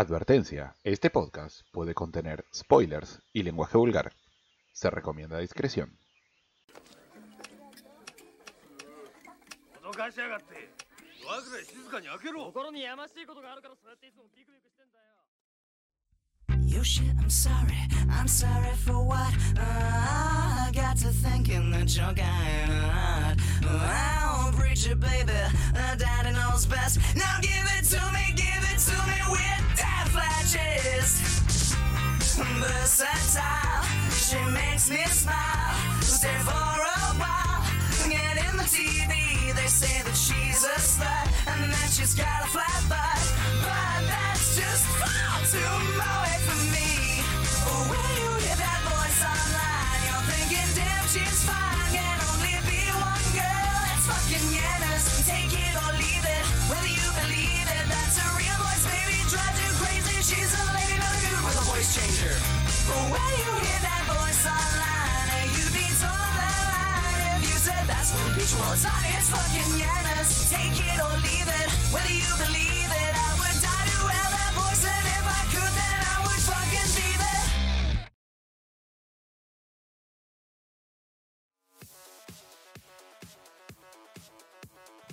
Advertencia, este podcast puede contener spoilers y lenguaje vulgar. Se recomienda discreción. Yo to give it to me, flashes. Versatile, she makes me smile. Stay for a while. Get in the TV, they say that she's a slut and that she's got a flat butt. But that's just far too away from me. When you hear that voice online, you're thinking, damn, she's fine. Can only be one girl. It's fucking Yenna's.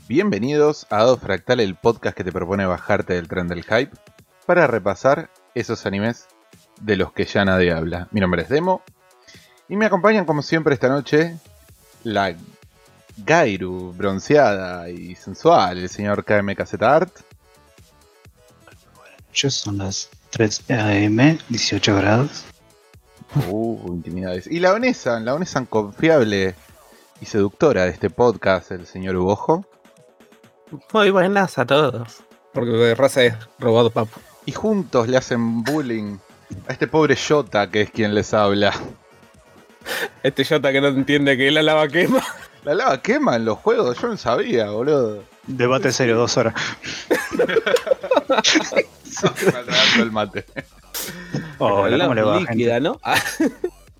Bienvenidos a Ado Fractal, el podcast que te propone bajarte del tren del hype para repasar esos animes de los que ya nadie habla. Mi nombre es Demo y me acompañan como siempre esta noche la Gairu bronceada y sensual, el señor KMKZ Art. Ya son las 3 am, 18 grados. Uh, intimidades. Y la Vanessa, la Vanessa confiable y seductora de este podcast, el señor Ubojo. Muy buenas a todos. Porque de raza es robado papo. Y juntos le hacen bullying a este pobre Jota que es quien les habla. Este Jota que no entiende que la lava quema. La lava quema en los juegos, yo no sabía, boludo. Debate serio, dos horas. Maltratando el mate. Hola, la ¿cómo le va, líquida, ¿no? Ah,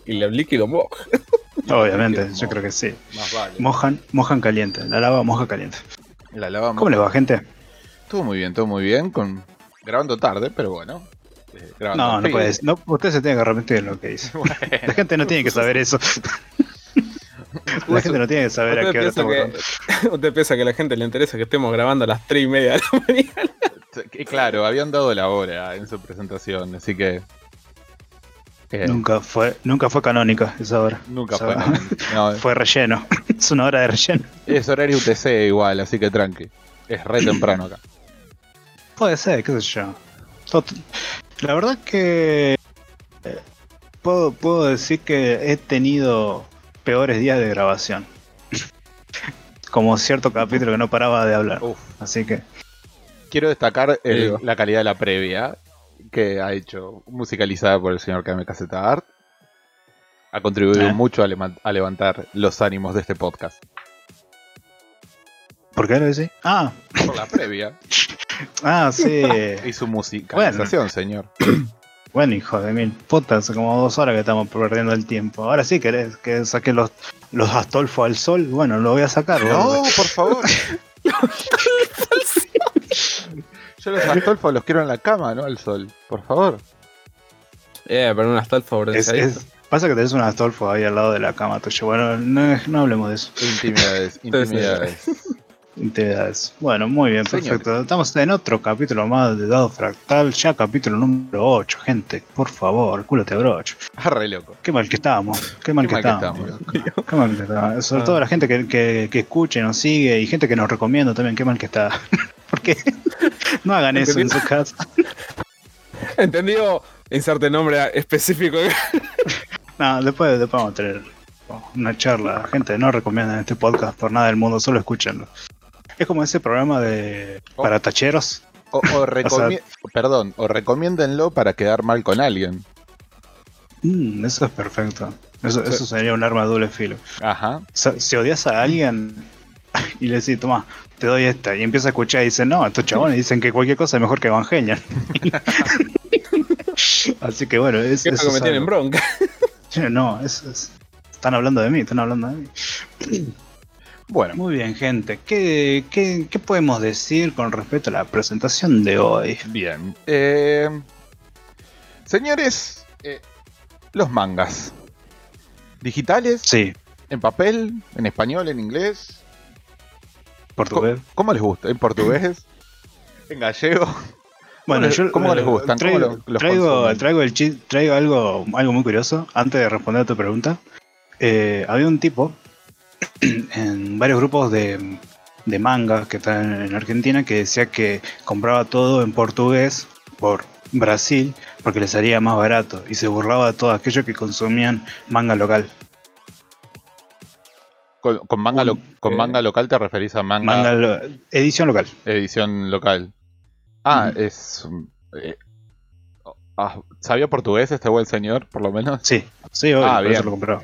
y la líquido moja. gente? Obviamente, Líquido yo moja. creo que sí. Más vale. Mojan, mojan caliente. La lava moja caliente. La lava ¿Cómo le va, gente? Estuvo muy bien, estuvo muy bien. Con... Grabando tarde, pero bueno. Eh, grabando No, no puedes. No, usted se tiene que arrepentir de lo que hizo. La gente no tiene que saber eso. La gente no tiene que saber a ¿Usted qué hora estamos grabando. que, ¿Usted piensa que a la gente le interesa que estemos grabando a las 3 y media de la mañana? Claro, habían dado la hora en su presentación, así que. eh, Nunca fue, nunca fue canónica esa hora. nunca Esa fue. hora. no, Fue relleno. Es una hora de relleno. es horario UTC igual, así que tranqui. Es re temprano acá. Puede ser, qué sé yo. La verdad que eh, puedo, puedo decir que he tenido peores días de grabación. Como cierto capítulo que no paraba de hablar. Uf. Así que Quiero destacar el- la calidad de la previa que ha hecho, musicalizada por el señor KMKZ Art. Ha contribuido ¿Eh? mucho a levantar los ánimos de este podcast. ¿Por qué lo decís? Ah, Por la previa ah, sí. y su musicalización, señor. bueno, hijo de mil putas, hace como dos horas que estamos perdiendo el tiempo. Ahora sí querés que saque los, los Astolfo al sol. Bueno, lo voy a sacar. No, boludo. por favor. Yo los Astolfo los quiero en la cama, no al sol. Por favor. Eh, pero un Astolfo Es- es- pasa que tenés un Astolfo ahí al lado de la cama tuya. Bueno, no, no hablemos de eso. Intimidades, intimidades. Intimidades. Bueno, muy bien, Señor. perfecto. Estamos en otro capítulo más de Dado Fractal, ya capítulo número 8, gente. Por favor, culo te brocho. Ah, re loco. Qué mal que estamos, qué mal, Qué que, mal que estamos. Qué mal que estamos. Sobre Ah. todo la gente que, que, que escucha y nos sigue y gente que nos recomienda también, qué mal que está. Porque no hagan eso en su casa. ¿Entendido? Inserte nombre específico. No, después, después vamos a tener una charla. Gente, no recomiendan este podcast por nada del mundo, solo escúchenlo. Es como ese programa de Oh. para tacheros. O, o recomi- perdón, o recomiéndenlo para quedar mal con alguien. Mm, eso es perfecto. Eso, Sí. eso sería un arma de doble filo. Ajá. Si, si odias a alguien y le decís, toma, te doy esta, y empieza a escuchar y dice, no, estos chabones dicen que cualquier cosa es mejor que Evangelion. Así que bueno, es, eso lo que me es tienen bronca. No, es, es- están hablando de mí, están hablando de mí. Bueno, Muy bien, gente. ¿Qué, qué, qué podemos decir con respecto a la presentación de hoy? bien. Eh, señores, eh, los mangas. Digitales, Sí, en papel, en español, en inglés. portugués. ¿Cómo les gusta? ¿En portugués? ¿En gallego? Bueno, les- yo cómo eh, les gustan? ¿Cómo Traigo, los traigo, el traigo algo, algo muy curioso. Antes de responder a tu pregunta, Eh, había un tipo en varios grupos de, de manga que están en Argentina que decía que compraba todo en portugués por Brasil porque les salía más barato y se burlaba de todos aquellos que consumían manga local. Con, con manga, lo- con eh, manga local te referís a manga, Manga lo- edición local. edición local. Ah, es... eh, ah, ¿Sabía portugués este buen señor, por lo menos? Sí, sí, obvio, Ah, bien. eso lo compraba.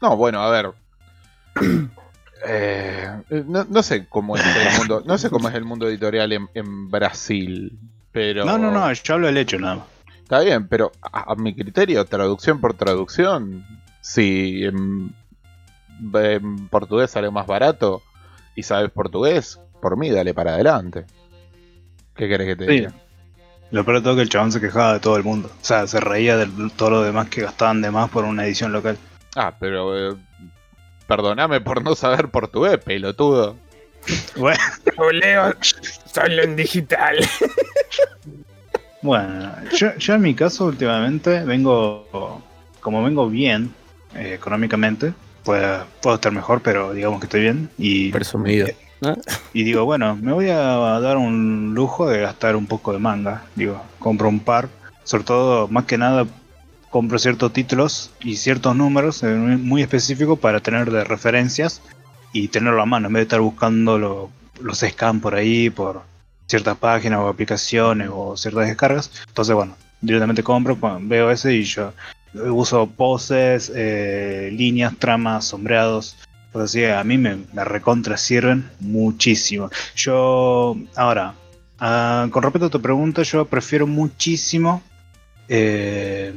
No, bueno, a ver. Eh, no, no sé cómo es el mundo, no sé cómo es el mundo editorial en, en Brasil, pero No, no, no, yo hablo del hecho nada más. está bien, pero a, a mi criterio, traducción por traducción, si en, en portugués sale más barato y sabes portugués, por mí dale para adelante. ¿Qué querés que te Sí. diga? Lo peor de todo es que el chabón se quejaba de todo el mundo. O sea, se reía de todo lo demás que gastaban de más por una edición local. Ah, pero eh, perdoname por no saber portugués, pelotudo. Bueno, leo solo en digital. bueno yo, yo en mi caso últimamente vengo, como vengo bien eh, económicamente, pues, puedo estar mejor, pero digamos que estoy bien. Y, Presumido. y digo, bueno, me voy a dar un lujo de gastar un poco de manga. Digo, compro un par, sobre todo, más que nada, compro ciertos títulos y ciertos números muy específicos para tener de referencias y tenerlo a mano, en vez de estar buscando lo- los scans por ahí, por ciertas páginas o aplicaciones o ciertas descargas. Entonces, bueno, directamente compro, veo ese y yo uso poses, eh, líneas, tramas, sombreados. Pues así, a mí me, me recontra sirven muchísimo. Yo, ahora, ah, con respecto a tu pregunta, yo prefiero muchísimo eh,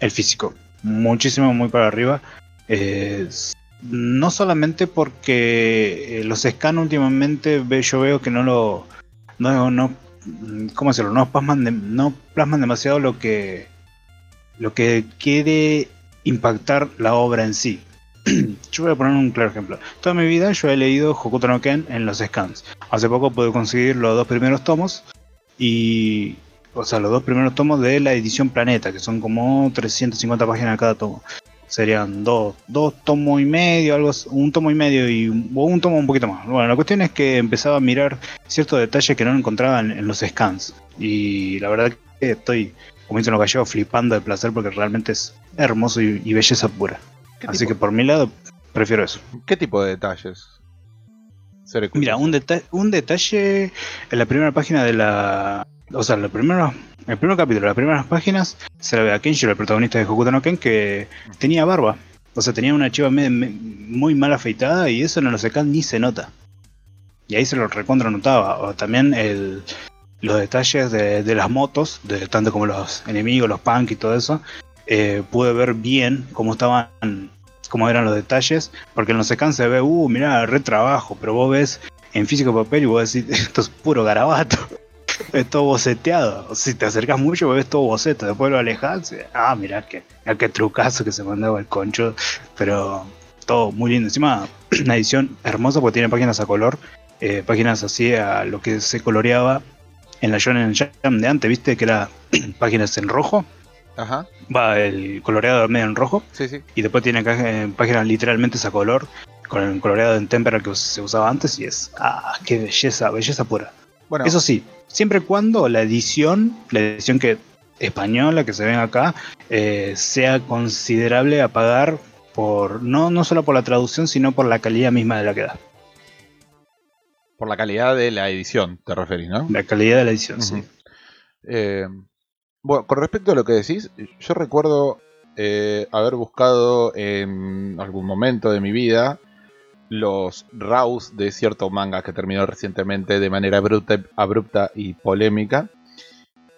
el físico. Muchísimo, muy para arriba. No solamente porque eh, los scans últimamente yo veo que no lo. No, no, ¿Cómo decirlo? No plasman, no plasman demasiado lo que. Lo que quiere impactar la obra en sí. yo voy a poner un claro ejemplo. Toda mi vida yo he leído Hokuto no Ken en los scans. Hace poco pude conseguir los dos primeros tomos y o sea, los dos primeros tomos de la edición Planeta, que son como 350 páginas cada tomo. Serían dos, dos tomos y medio, algo, un tomo y medio y un, o un tomo un poquito más. Bueno, la cuestión es que empezaba a mirar ciertos detalles que no encontraba en, en los scans. Y la verdad que estoy, como dicen los gallegos, flipando de placer porque realmente es hermoso y, y belleza pura. ¿Qué Así tipo, que por mi lado, prefiero eso. ¿Qué tipo de detalles? Mira, un, deta- un detalle en la primera página de la. O sea, la primera, el primer capítulo, las primeras páginas, se la ve a Kenshiro, el protagonista de Hokuto no Ken, que tenía barba. O sea, tenía una chiva muy mal afeitada y eso en los secans ni se nota. Y ahí se lo recontra notaba. O también el, los detalles de, las motos, de, tanto como los enemigos, los punk y todo eso. eh, pude ver bien cómo estaban, cómo eran los detalles. Porque en los secans se ve, uh, mirá, re trabajo. Pero vos ves en físico papel y vos decís, esto es puro garabato. Es todo boceteado. Si te acercas mucho, ves todo boceto. Después lo alejas. Ah, mirá que, mirá qué trucazo que se mandaba el concho. Pero todo muy lindo. Encima, una edición hermosa porque tiene páginas a color. eh, páginas así a lo que se coloreaba en la Shonen Jam de antes, ¿viste? Que era páginas en rojo. Ajá, Va el coloreado medio en rojo. sí, sí. Y después tiene eh, páginas literalmente a color. Con el coloreado en témpera que se usaba antes. Y es. Ah, qué belleza, belleza pura. Bueno, Eso sí, siempre y cuando la edición, la edición que española que se ven acá, eh, sea considerable a pagar por no, no solo por la traducción, sino por la calidad misma de la que da. por la calidad de la edición, te referís, ¿no? La calidad de la edición, sí. Eh, bueno, con respecto a lo que decís, yo recuerdo eh, haber buscado en algún momento de mi vida los RAWs de cierto manga que terminó recientemente de manera abrupta, abrupta y polémica.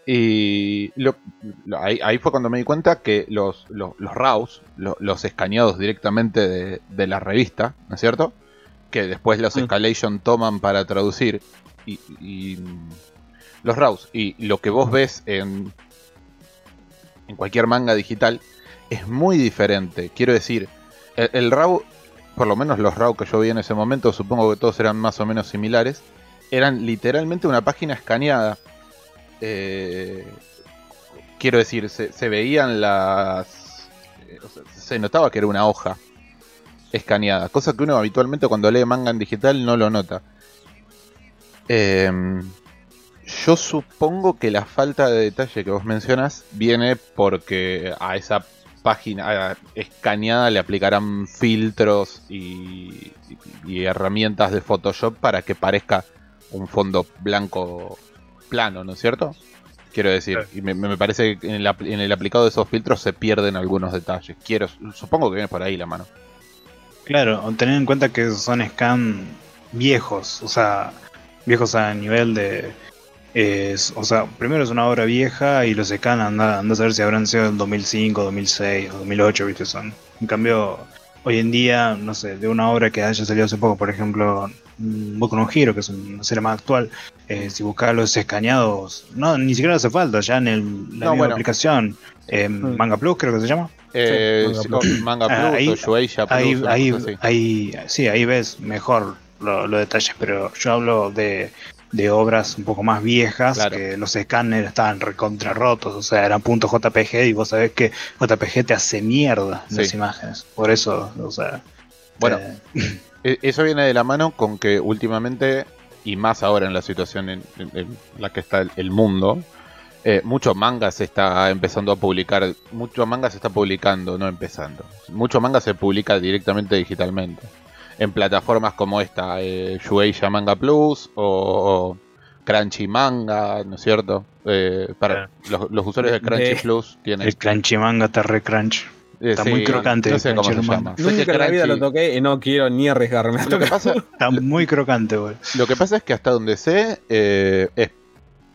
Y lo- lo- ahí, ahí fue cuando me di cuenta que los, los, los RAWs, lo- los escaneados directamente de, de la revista, ¿no es cierto? Que después los Mm. Escalation toman para traducir. Y, y, mm, los RAWs y lo que vos ves en, en cualquier manga digital es muy diferente. Quiero decir, el, el RAW, por lo menos los RAW que yo vi en ese momento, supongo que todos eran más o menos similares, eran literalmente una página escaneada. Eh, quiero decir, se, veían las... eh, se notaba que era una hoja escaneada, cosa que uno habitualmente cuando lee manga en digital no lo nota. Em, yo supongo que la falta de detalle que vos mencionas viene porque a esa página a- escaneada le aplicarán filtros y, y herramientas de Photoshop para que parezca un fondo blanco plano, ¿no es cierto? Quiero decir, y me, me parece que en el, apl- en el aplicado de esos filtros se pierden algunos detalles. Quiero, supongo que viene por ahí la mano. Claro, tener en cuenta que son scan viejos, o sea, viejos a nivel de... es- o sea, primero es una obra vieja y los scan anda, anda a saber si habrán sido en 2005, 2006 o 2008, ¿viste? Son. En cambio, hoy en día, no sé, de una obra que haya salido hace poco, por ejemplo, mm, Boku no Hero, que es una serie más actual, eh, si buscas los escaneados, no, ni siquiera hace falta, ya en el, la No, misma bueno. aplicación, eh, Manga Plus creo que se llama. Eh, Manga sí, Plus. o Manga Plus Ah, ahí- o Shueisha Plus, ahí, ahí, ahí, sí, ahí ves mejor lo- los detalles, pero yo hablo de, de obras un poco más viejas, Claro. que los escáneres estaban recontra rotos, o sea, eran puntos JPG y vos sabés que JPG te hace mierda Sí. las imágenes, por eso, o sea... Bueno, eh, E- Eso viene de la mano con que últimamente, y más ahora en la situación en, en- en la que está el, el mundo, eh, mucho manga se está empezando a publicar, mucho manga se está publicando, no empezando. Mucho manga se publica directamente digitalmente. En plataformas como esta, eh, Shueisha Manga Plus o, o Crunchy Manga, ¿no es cierto? Eh, para los, los usuarios de Crunchy De- Plus tienen... el crunchy manga está re crunch. eh, está muy crocante No sé cómo se Crunchy llama. Manga. Sé que Nunca en la vida Crunchy- lo toqué y no quiero ni arriesgarme a Lo que tocar. pasa, Está muy crocante, güey. Lo que pasa es que hasta donde sé eh, es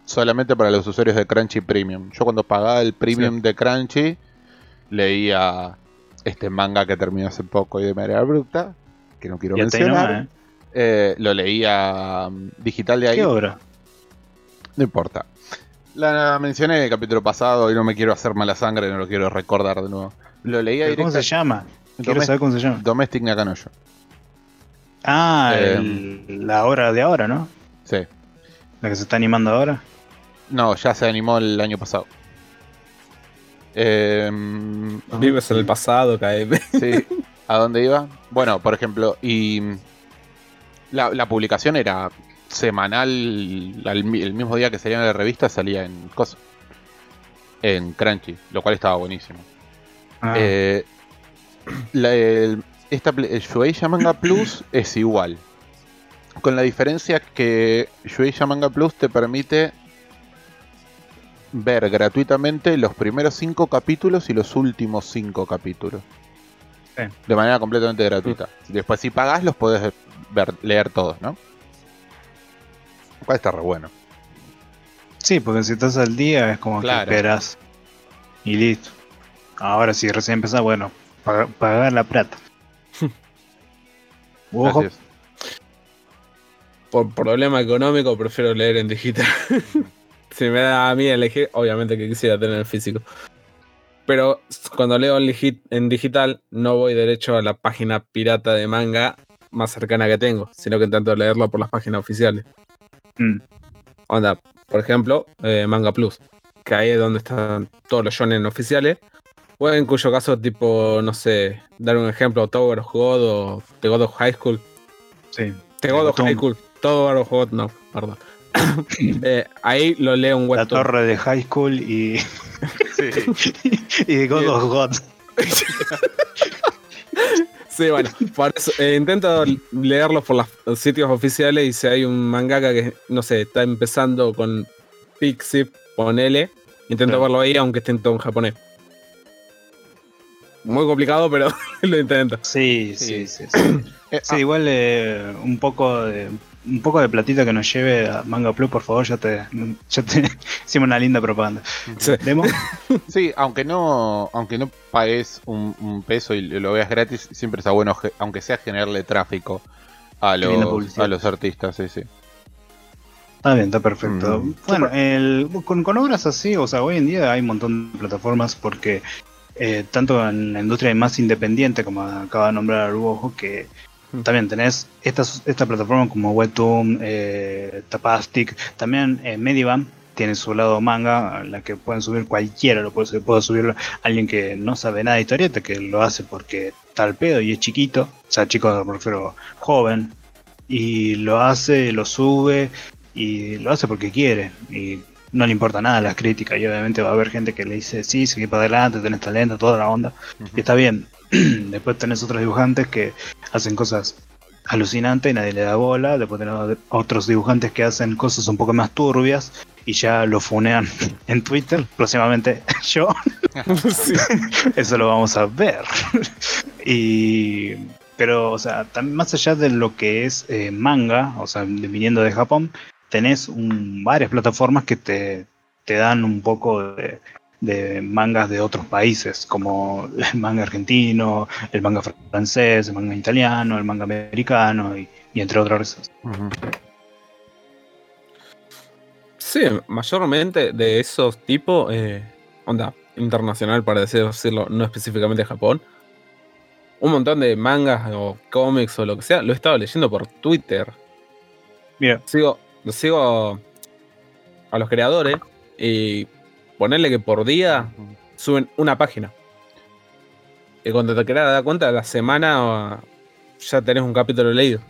solamente para los usuarios de Crunchy Premium. Yo cuando pagaba el Premium de Crunchy leía este manga que terminó hace poco y de manera bruta, que no quiero mencionar. nomás, ¿eh? Eh, lo leía um, digital de ahí, ¿Qué no obra? importa. La mencioné en el capítulo pasado y no me quiero hacer mala sangre, no lo quiero recordar de nuevo. Lo leía ¿Pero ¿Cómo se llama? Quiero saber cómo se llama. Domestic Nakanoyo. Ah, Eh, el- la obra de ahora, ¿no? Sí. La que se está animando ahora. No, ya se animó el año pasado. Eh, Vives en el pasado, KM. Sí. ¿A dónde iba? Bueno, por ejemplo, y la, la publicación era semanal, el mismo día que salía en la revista salía en cosa, en Crunchy, lo cual estaba buenísimo. Ah, Eh, la- el, esta, el Shueisha Manga Plus es igual, con la diferencia que Shueisha Manga Plus te permite ver gratuitamente los primeros cinco capítulos y los últimos cinco capítulos. Sí. De manera completamente gratuita. Después si pagás los podés ver, leer todos, ¿no? Lo cual está re bueno. Sí, porque si estás al día es como Claro. que esperas. Y listo. Ahora si recién empezás, bueno, paga- pagar la plata. Ojo. Por problema económico prefiero leer en digital. si me da a mí elegir, obviamente que quisiera tener el físico. Pero cuando leo en digital no voy derecho a la página pirata de manga más cercana que tengo, sino que intento leerlo por las páginas oficiales. Mm. Onda, por ejemplo, eh, Manga Plus, que ahí es donde están todos los shonen oficiales. O en cuyo caso, tipo, no sé, dar un ejemplo, Tower of God o The God of High School. sí. The God of. High School, Tower of God, no, perdón. Eh, ahí lo leo un La webtoon. torre de High School y, y de God of God. Sí, bueno, por eso, eh, intento leerlos por las- los sitios oficiales y si hay un mangaka que, no sé, está empezando con Pixip, ponele, intento verlo ahí aunque esté en todo en japonés. Muy complicado, pero lo intento. Sí, Sí. sí, sí. Sí, Eh, Sí, igual eh, un poco de un poco de platita que nos lleve a Manga Plus, por favor, ya te, ya te hicimos una linda propaganda. Sí. ¿Demo? Sí, aunque no, aunque no pagues un, un peso y lo veas gratis, siempre está bueno, aunque sea generarle tráfico a los, a los artistas, sí, sí. Está bien, está perfecto. Mm. Bueno, el- con, con obras así, o sea, hoy en día hay un montón de plataformas porque eh, tanto en la industria más independiente, como acaba de nombrar Aruojo, que. También tenés estas esta plataforma como Webtoon, eh, Tapastic, también eh, Medivan tiene su lado manga, a la que pueden subir cualquiera, lo puede, puede subir alguien que no sabe nada de historieta, que lo hace porque está al pedo y es chiquito, o sea, chico, me refiero joven, y lo hace, lo sube, y lo hace porque quiere y no le importa nada las críticas y obviamente va a haber gente que le dice sí, seguí para adelante, tenés talento, toda la onda y está bien. Después tenés otros dibujantes que hacen cosas alucinantes y nadie le da bola. Después tenés otros dibujantes que hacen cosas un poco más turbias y ya lo funean en Twitter. Próximamente yo. Sí. Eso lo vamos a ver. y pero, o sea, más allá de lo que es eh, manga, o sea, viniendo de Japón, tenés un- varias plataformas que te, te dan un poco de, de mangas de otros países, como el manga argentino, el manga francés, el manga italiano, el manga americano y, y entre otras cosas. Ujú. Sí, mayormente de esos tipos, eh, onda internacional para decir- decirlo, no específicamente Japón. Un montón de mangas o cómics o lo que sea, lo he estado leyendo por Twitter. Mira, Sigo, sigo a los creadores y ponerle que por día suben una página. Y cuando te querás dar cuenta, a la semana ya tenés un capítulo leído.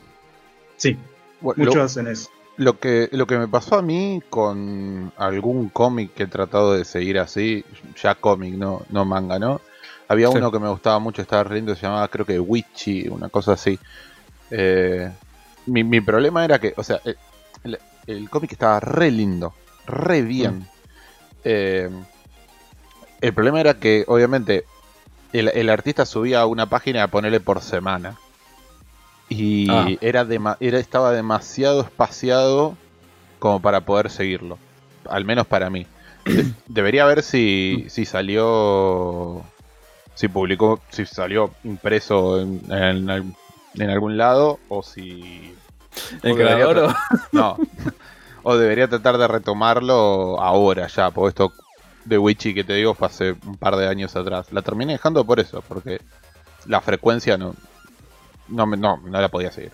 sí, Bueno, muchos lo- hacen eso. Lo que, lo que me pasó a mí con algún cómic que he tratado de seguir así, ya cómic, no, no manga, ¿no? Había Sí. uno que me gustaba mucho, estaba re lindo, se llamaba creo que Witchy, una cosa así. Eh, mi, mi problema era que, o sea, el, el- el cómic estaba re lindo, re bien. Eh, el problema era que, obviamente, el, el artista subía una página a ponerle por semana. Y Ah. era, estaba demasiado espaciado como para poder seguirlo. Al menos para mí. De- debería ver si, si salió. Si publicó. Si salió impreso en, en al- en algún lado. O si. El creador No. o debería tratar de retomarlo ahora ya. Porque esto de Witchy que te digo fue hace un par de años atrás. La terminé dejando por eso. Porque la frecuencia no. No, me- no, no la podía seguir.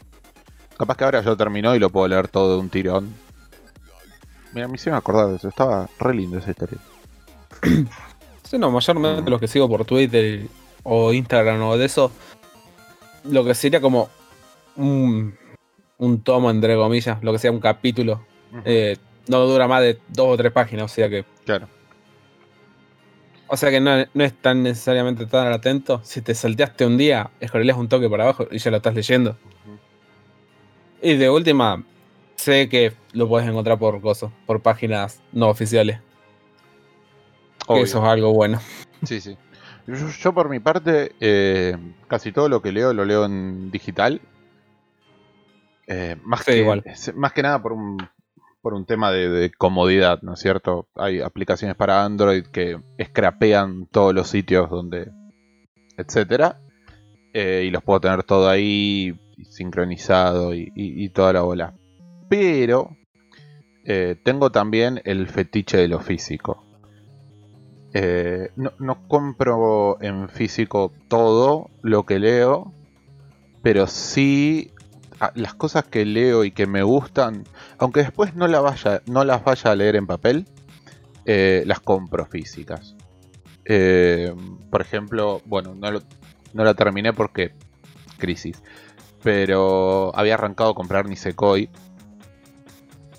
Capaz que ahora ya terminó y lo puedo leer todo de un tirón. Mira, me hicieron acordar de eso. Estaba re lindo esa historia. Sí, no, mayormente los que sigo por Twitter o Instagram o de eso, lo que sería como un, un tomo, entre comillas, lo que sea un capítulo, eh, no dura más de dos o tres páginas, o sea que, Claro. o sea que no, no es tan necesariamente tan atento. Si te salteaste un día, escroleas un toque para abajo y ya lo estás leyendo. Y de última, sé que lo puedes encontrar por cosas, por páginas no oficiales. Que Obvio. eso es algo bueno. Sí, sí. Yo, yo por mi parte, eh, casi todo lo que leo lo leo en digital. Eh, más, Sí, que, igual. más que nada por un, por un tema de, comodidad, ¿no es cierto? Hay aplicaciones para Android que scrapean todos los sitios donde... etcétera. eh, y los puedo tener todo ahí sincronizado y, toda la bola. Pero eh, tengo también el fetiche de lo físico. Eh, no, no compro en físico todo lo que leo, pero sí las cosas que leo y que me gustan, aunque después no, las vaya a leer en papel, eh, las compro físicas. Eh, por ejemplo, bueno, no, lo- no la terminé porque crisis, pero había arrancado a comprar Nisekoi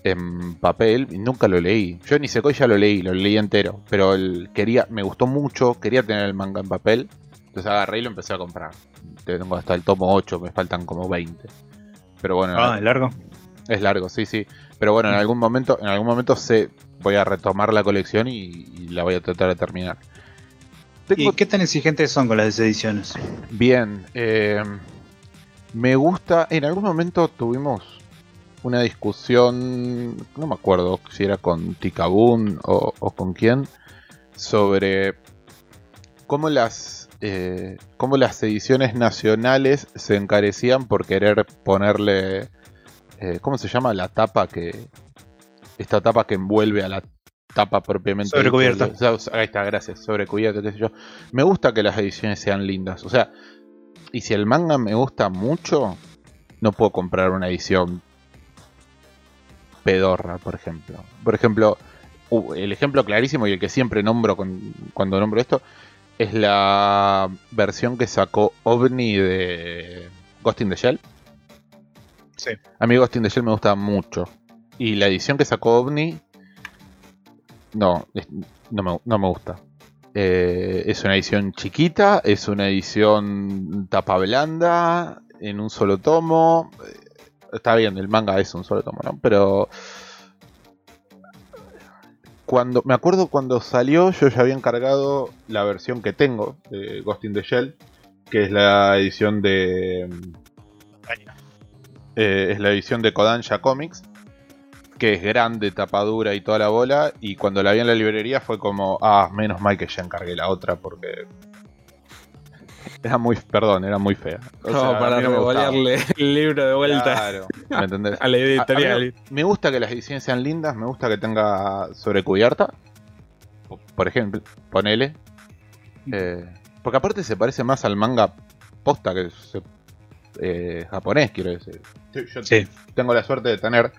en papel y nunca lo leí. Yo Nisekoi ya lo leí, lo leí entero, pero quería, me gustó mucho, quería tener el manga en papel, entonces agarré y lo empecé a comprar. Tengo hasta el tomo 8, me faltan como 20. Pero bueno, Ah, ¿es largo? es largo, sí, sí. Pero bueno, en algún momento, en algún momento sé, voy a retomar la colección y, y la voy a tratar de terminar. Tengo ¿Y qué tan exigentes son con las ediciones? Bien, eh, me gusta. En algún momento tuvimos una discusión, no me acuerdo si era con Tikabun o, o con quién, sobre cómo las, eh, cómo las ediciones nacionales se encarecían por querer ponerle, eh, ¿cómo se llama? La tapa que, esta tapa que envuelve a la tapa propiamente. Sobrecubierta. O sea, ahí está, gracias, sobrecubierta, qué sé yo. Me gusta que las ediciones sean lindas, o sea, y si el manga me gusta mucho, no puedo comprar una edición pedorra, por ejemplo. Por ejemplo, el ejemplo clarísimo y el que siempre nombro con- cuando nombro esto es la versión que sacó OVNI de Ghost in the Shell. Sí. A mí Ghost in the Shell me gusta mucho. Y la edición que sacó OVNI, no, no, me, no me gusta. Eh, es una edición chiquita, es una edición tapa blanda, en un solo tomo. Eh, Está bien, el manga es un solo tomo, ¿no? Pero cuando me acuerdo cuando salió, yo ya había encargado la versión que tengo de Ghost in the Shell, que es la edición de eh, es la edición de Kodansha Comics, que es grande, tapadura y toda la bola. Y cuando la vi en la librería fue como, ah, menos mal que ya encargué la otra porque era muy, perdón, era muy fea. O No, sea, a para no revolearle el libro de vuelta Claro, ¿me entendés? a la A- a editorial. mí me gusta que las ediciones sean lindas, me gusta que tenga sobrecubierta. Por ejemplo, ponele. Eh, porque aparte se parece más al manga posta que se- eh, japonés, quiero decir. Yo- Yo Sí. tengo la suerte de tener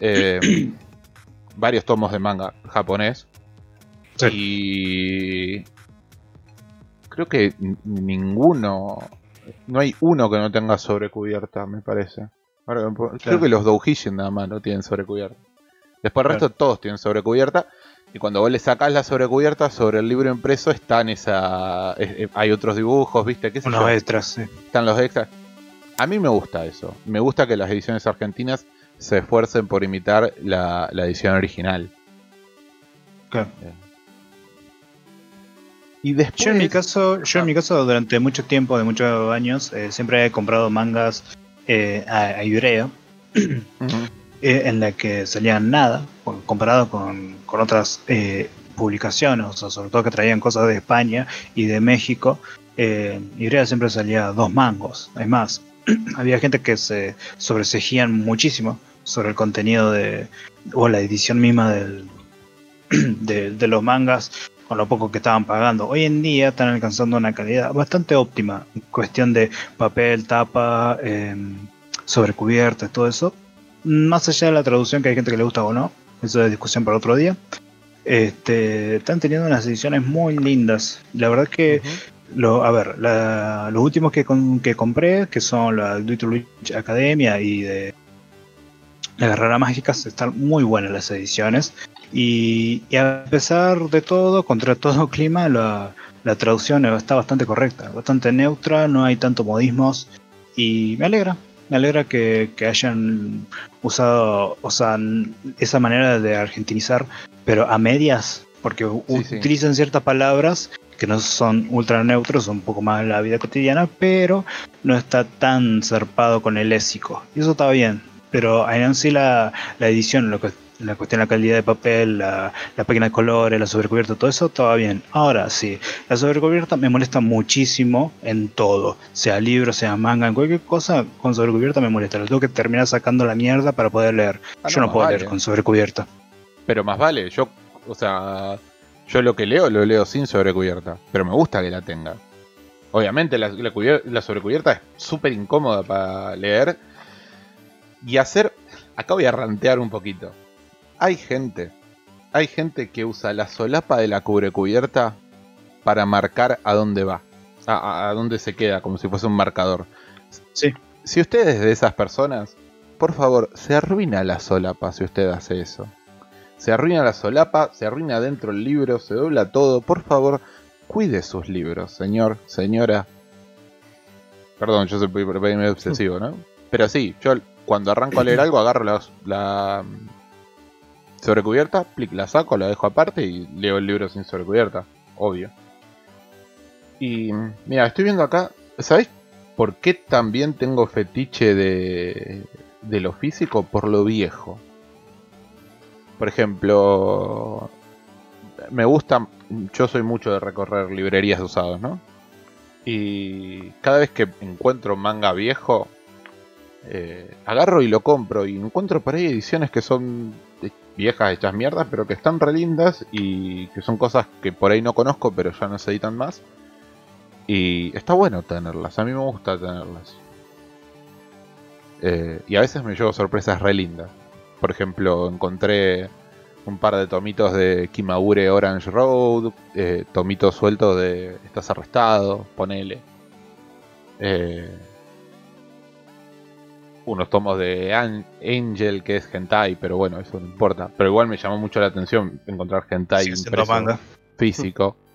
eh, varios tomos de manga japonés. Sí. Y creo que ninguno, no hay uno que no tenga sobrecubierta, me parece. Ahora Creo que los Doujishin nada más no tienen sobrecubierta. Después el resto todos tienen sobrecubierta. Y cuando vos le sacás la sobrecubierta sobre el libro impreso están esa... es- eh, hay otros dibujos, viste, qué Unos extras, sí. están los extras. A mí me gusta eso. Me gusta que las ediciones argentinas se esfuercen por imitar la, la edición original. Claro. Y después. Yo en mi caso, yo en mi caso durante mucho tiempo, de muchos años, eh, siempre he comprado mangas eh, a, a Ibrea, eh, en la que salían nada, comparado con, con otras eh, publicaciones, o sea, sobre todo que traían cosas de España y de México. Eh, Ibrea siempre salía dos mangos. Es más, había gente que se sobresejían muchísimo sobre el contenido de o la edición misma del, de, de los mangas con lo poco que estaban pagando. Hoy en día están alcanzando una calidad bastante óptima en cuestión de papel, tapa, eh, sobrecubiertas, todo eso. Más allá de la traducción, que hay gente que le gusta o no, eso es discusión para otro día. Este, están teniendo unas ediciones muy lindas. La verdad que lo, a ver, la- los últimos que, con- que compré, que son la to Reach Academia y de la Guerrera Mágica, están muy buenas las ediciones. Y, y a pesar de todo, contra todo clima, la, la traducción está bastante correcta, bastante neutra, no hay tanto modismos. Y me alegra, me alegra que, que hayan usado o sea, esa manera de argentinizar, pero a medias, porque sí. utilizan ciertas palabras que no son ultra neutros, son un poco más la vida cotidiana, pero no está tan zarpado con el léxico. Y eso está bien, pero en sí la, la edición, lo que, la cuestión de la calidad de papel, la, la página de colores, la sobrecubierta, todo eso estaba bien. Ahora sí, la sobrecubierta me molesta muchísimo en todo, sea libro, sea manga, en cualquier cosa con sobrecubierta me molesta. Lo tengo que terminar sacando la mierda para poder leer. Ah, Yo no, no puedo vale. leer con sobrecubierta. Pero más vale, yo, o sea, yo lo que leo lo leo sin sobrecubierta, pero me gusta que la tenga. Obviamente la, la la sobrecubierta es súper incómoda para leer y hacer... Acá voy a rantear un poquito. Hay gente, hay gente que usa la solapa de la cubrecubierta para marcar a dónde va, a, dónde se queda, como si fuese un marcador. Sí. Si usted es de esas personas, por favor, se arruina la solapa si usted hace eso. Se arruina la solapa, se arruina dentro el libro, se dobla todo. Por favor, cuide sus libros, señor, señora. Perdón, yo soy medio obsesivo, ¿no? Pero sí, yo cuando arranco a leer algo agarro la, la sobrecubierta, plic, la saco, la dejo aparte y leo el libro sin sobrecubierta, obvio. Y mira, estoy viendo acá, ¿sabéis por qué también tengo fetiche de, de lo físico por lo viejo. Por ejemplo, me gusta, yo soy mucho de recorrer librerías de usados, ¿no? Y cada vez que encuentro manga viejo, eh, agarro y lo compro y encuentro por ahí ediciones que son viejas hechas mierdas, pero que están re lindas y que son cosas que por ahí no conozco, pero ya no se editan más. Y está bueno tenerlas, a mí me gusta tenerlas. Eh, y a veces me llevo sorpresas re lindas. Por ejemplo, encontré un par de tomitos de Kimagure Orange Road, eh, tomitos sueltos de Estás arrestado, ponele. Eh, unos tomos de An- Angel, que es hentai, pero bueno, eso no importa. Pero igual me llamó mucho la atención encontrar hentai Sigue siendo impreso manga. físico.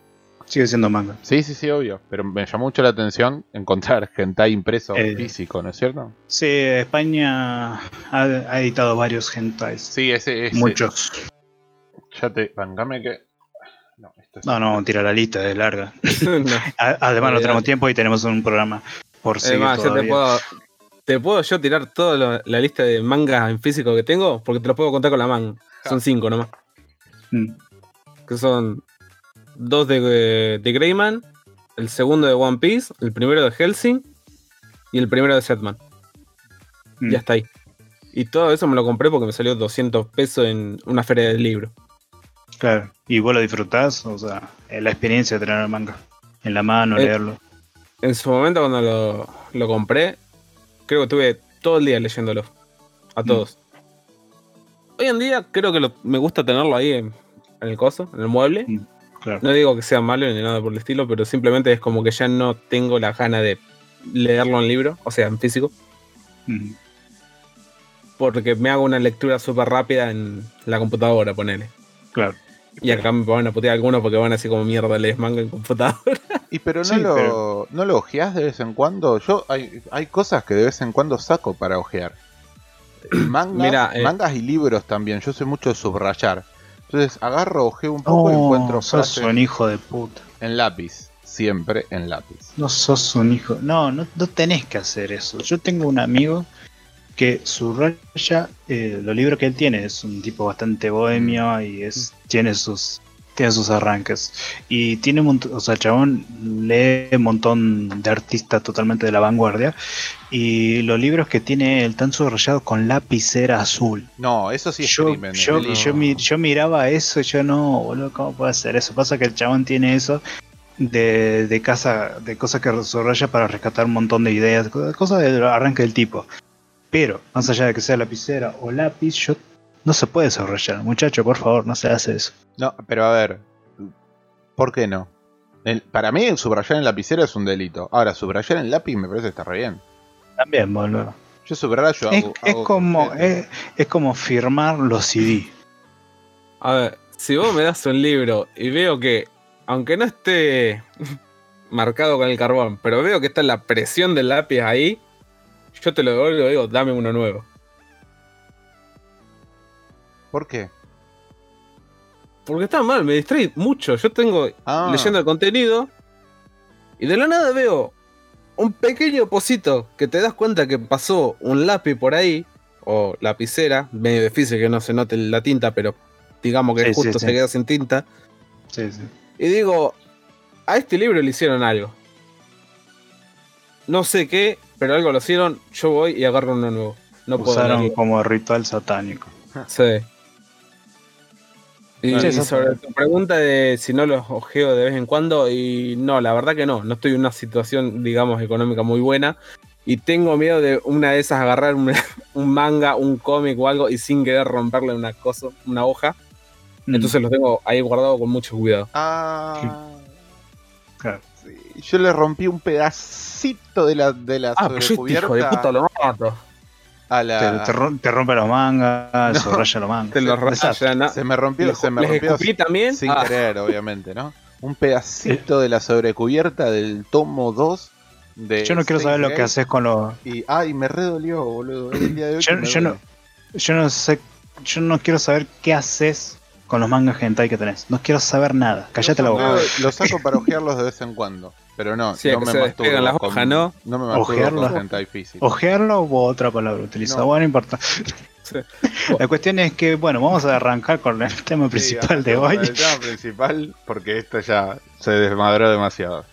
Sigue siendo manga. Sí, sí, sí, obvio. Pero me llamó mucho la atención encontrar hentai impreso Eh. físico, ¿no es cierto? Sí, España ha, ha editado varios hentais. Sí, ese es. Muchos. Ya te. Que. No, esto es- No, no, tira la lista, es larga. No. Además no Olvidate. tenemos tiempo y tenemos un programa por Es seguir más, yo te puedo, te puedo yo tirar toda la lista de mangas en físico que tengo, porque te los puedo contar con la mano. Son cinco nomás. Mm, Que son dos de, de Greyman, el segundo de One Piece, el primero de Helsing y el primero de Setman. mm. Ya está ahí. Y todo eso me lo compré porque me salió 200 pesos en una feria del libro. Claro. ¿Y vos lo disfrutás? O sea, eh, la experiencia de tener el manga en la mano, Eh, leerlo. En su momento cuando lo, lo compré, creo que estuve todo el día leyéndolo. A Mm. todos. Hoy en día creo que lo- me gusta tenerlo ahí en, en el coso, en el mueble. Mm, Claro. No digo que sea malo ni nada por el estilo, pero simplemente es como que ya no tengo la gana de leerlo en libro, o sea, en físico, Mm, porque me hago una lectura súper rápida en la computadora, ponele. Claro. Y acá me van a putear algunos porque van así como mierda, lees manga en computadora. Y pero no Sí, lo, pero- no lo ojeás de vez en cuando. Yo hay, hay cosas que de vez en cuando saco para ojear. Mangas, Mira, eh. mangas y libros también. Yo soy mucho de subrayar. Entonces agarro, ojeo un poco y Oh, encuentro sos frases un hijo de puta. en lápiz. Siempre en lápiz. No sos un hijo. No, no, no tenés que hacer eso. Yo tengo un amigo que subraya eh, los libros que él tiene. Es un tipo bastante bohemio y es tiene sus tiene sus arranques. Y tiene un o sea, el chabón lee un montón de artistas totalmente de la vanguardia. Y los libros que tiene él están subrayados con lapicera azul. No, eso sí es yo, crimen. yo, es yo, mi- yo miraba eso y yo no, boludo, ¿cómo puede hacer eso? Pasa que el chabón tiene eso de, de casa, de cosas que subraya para rescatar un montón de ideas, co- cosas del arranque del tipo. Pero, más allá de que sea lapicera o lápiz, yo no se puede subrayar. Muchacho, por favor, no se hace eso. No, pero a ver. ¿Por qué no? El- para mí, subrayar en lapicera es un delito. Ahora, subrayar en lápiz me parece que está re bien. También, boludo. Yo subrayo. Es, hago- es hago como, es como firmar los CD. A ver, si vos me das un libro y veo que, aunque no esté marcado con el carbón, pero veo que está la presión del lápiz ahí, yo te lo devuelvo y digo, dame uno nuevo. ¿Por qué? Porque está mal, me distrae mucho. Yo tengo Ah. leyendo el contenido y de la nada veo un pequeño pocito que te das cuenta que pasó un lápiz por ahí, o lapicera, medio difícil que no se note la tinta, pero digamos que Sí, sí, justo sí. se queda sin tinta. Sí, sí. Y digo, a este libro le hicieron algo. No sé qué, pero algo lo hicieron. Yo voy y agarro uno nuevo. No puedo Usaron leerlo. como ritual satánico. Sí. Y, Sí, y eso sobre tu pregunta de si no los ojeo de vez en cuando, y no, la verdad que no. No estoy en una situación, digamos, económica muy buena. Y tengo miedo de una de esas agarrar un, un manga, un cómic o algo y sin querer romperle una cosa, una hoja. Mm, Entonces los tengo ahí guardados con mucho cuidado. Ah. claro. Sí, Yo le rompí un pedacito de la, de la Ah, pero yo este hijo de puta lo mato. A Te, la. te rom- te rompe los mangas, No. subraya los mangas. Te raya, ¿no? Se me rompió, se me les rompió también. sin Ah. querer, obviamente, ¿no? Un pedacito de la sobrecubierta del tomo 2 de. Yo no quiero saber lo que haces con los. Y, ay, me redolió, boludo. Es el día de hoy Yo, no, yo no sé. Yo no quiero saber qué haces con los mangas hentai que tenés. No quiero saber nada. Callate la boca. Los saco para ojearlos de vez en cuando. Pero no, Sí, no me masturbo las con- hojas, ¿no? No me masturbo Ojearlos. con hentai físico. Ojearlo otra palabra utilizada. No. Bueno, no importa. La cuestión es que, bueno, vamos a arrancar con el tema principal de hoy. El tema principal, porque esto ya se desmadró demasiado.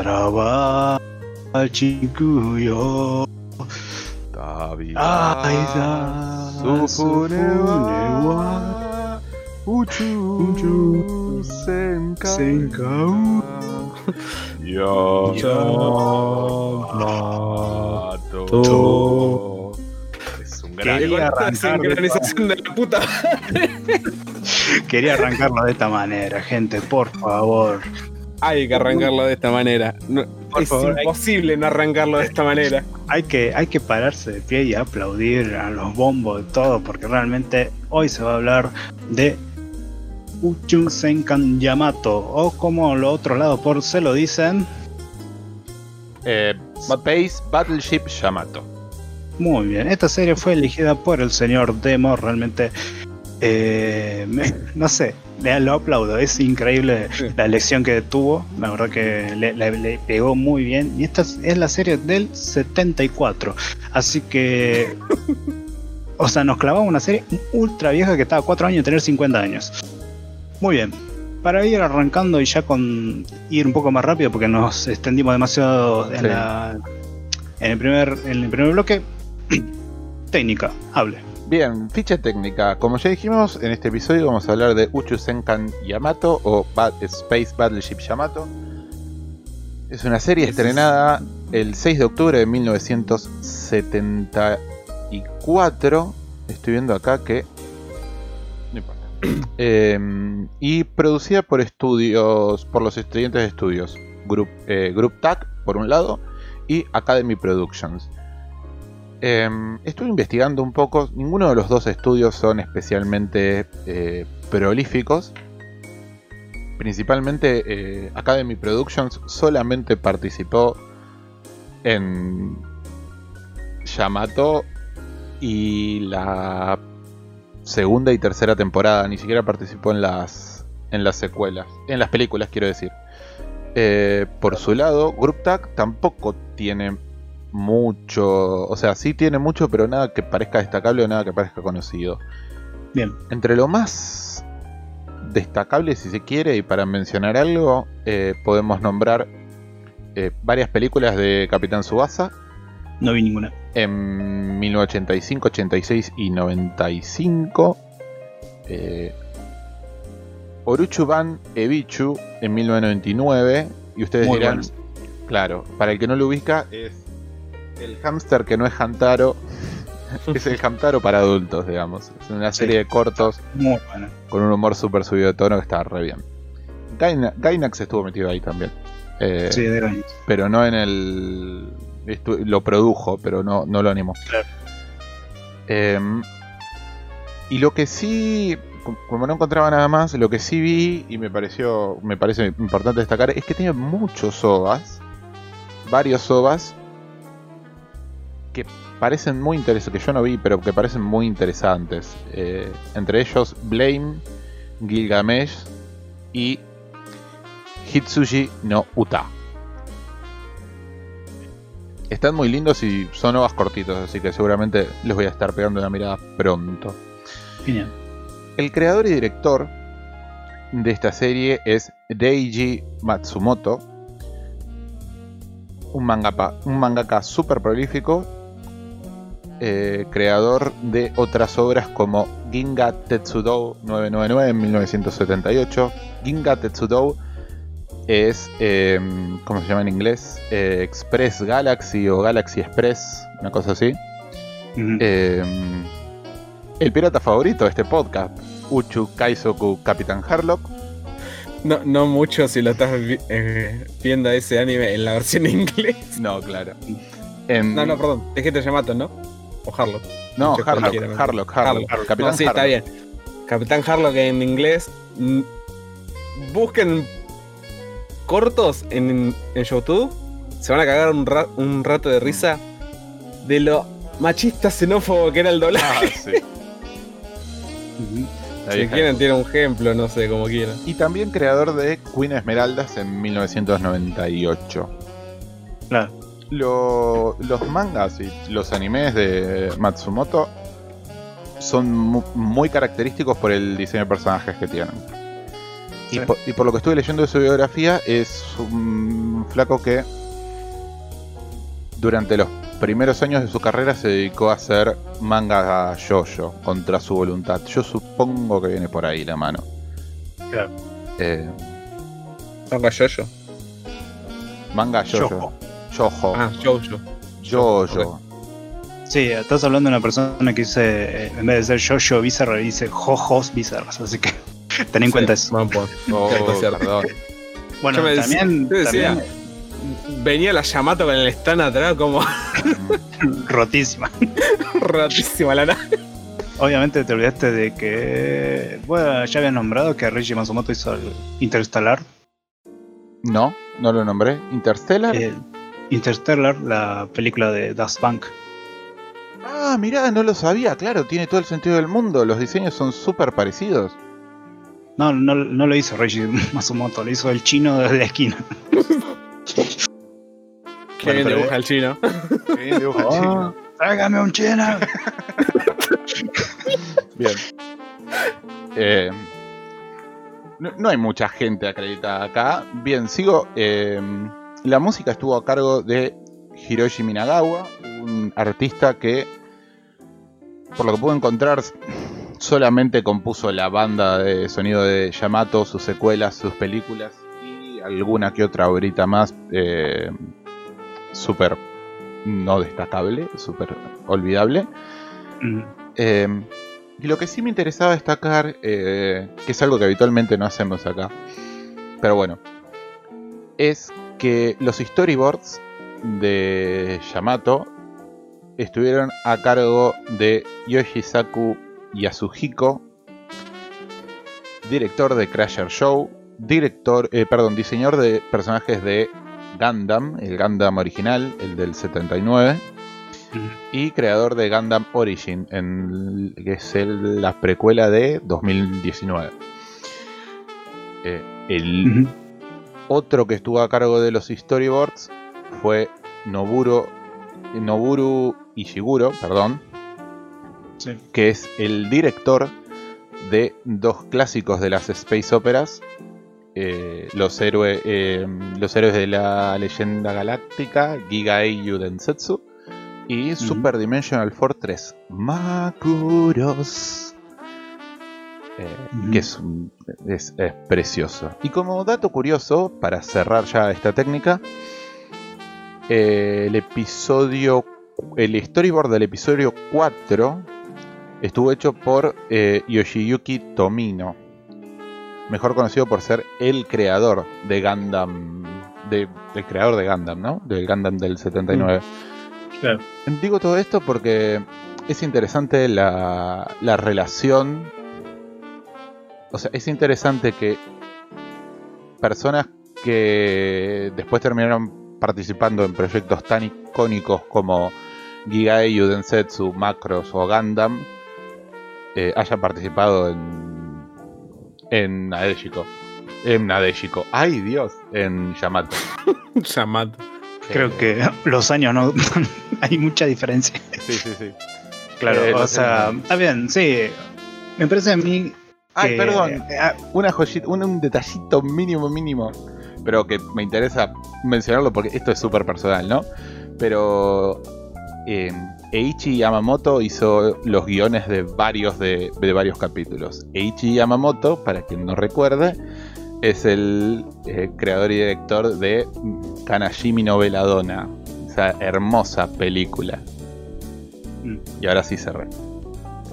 Araba chikuyo. Tabira, Aida, Sufune wa Uchu Uchu Senkau Yamato Es un gran Quería de la puta. Quería arrancarlo de esta manera, gente, por favor. Hay que arrancarlo de esta manera. No- Por es favor, hay- imposible no arrancarlo de esta manera. Hay que, hay que pararse de pie y aplaudir a los bombos de todo, porque realmente hoy se va a hablar de Uchun Senkan Yamato, o como los otros lados por se lo dicen. Eh, Space Battleship Yamato. Muy bien, esta serie fue elegida por el señor Demo, realmente, eh, me- no sé, le, lo aplaudo, es increíble Sí. la elección que tuvo, la verdad que le, le- le pegó muy bien, y esta es, la serie del 74, así que, o sea, nos clavamos una serie ultra vieja que estaba a 4 años de tener 50 años. Muy bien, para ir arrancando y ya con ir un poco más rápido, porque nos extendimos demasiado en, Sí. la, en, el, primer, en el primer bloque, técnica, hable. Bien, ficha técnica. Como ya dijimos, en este episodio vamos a hablar de Uchu Senkan Yamato o Ba- Space Battleship Yamato. Es una serie estrenada el 6 de octubre de 1974. Estoy viendo acá que... No importa. Eh, y producida por estudios, por los estudiantes de estudios. Group, eh, Group TAC, por un lado, y Academy Productions. Em, estuve investigando un poco, ninguno de los dos estudios son especialmente eh, prolíficos. Principalmente eh, Academy Productions solamente participó en Yamato y la segunda y tercera temporada, ni siquiera participó en las, en las secuelas, en las películas quiero decir. Eh, por su lado, Group Tag tampoco tiene mucho, o sea, sí tiene mucho, pero nada que parezca destacable o nada que parezca conocido. Bien, Entre lo más destacable, si se quiere, y para mencionar algo, eh, podemos nombrar eh, varias películas de Capitán Subasa no vi ninguna. en 1985, 86 y 95. Eh, Oruchuban Ebichu en 1999. Y ustedes Muy dirán, buenas. claro, para el que no lo ubica, es el hámster que no es Hamtaro. es el Hamtaro para adultos, digamos. Es una serie de cortos Muy buena. con un humor súper subido de tono que está re bien. Gaina- Gainax estuvo metido ahí también. Eh, Sí, de años. pero no en el. lo produjo, pero no, no lo animó. Claro. Em, y lo que sí, com- como no encontraba nada más, lo que sí vi y me pareció, me parece importante destacar es que tiene muchos ovas, varios ovas que parecen muy interesantes, que yo no vi, pero que parecen muy interesantes. Eh, entre ellos Blame, Gilgamesh y Hitsuji no Uta. Están muy lindos y son ovas cortitos, así que seguramente les voy a estar pegando una mirada pronto. Genial. El creador y director de esta serie es Reiji Matsumoto, un mangaka, un mangaka super prolífico, eh, creador de otras obras como Ginga Tetsudou 999 en 1978. Ginga Tetsudou es, eh, ¿cómo se llama en inglés? Eh, Express Galaxy o Galaxy Express, una cosa así. Eh, el pirata favorito de este podcast, Uchu Kaizoku Capitán Harlock. No, no mucho si lo estás vi- eh, viendo ese anime en la versión en inglés. No, claro. En- No, no, perdón. Dijiste Yamato, ¿no? O Harlock. no, Harlock, cualquiera, me- Harlock, Harlock, Harlock. Capitán No, sí, está Harlock. bien. Capitán Harlock en inglés. mm, Busquen cortos en, en YouTube, se van a cagar un, ra- un rato de risa de lo machista xenófobo que era el Ah, doblaje. sí. Ujú. La si quieren, tiene un ejemplo, no sé, como quieran. Y también creador de Queen Esmeraldas en 1998. Claro. Lo- los mangas y los animes de Matsumoto son mu- muy característicos por el diseño de personajes que tienen. Y, Sí. por, y por lo que estuve leyendo de su biografía, es un flaco que durante los primeros años de su carrera se dedicó a hacer manga yoyo contra su voluntad. Yo supongo que viene por ahí la mano. Claro. Eh, Manga Yoyo. manga yoyo. Yojo. Yojo. Ah, Jojo. Yoyo. Sí, estás hablando de una persona que dice, eh, en vez de ser Jojo Bizarro, dice Jojos Bizarros, así que ten en cuenta eso. Oh, perdón. Bueno, me también, yo decía, también Venía la Yamato con el stand atrás como rotísima. ratísima la nave. Obviamente te olvidaste de que, bueno, ya habías nombrado que Reggie Matsumoto hizo el Interstellar. No, no lo nombré. Interstellar. Eh, Interstellar, la película de Daft Punk. Ah, mirá, no lo sabía. Claro, tiene todo el sentido del mundo. Los diseños son súper parecidos. No, no, no lo hizo Reggie Matsumoto, lo hizo el chino de la esquina. Que Bueno, bien dibuja el chino. Qué bien dibuja el chino. tráigame un chino. Bien. Eh, no, no hay mucha gente acreditada acá. Bien, sigo. eh, la música estuvo a cargo de Hiroshi Minagawa, un artista que, por lo que pude encontrar, solamente compuso la banda de sonido de Yamato, sus secuelas, sus películas y alguna que otra obrita más eh, súper no destacable, súper olvidable. Mm, Eh, y lo que sí me interesaba destacar, eh, que es algo que habitualmente no hacemos acá, pero bueno, es que los storyboards de Yamato estuvieron a cargo de Yoshisaku Yasuhiko, director de Crasher Show, director, eh, perdón, diseñador de personajes de Gundam, el Gundam original, el del 79 mm. y creador de Gundam Origin, en, que es el- la precuela de 2019. Eh, el. Otro que estuvo a cargo de los storyboards fue Noburo, Noburu Ishiguro, perdón, Sí. que es el director de dos clásicos de las space operas. eh, los, héroes, eh, los héroes de la leyenda galáctica, Giga Eiyu Densetsu, y Super Dimensional Fortress Makuros. Eh, que es, es, es precioso. Y como dato curioso, para cerrar ya esta técnica, eh, el episodio, el storyboard del episodio 4 estuvo hecho por eh, Yoshiyuki Tomino, mejor conocido por ser el creador de Gundam, de, el creador de Gundam, ¿no? Del Gundam del 79. Claro. Digo todo esto porque es interesante la, la relación. O sea, es interesante que personas que después terminaron participando en proyectos tan icónicos como Gigaeyu, Densetsu, Macros o Gundam eh, hayan participado en en Nadeshiko. En Nadeshiko. ¡Ay, Dios! En Yamato. Yamato. Creo Eh, que los años no hay mucha diferencia. Sí, sí, sí. Claro, Eh, o no sea, está bien, sí. Me parece a mí Ay, que- perdón. ah, una joyita, un, un detallito mínimo, mínimo, pero que me interesa mencionarlo porque esto es súper personal, ¿no? Pero eh, Eiichi Yamamoto hizo los guiones de varios de, de varios capítulos. Eiichi Yamamoto, para quien no recuerde, es el eh, creador y director de Kanashimi no Veladona, esa hermosa película. Mm. Y ahora sí cerré.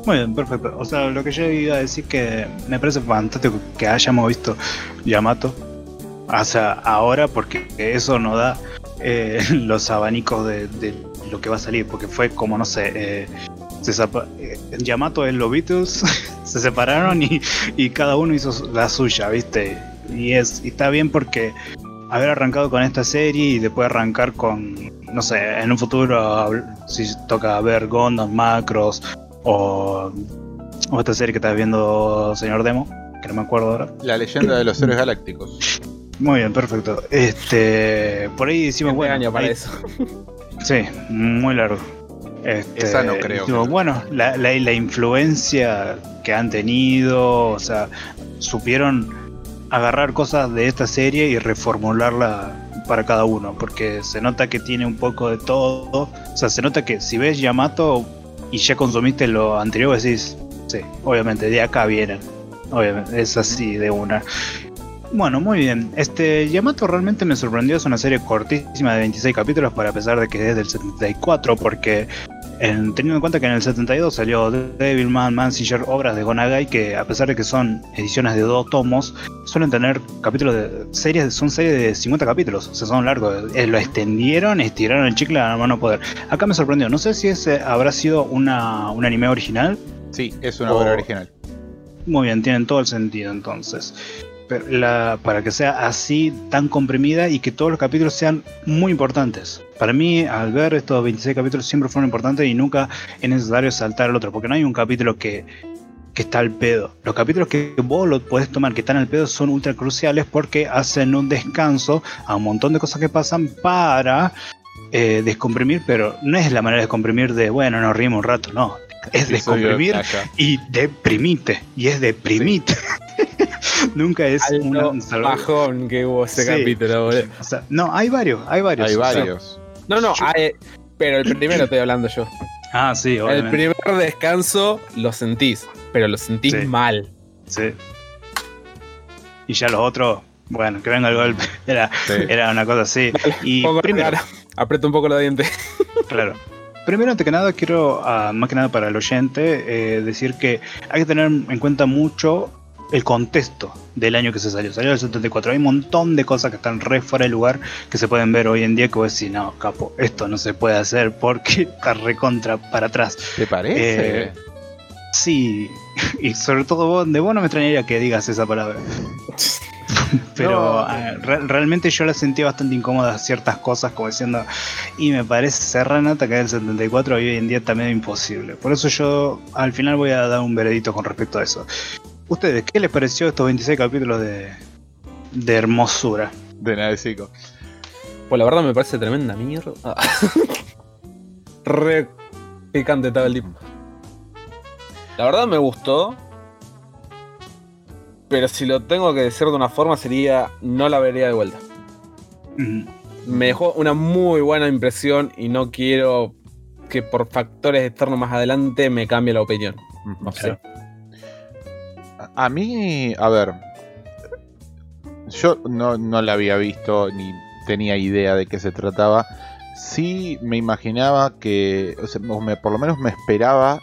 Muy bien, perfecto. O sea, lo que yo iba a decir que me parece fantástico que hayamos visto Yamato. Sea, ahora porque eso nos da eh, los abanicos de, lo que va a salir. Porque fue como, no sé, eh, se eh, Yamato es los Beatles, se separaron y, y cada uno hizo la suya, ¿viste? Y, es, y está bien porque haber arrancado con esta serie y después arrancar con, no sé, en un futuro, si toca ver Gondos, Macros o, o esta serie que estás viendo, señor Demo, que no me acuerdo ahora. La leyenda de los héroes galácticos. Muy bien, perfecto. Este, por ahí decimos, Buen bueno, año para ahí- eso. Sí, muy largo. Este, Esa no creo digo, que- bueno, la, la- la influencia que han tenido, o sea, supieron agarrar cosas de esta serie y reformularla para cada uno, porque se nota que tiene un poco de todo. O sea, se nota que si ves Yamato y ya consumiste lo anterior, decís, sí, obviamente, de acá vienen. Obviamente, es así de una. Bueno, muy bien. Este Yamato realmente me sorprendió. Es una serie cortísima de 26 capítulos, para pesar de que es del 74, porque en- teniendo en cuenta que en el 72 salió Devilman, Massinger, obras de Gonagai, que a pesar de que son ediciones de dos tomos, suelen tener capítulos de series, son series de 50 capítulos, o sea, son largos. Eh, lo extendieron, estiraron el chicle a la mano poder. Acá me sorprendió. No sé si ese habrá sido una, un anime original. Sí, es una Oh. obra original. Muy bien, tienen todo el sentido entonces. La- para que sea así, tan comprimida y que todos los capítulos sean muy importantes. Para mí, al ver estos 26 capítulos, siempre fueron importantes y nunca es necesario saltar al otro, porque no hay un capítulo que, que está al pedo. Los capítulos que vos lo podés tomar que están al pedo son ultra cruciales porque hacen un descanso a un montón de cosas que pasan para eh, descomprimir, pero no es la manera de descomprimir de, bueno, nos rimos un rato, no. Es descomprimir y deprimite. Y es deprimite. Nunca es salva- bajón que hubo ese Sí. capítulo, boludo. O sea, no, hay varios, hay varios. Hay O sea, varios. No, no, hay- pero el primero estoy hablando yo. ah, sí, El obviamente. primer descanso lo sentís, pero lo sentís Sí. mal. Sí. Y ya los otros, bueno, que venga el golpe. Era, Sí. era una cosa así. Y la primero, aprieto un poco los dientes. Claro. Primero, antes que nada, quiero, ah, más que nada para el oyente, eh, decir que hay que tener en cuenta mucho el contexto del año que se salió. Salió el 74. Hay un montón de cosas que están re fuera de lugar que se pueden ver hoy en día que vos decís, no, capo, esto no se puede hacer porque está recontra para atrás. ¿Te parece? Eh, Sí, y sobre todo vos, de vos no me extrañaría que digas esa palabra. Pero No. ah, re- realmente yo la sentí bastante incómoda ciertas cosas, como diciendo, y me parece cerrar nota que el 74 y hoy en día también es imposible. Por eso yo al final voy a dar un veredito con respecto a eso. ¿Ustedes qué les pareció estos 26 capítulos de, de hermosura? De nada de psico. Pues la verdad me parece tremenda mierda. Ah. Re picante estaba el tipo. La verdad me gustó. Pero si lo tengo que decir de una forma sería no la vería de vuelta. Mm, Me dejó una muy buena impresión y no quiero que por factores externos más adelante me cambie la opinión. No sé. A- mí, a ver, yo no, no la había visto ni tenía idea de qué se trataba. Sí me imaginaba que, o sea, por lo menos me esperaba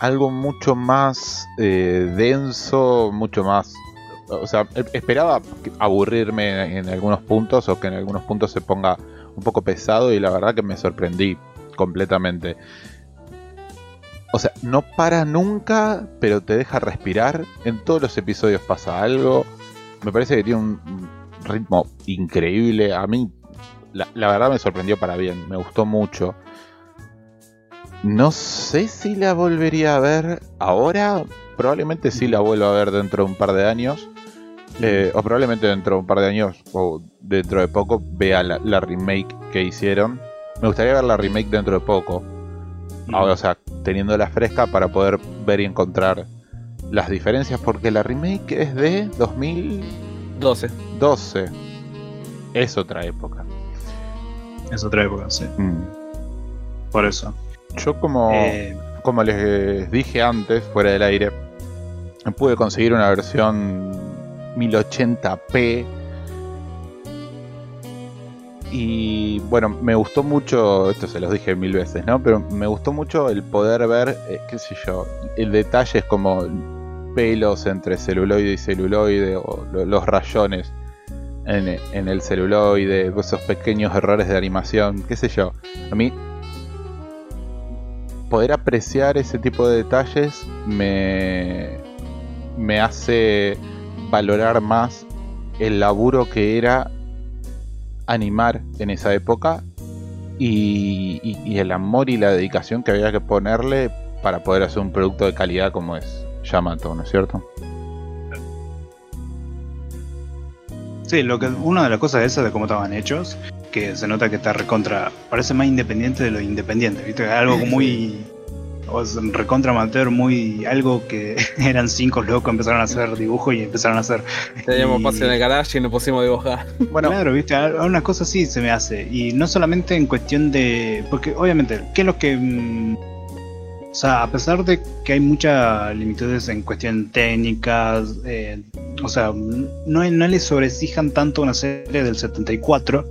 algo mucho más eh, denso, mucho más... O sea, e- esperaba aburrirme en algunos puntos o que en algunos puntos se ponga un poco pesado y la verdad que me sorprendí completamente. O sea, no para nunca, pero te deja respirar. En todos los episodios pasa algo. Me parece que tiene un ritmo increíble. A mí, la, la verdad me sorprendió para bien. Me gustó mucho. No sé si la volvería a ver ahora. Probablemente sí la vuelva a ver dentro de un par de años. Eh, o probablemente dentro de un par de años o dentro de poco vea la, la remake que hicieron. Me gustaría ver la remake dentro de poco. Ahora, o sea, teniéndola fresca para poder ver y encontrar las diferencias, porque la remake es de 2012. 12. Es otra época. Es otra época, sí. Mm. Por eso. Yo como, Eh, como les dije antes, fuera del aire, pude conseguir una versión 1080p. Y bueno, me gustó mucho, esto se los dije mil veces, ¿no? Pero me gustó mucho el poder ver, eh, qué sé yo, el detalle es como pelos entre celuloide y celuloide, o lo- los rayones en, en el celuloide, esos pequeños errores de animación, qué sé yo. A mí poder apreciar ese tipo de detalles me, me hace valorar más el laburo que era animar en esa época y, y- y el amor y la dedicación que había que ponerle para poder hacer un producto de calidad como es Yamato, ¿no es cierto? Sí, lo que, una de las cosas esas de cómo estaban hechos, que se nota que está recontra, parece más independiente de lo independiente, ¿viste? Algo muy o recontra amateur, muy algo que eran cinco locos, empezaron a hacer dibujo y empezaron a hacer. Teníamos y- pase en el garage y nos pusimos a dibujar. Bueno, claro, viste, A- a unas cosas sí se me hace. Y no solamente en cuestión de. Porque obviamente, ¿qué es lo que. mm, o sea, a pesar de que hay muchas limitaciones en cuestión técnicas, eh, o sea, no, no le sobreexijan tanto una serie del 74,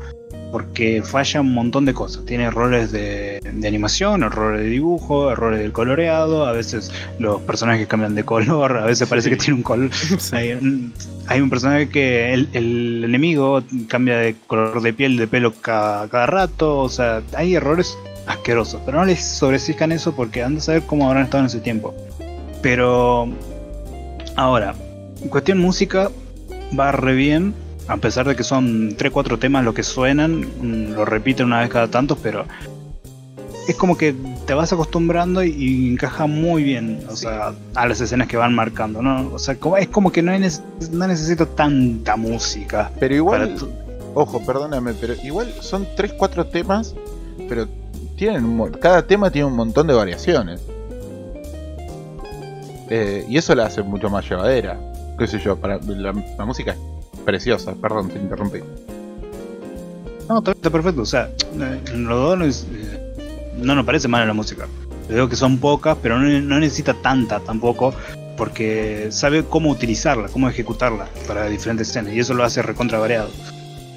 porque falla un montón de cosas. Tiene errores de, de animación, errores de dibujo, errores del coloreado, a veces los personajes cambian de color, a veces parece que tiene un color. Hay un, hay un personaje que el, el enemigo cambia de color de piel, de pelo cada, cada rato, o sea, hay errores asquerosos, pero no les sobreexijan eso porque han de saber cómo habrán estado en ese tiempo. Pero ahora, en cuestión música, va re bien, a pesar de que son 3-4 temas lo que suenan, mm, lo repiten una vez cada tanto, pero es como que te vas acostumbrando y, y encaja muy bien, o sea, a las escenas que van marcando, ¿no? O sea, como, es como que no, hay nece- no necesito tanta música. pero igual, ojo, perdóname, pero igual son 3-4 temas, pero tienen un cada tema tiene un montón de variaciones. Eh, y eso la hace mucho más llevadera. Qué sé yo, para la, la música es preciosa, perdón, te interrumpí. No, está, está perfecto. O sea, eh, los dos no, es- eh, no nos parece mal la música. Digo que son pocas, pero no, no necesita tanta tampoco, porque sabe cómo utilizarla, cómo ejecutarla para diferentes escenas, y eso lo hace recontra variado.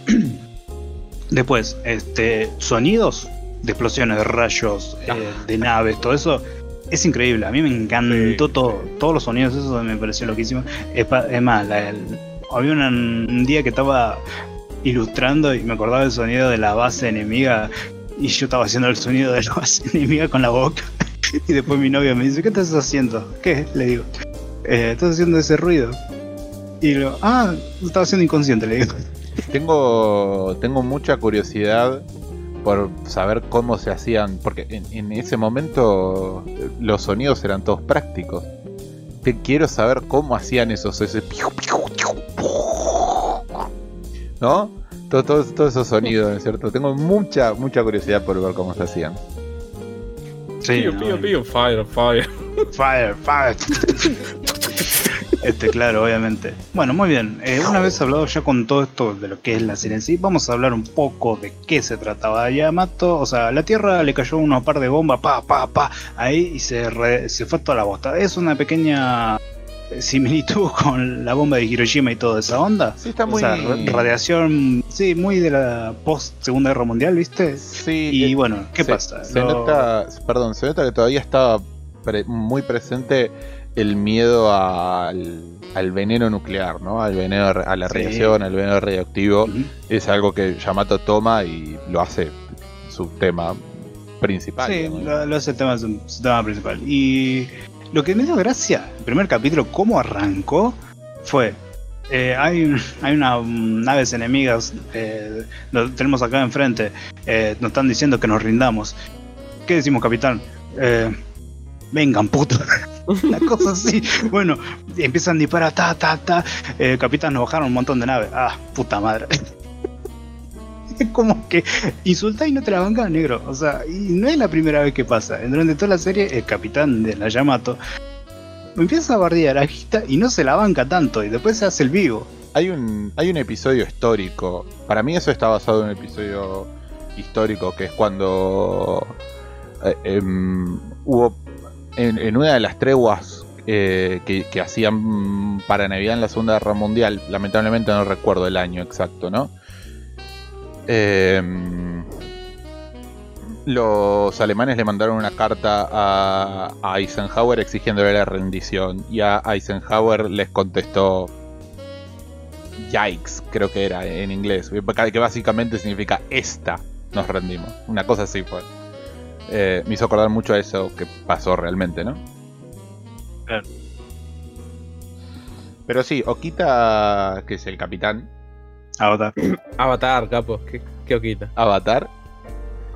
Después, este, sonidos de explosiones, de rayos, eh, de naves, todo eso es increíble. A mí me encantó Sí. todo, todos los sonidos, eso me pareció loquísimo. Es, es más, la- el- había un día que estaba ilustrando y me acordaba del sonido de la base enemiga y yo estaba haciendo el sonido de la base enemiga con la boca y después mi novia me dice ¿qué estás haciendo? ¿qué? le digo "Eh, estás haciendo ese ruido y le digo ah estaba haciendo inconsciente le digo Tengo, tengo mucha curiosidad por saber cómo se hacían, porque en, en ese momento eh, los sonidos eran todos prácticos. Te quiero saber cómo hacían esos, ese piu, piu, ¿no? Todo- Todos todos esos sonidos, ¿no es cierto? Tengo mucha, mucha curiosidad por ver cómo se hacían. sí, Pío, pío, pío, fire, fire. Fire, fire. Este, claro, obviamente. Bueno, muy bien. Eh, una vez hablado ya con todo esto de lo que es la serie en sí, vamos a hablar un poco de qué se trataba Yamato. O sea, la Tierra le cayó una par de bombas, pa, pa, pa, ahí y se, re- se fue toda la bosta. Es una pequeña similitud con la bomba de Hiroshima y toda esa onda. Sí, está O muy... sea, radiación, sí, muy de la post Segunda Guerra Mundial, ¿viste? Sí, Y eh, bueno, ¿qué se, pasa? Se Lo- nota, perdón, se nota que todavía estaba pre- muy presente el miedo al, al veneno nuclear, ¿no? Al veneno, a la Sí. radiación, al veneno radioactivo. Es algo que Yamato toma y lo hace su tema principal. Sí, lo, lo hace el tema, su tema principal. Y lo que me dio gracia, el primer capítulo, cómo arrancó, fue. eh, hay, hay unas naves enemigas, eh, tenemos acá enfrente, eh, nos están diciendo que nos rindamos. ¿Qué decimos, capitán? Eh, vengan, puto. Una cosa así. Bueno, empiezan a disparar, ta, ta, ta. Capitán, nos bajaron un montón de naves. Ah, puta madre. Es como que insultá y no te la banca, negro. O sea, y no es la primera vez que pasa. Durante toda la serie, el capitán de la Yamato empieza a bardear a Gita y no se la banca tanto. Y después se hace el vivo. Hay un, hay un episodio histórico. Para mí eso está basado en un episodio histórico que es cuando eh, em, hubo en, en una de las treguas eh, que, que hacían para Navidad en la Segunda Guerra Mundial. Lamentablemente no recuerdo el año exacto, ¿no? Em, los alemanes le mandaron una carta a, a Eisenhower exigiéndole la rendición y a Eisenhower les contestó Yikes, creo que era en inglés, que básicamente significa esta nos rendimos. Una cosa así fue. Eh, me hizo acordar mucho a eso que pasó realmente, ¿no? Claro. Pero sí, Okita, que es el capitán, Avatar. Avatar, capo. Qué, qué oquita. Avatar.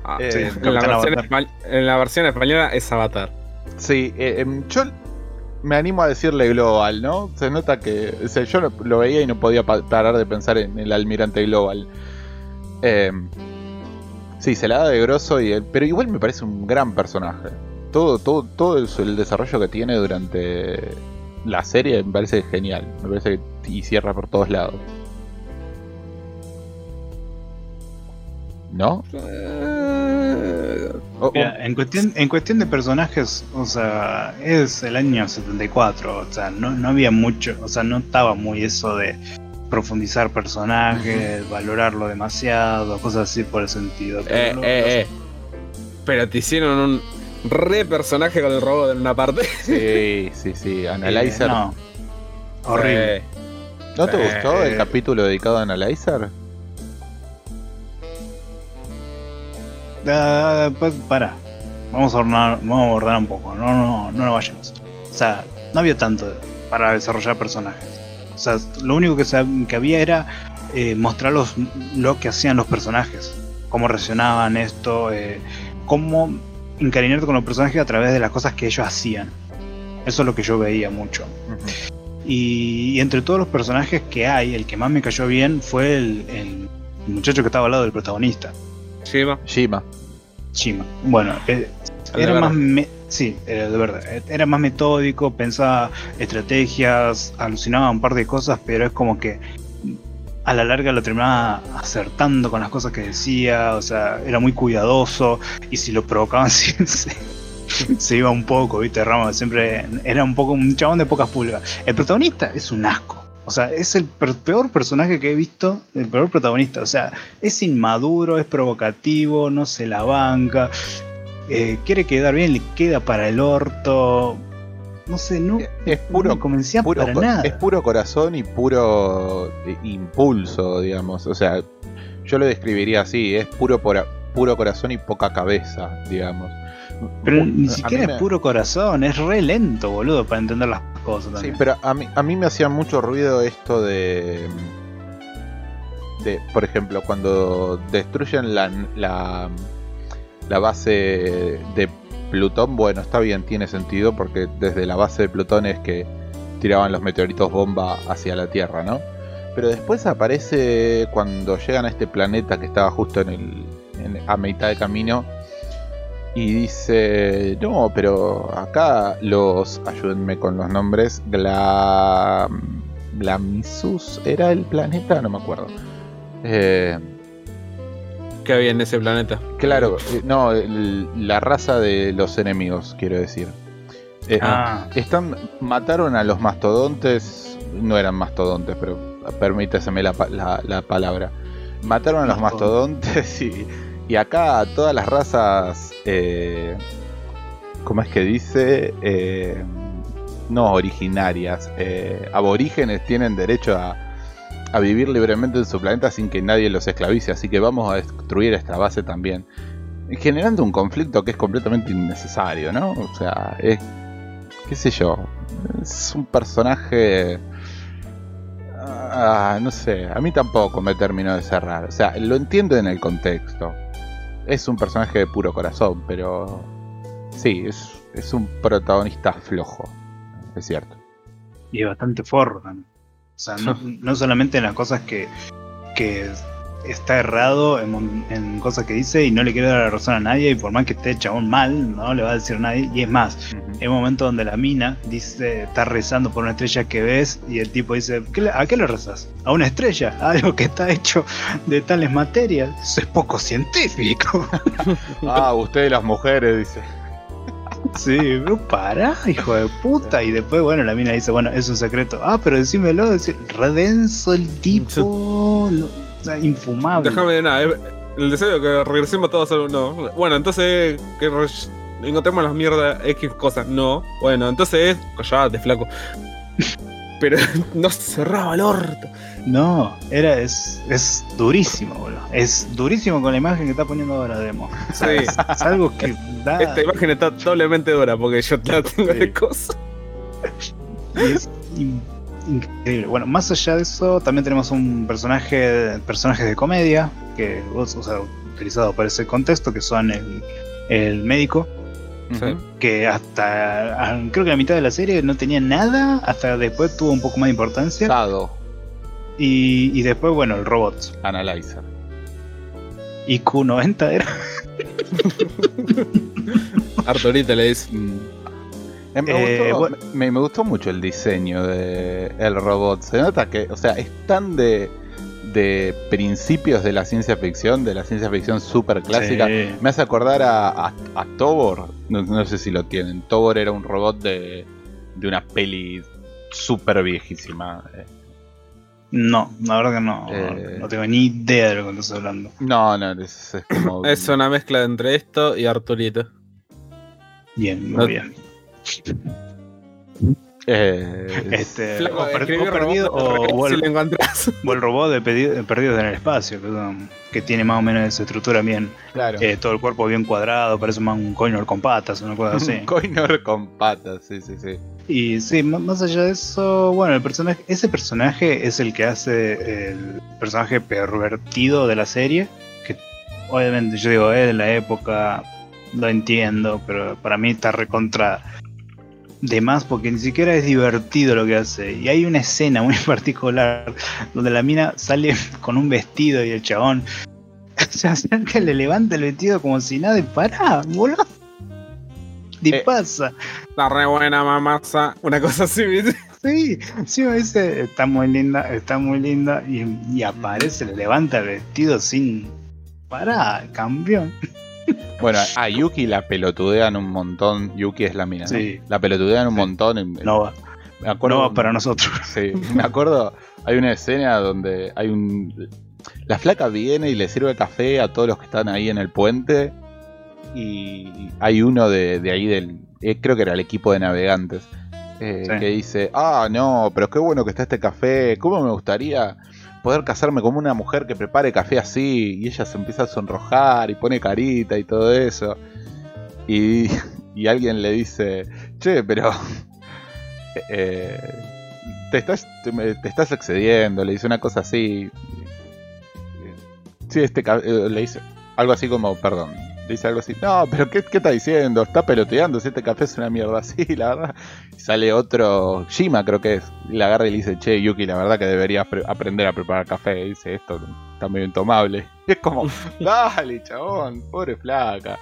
Ah, Eh, sí, en, la versión Avatar. espa- en la versión española es Avatar. Sí, eh, em, yo me animo a decirle global, ¿no? Se nota que. o sea, yo lo, lo veía y no podía pa- parar de pensar en el almirante global. Em, sí, se la da de grosso, y, el- pero igual me parece un gran personaje. Todo, todo, todo el, el desarrollo que tiene durante la serie me parece genial. Me parece que y cierra por todos lados. ¿No? O- o- Mira, en cuestión, en cuestión de personajes, o sea, es el año 74, o sea, no, no había mucho, o sea, no estaba muy eso de profundizar personajes, valorarlo demasiado, cosas así por el sentido. Eh, Pero lo- eh, eh. Pero te hicieron un re personaje con el robot en una parte. sí, sí, sí. Analyzer. Eh, no, horrible. Eh, ¿No te Eh, gustó el eh. capítulo dedicado a Analyzer? Ah, pues, para, vamos a ordenar, vamos a ordenar un poco, no, no, no nos vayamos. O sea, no había tanto para desarrollar personajes. O sea, lo único que, se- que había era eh, mostrarlos lo que hacían los personajes, cómo reaccionaban esto, eh, cómo encariñarte con los personajes a través de las cosas que ellos hacían. Eso es lo que yo veía mucho. Y, y entre todos los personajes que hay, el que más me cayó bien fue el, el muchacho que estaba al lado del protagonista. Shima. Shima. Shima. Bueno, eh, era más me- sí, era de verdad. eh, Era más metódico, pensaba estrategias, alucinaba un par de cosas, pero es como que a la larga lo terminaba acertando con las cosas que decía, o sea, era muy cuidadoso y si lo provocaban sí, se iba un poco, viste, Ramos siempre era un poco un chabón de pocas pulgas. El protagonista es un asco. O sea, es el peor personaje que he visto, el peor protagonista. O sea, es inmaduro, es provocativo, no se la banca, eh, quiere quedar bien, le queda para el orto. No sé, no, Es no puro, me convencía puro para nada. es puro corazón y puro eh, impulso, digamos. O sea, yo lo describiría así, es puro puro corazón y poca cabeza, digamos. Pero ni siquiera es me- puro corazón, es re lento, boludo, para entender las cosas Sí, también. pero a mí, a mí me hacía mucho ruido esto de. de por ejemplo, cuando destruyen la, la, la base de Plutón, bueno, está bien, tiene sentido, porque desde la base de Plutón es que tiraban los meteoritos bomba hacia la Tierra, ¿no? Pero después aparece cuando llegan a este planeta que estaba justo en el, en- a mitad de camino y dice, no, pero acá los, ayúdenme con los nombres, Gla... Glamisus era el planeta, no me acuerdo. Eh, ¿Qué había en ese planeta? claro, eh, no, el- la raza de los enemigos, quiero decir. Eh, Ah, están, mataron a los mastodontes, no eran mastodontes, pero permíteseme la, pa- la- la palabra. Mataron a los mastodontes y, y acá todas las razas, eh, ¿cómo es que dice? Eh, no originarias, eh, aborígenes tienen derecho a, a vivir libremente en su planeta sin que nadie los esclavice, así que vamos a destruir esta base también. Generando un conflicto que es completamente innecesario, ¿no? O sea, es qué sé yo, es un personaje... ah, no sé, a mí tampoco me terminó de cerrar. O sea, lo entiendo en el contexto. Es un personaje de puro corazón, pero... Sí, es, es un protagonista flojo. Es cierto. y es bastante forro también. O sea, no, no solamente en las cosas que, que está errado, en, mon- en cosas que dice y no le quiere dar la razón a nadie, y por más que esté el chabón mal, no le va a decir a nadie. Y es más, hay un momento donde la mina dice, está rezando por una estrella que ves, y el tipo dice, ¿Qué le- ¿a qué le rezas? A una estrella, a algo que está hecho de tales materias. Eso es poco científico. Ah, ustedes las mujeres, dice. Sí, pero para, hijo de puta. Y después, bueno, la mina dice, bueno, es un secreto. Ah, pero decímelo, decir, redenso el tipo, no, infumable. Déjame de nada. eh, El deseo de que regresemos todos a no. Bueno, entonces que re- encontremos las mierdas X cosas. No. Bueno, entonces callate, flaco. Pero no cerraba el orto. No, era, es, es durísimo, boludo. Es durísimo con la imagen que está poniendo ahora Demo. Sí. es, algo que da. Esta imagen está doblemente dura porque yo la tengo de cosas. y es increíble. Bueno, más allá de eso, también tenemos un personaje, personajes de comedia, que, o sea, utilizado para ese contexto, que son el, el médico, Sí. que hasta ah, creo que a la mitad de la serie no tenía nada, hasta después tuvo un poco más de importancia. Sado, Y, y después, bueno, el robot. Analyzer. IQ90 era. Arturito le dice. Eh, Me, Eh, gustó, bueno. me- me gustó mucho el diseño de el robot. Se nota que, o sea, es tan de, de principios de la ciencia ficción, de la ciencia ficción super clásica. Sí. Me hace acordar a, a, a Tobor. No, no sé si lo tienen. Tobor era un robot de, de una peli super viejísima. Eh, No, la verdad que no. Eh. No tengo ni idea de lo que estás hablando. No, no, es, es como. Es una mezcla entre esto y Arturito. Bien, muy No- bien. Eh, Este, Flaco, o, per- escribí o perdido, robot, o, o si el, lo encontrás. o el robot de pedi- de Perdidos en el Espacio, que, que tiene más o menos esa estructura bien. claro. eh, todo el cuerpo bien cuadrado, parece más un coinor con patas, una cosa así. Un Coinor con patas, sí, sí, sí. Y sí, más allá de eso, bueno, el personaje, ese personaje es el que hace el personaje pervertido de la serie, que obviamente yo digo, es de la época, lo entiendo, pero para mí está recontra de más porque ni siquiera es divertido lo que hace. Y hay una escena muy particular donde la mina sale con un vestido y el chabón se acerca, le levanta el vestido como si nada y para, boludo. Y Eh, pasa. Está re buena mamasa. Una cosa así, ¿viste? Sí, sí me dice, está muy linda, está muy linda, y, y aparece, le levanta el vestido sin... Pará, campeón. Bueno, a Yuki la pelotudean un montón. Yuki es la mina, ¿no? Sí. La pelotudean un Sí. montón. No va, me acuerdo, no va para nosotros. Sí, me acuerdo. Hay una escena donde hay un. La flaca viene y le sirve café a todos los que están ahí en el puente. Y hay uno de, de ahí del. eh, creo que era el equipo de navegantes. eh, Sí. Que dice: Ah, no, pero qué bueno que está este café. ¿Cómo me gustaría poder casarme con una mujer que prepare café así? Y ella se empieza a sonrojar y pone carita y todo eso. Y, y alguien le dice: Che, pero. eh, te estás, te, te estás excediendo, le dice una cosa así. Sí, este eh, le dice algo así como, perdón, dice algo así, no, pero ¿qué, qué está diciendo? Está peloteando, si este café es una mierda así, la verdad. Y sale otro, Shima creo que es, y la agarra y le dice, che, Yuki, la verdad que deberías pre- aprender a preparar café. Y dice, esto está medio intomable. Y es como, dale, chabón, pobre flaca.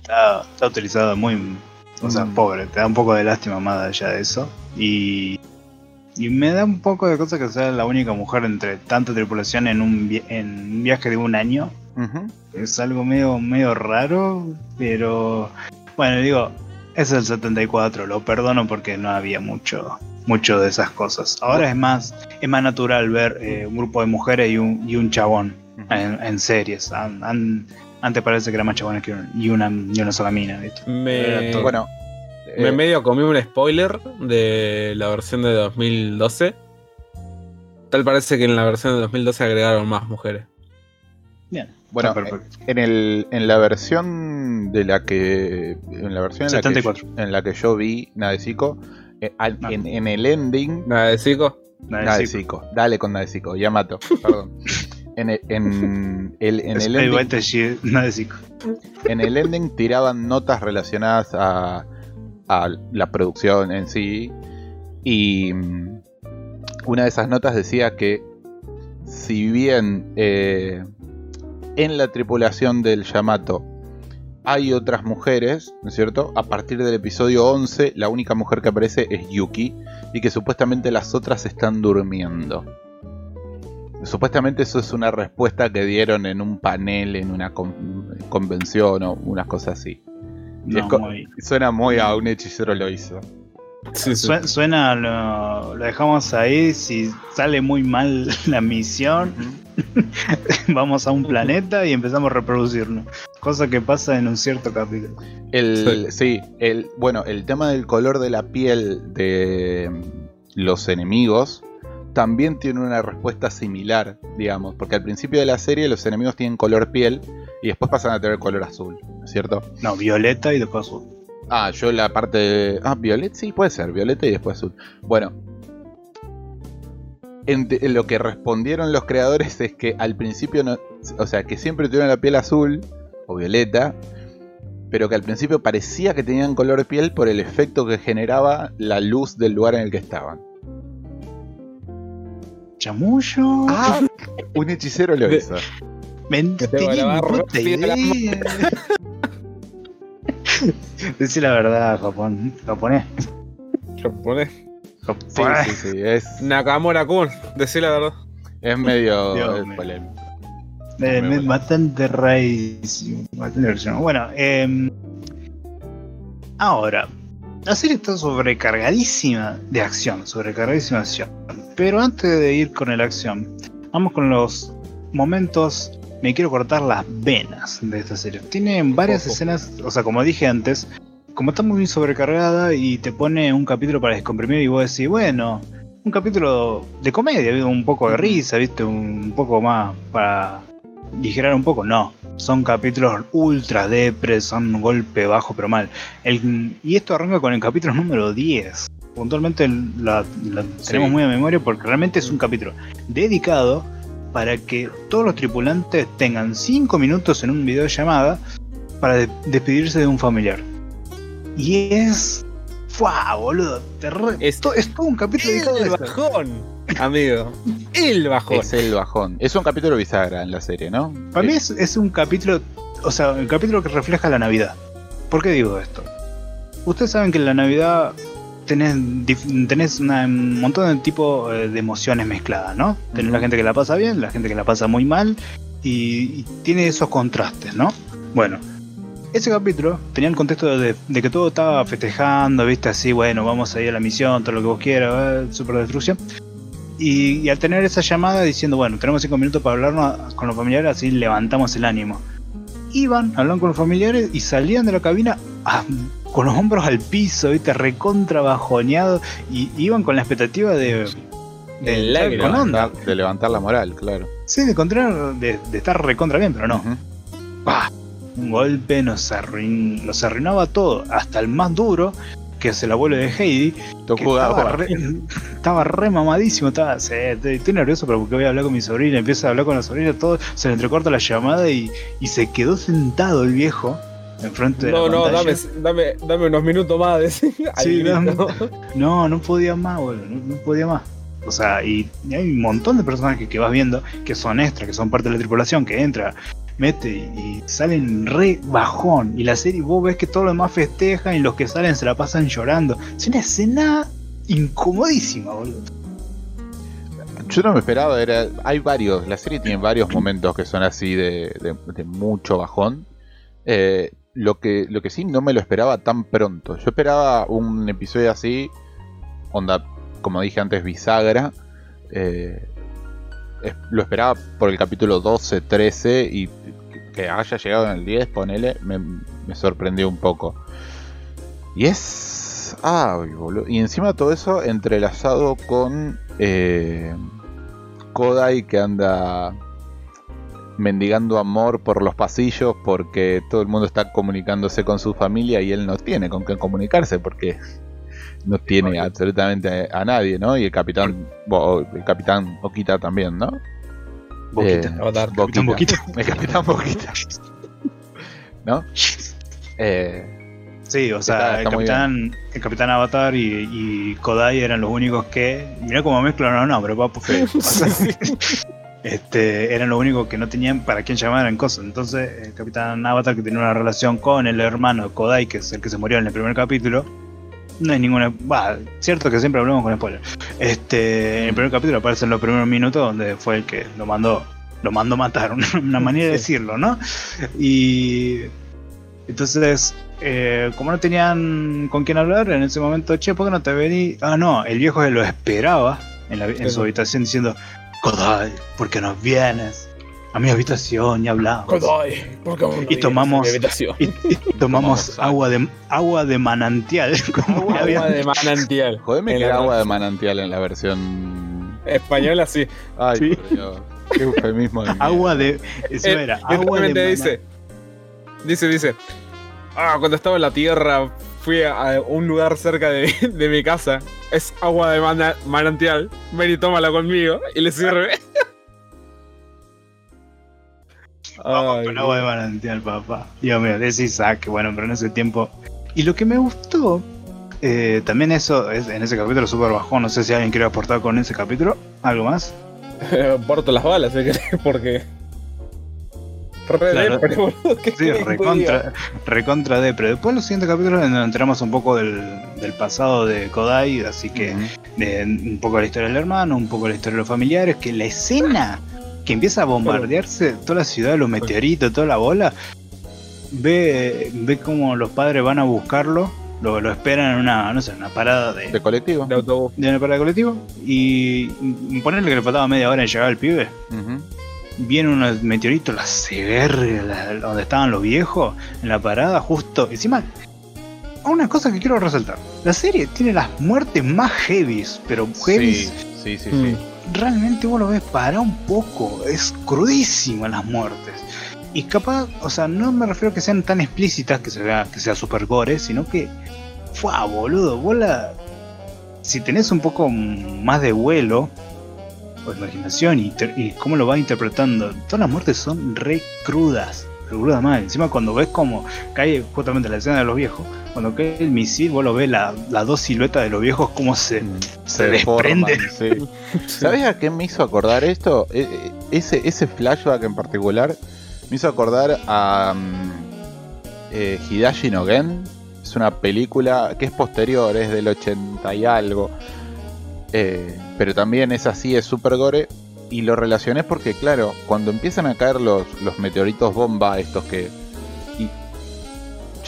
Está, está utilizado muy... O sea, Mm. pobre, te da un poco de lástima más allá de eso. Y... Y me da un poco de cosa que sea la única mujer entre tanta tripulación en un, en un viaje de un año. Es algo medio, medio raro, pero bueno, digo, es el 74, lo perdono porque no había mucho, mucho de esas cosas. Ahora es más, es más natural ver eh, un grupo de mujeres y un, y un chabón en, en series. An- an- antes parece que era más chabones que un- y una, y una sola mina. Me. Bueno, me eh, medio comí un spoiler de la versión de 2012. Tal parece que en la versión de 2012 agregaron más mujeres. Bien. Bueno. En, el, en la versión de la que. En la versión en la, que, 74. yo- en la que yo vi Nadesico, eh, Ah. en, en el ending. Nada de chico. Nada, sí, Nadesico, dale con Nadesico, Yamato, perdón. En el, en el, en el ending, en el ending tiraban notas relacionadas a, a la producción en sí. Y mm, una de esas notas decía que si bien eh, en la tripulación del Yamato hay otras mujeres, ¿no es cierto? A partir del episodio 11 la única mujer que aparece es Yuki y que supuestamente las otras están durmiendo. Supuestamente eso es una respuesta que dieron en un panel, en una con- convención o unas cosas así. No, muy- Suena muy a un hechicero lo hizo. Sí, sí. Sue- Suena, lo, lo dejamos ahí. Si sale muy mal la misión, vamos a un planeta y empezamos a reproducirnos. Cosa que pasa en un cierto capítulo. El, sí, el, bueno, el tema del color de la piel de los enemigos también tiene una respuesta similar, digamos, porque al principio de la serie los enemigos tienen color piel y después pasan a tener color azul, ¿no es cierto? No, violeta y después azul. Ah, yo la parte de... Ah, violeta, sí, puede ser, violeta y después azul. Bueno, en- en lo que respondieron los creadores es que al principio no. O sea, que siempre tuvieron la piel azul o violeta. Pero que al principio parecía que tenían color de piel por el efecto que generaba la luz del lugar en el que estaban. Chamullo. Ah, un hechicero lo De- hizo. Men- que tengo tenía la ni barba puta fría de la idea. Decí la verdad, Japón. Japonés. Japonés. Sí, Japonés. sí, sí. Es, Nakamura Kun, decí la verdad. es medio Dios es mío. polémico. Eh, Me bastante raíz. Bastante rarísimo. Bueno, eh, ahora, la serie está sobrecargadísima de acción, sobrecargadísima de acción. Pero antes de ir con la acción, vamos con los momentos. Me quiero cortar las venas de esta serie. Tiene varias Ojo. escenas, o sea, como dije antes, como está muy sobrecargada y te pone un capítulo para descomprimir y vos decís, bueno, un capítulo de comedia, un poco de risa, viste, un poco más para aligerar un poco, no. Son capítulos ultra depres, son un golpe bajo pero mal. El- y esto arranca con el capítulo número 10. Puntualmente la, la tenemos muy a memoria porque realmente es un capítulo dedicado para que todos los tripulantes tengan 5 minutos en un videollamada para de- despedirse de un familiar. Y es... ¡Fua, boludo! Es- to- es todo un capítulo dedicado El bajón, amigo. El bajón. Es el bajón. Es un capítulo bisagra en la serie, ¿no? Para mí Eh, es, es un capítulo, o sea, un capítulo que refleja la Navidad. ¿Por qué digo esto? Ustedes saben que en la Navidad tenés, tenés una- un montón de tipos eh, de emociones mezcladas, ¿no? Tenés la gente que la pasa bien, la gente que la pasa muy mal, y, y tiene esos contrastes, ¿no? Bueno, ese capítulo tenía el contexto de, de que todo estaba festejando, viste, así, bueno, vamos a ir a la misión, todo lo que vos quieras, eh, super destrucción. Y, y al tener esa llamada diciendo, bueno, tenemos cinco minutos para hablarnos con los familiares, así levantamos el ánimo. Iban, hablaban con los familiares y salían de la cabina con los hombros al piso, viste, recontra bajoneado, y iban con la expectativa de, de onda. levantar- de levantar la moral, claro. Sí, de encontrar, de, de estar recontra bien, pero no. Un golpe nos arruin, arruinaba todo, hasta el más duro, que es el abuelo de Heidi, jugabas. estaba, re, estaba re mamadísimo, estaba, estoy, estoy nervioso pero porque voy a hablar con mi sobrina, empieza a hablar con la sobrina, todo, se le entrecorta la llamada y, y se quedó sentado el viejo enfrente de No, la no, pantalla. dame, dame, dame unos minutos más. al Sí, dame- No, no podía más, boludo, no, no podía más. O sea, y, y hay un montón de personajes que vas viendo que son extras, que son parte de la tripulación, que entra, mete y, y salen re bajón. Y la serie, vos ves que todos los demás festejan y los que salen se la pasan llorando. Es una escena incomodísima, boludo. Yo no me esperaba, era, hay varios, la serie tiene varios momentos que son así de, de- de mucho bajón. Eh, lo, que, lo que sí no me lo esperaba tan pronto. Yo esperaba un episodio así, onda, como dije antes, bisagra. eh, lo esperaba por el capítulo 12, 13 y que haya llegado en el 10, ponele, me, me sorprendió un poco. Y es... Ay, boludo. Y encima todo eso entrelazado con eh, Kodai que anda mendigando amor por los pasillos porque todo el mundo está comunicándose con su familia y él no tiene con qué comunicarse porque no tiene absolutamente a, nadie, ¿no? Y el capitán, bo- el capitán Okita también, ¿no? Boquita. Eh, Boquita. El capitán Boquita. ¿No? Eh, Sí, o sea, Está- está el, capitán, el capitán Avatar y, y Kodai eran los únicos que. Mirá cómo mezclan, no, no, pero va por o sea, este, eran los únicos que no tenían para quién llamar en cosas. Entonces, el capitán Avatar, que tenía una relación con el hermano Kodai, que es el que se murió en el primer capítulo, no hay ninguna. Va, cierto que siempre hablamos con spoilers. Este, en el primer capítulo aparece en los primeros minutos donde fue el que lo mandó. Lo mandó matar, una, una manera de decirlo, ¿no? Y entonces, eh, como no tenían con quién hablar, en ese momento, che, ¿por qué no te vení? Ah, no, el viejo se lo esperaba en, la- en su habitación diciendo, Kodai, ¿por qué no vienes a mi habitación y hablamos? Kodai, ¿por qué aún no Y vienes tomamos- a mi habitación? Y, y tomamos agua de, agua de manantial. Como Agua había- de manantial. jodeme que agua de manantial en la versión. Española, sí. Ay, Sí. Qué eufemismo de agua de. Eso Eh, era, agua de dice, dice, dice, ah, cuando estaba en la tierra fui a, a un lugar cerca de, de mi casa es agua de mana- manantial. Ven y tómala conmigo. Y le sirve. Vamos Ay, con agua de manantial, papá. Dios mío, ese Isaac, bueno, pero en ese tiempo. Y lo que me gustó, eh, también eso, es, en ese capítulo súper bajón, no sé si alguien quiere aportar con ese capítulo, algo más. Porto las balas, querés, porque. Re Claro. depre, boludo, ¿qué Sí, recontra, recontra de, pero después los siguientes capítulos nos enteramos un poco del, del pasado de Kodai, así que de, un poco la historia del hermano, un poco la historia de los familiares, que la escena que empieza a bombardearse toda la ciudad, los meteoritos, toda la bola, ve, ve como los padres van a buscarlo, lo, lo esperan en una, no sé, una parada de, De colectivo. De autobús. de una parada de colectivo y ponerle que le faltaba media hora en llegar al pibe. Viene unos meteoritos, la la- donde estaban los viejos, en la parada, justo. Encima, una cosa que quiero resaltar: la serie tiene las muertes más heavies, pero heavies. Sí, sí, sí. Mm. sí. Realmente vos lo ves para un poco, es crudísima las muertes. Y capaz, o sea, no me refiero a que sean tan explícitas que se vea que sea super gore, sino que. ¡Fua, boludo! Vos la. Si tenés un poco más de vuelo o imaginación y, cómo lo va interpretando, todas las muertes son re crudas. re crudas mal. Encima, cuando ves como cae justamente la escena de los viejos, cuando cae el misil, vos lo ves la- las dos siluetas de los viejos, cómo se, se deforman, desprenden. sí. ¿Sabes a qué me hizo acordar esto? E- e- Ese, ese flashback en particular me hizo acordar a mm, eh, Hidashi no Gen. Es una película que es posterior, es del 80 y algo. Eh, pero también es así, es super gore. Y lo relacioné porque, claro, cuando empiezan a caer los, meteoritos bomba, estos que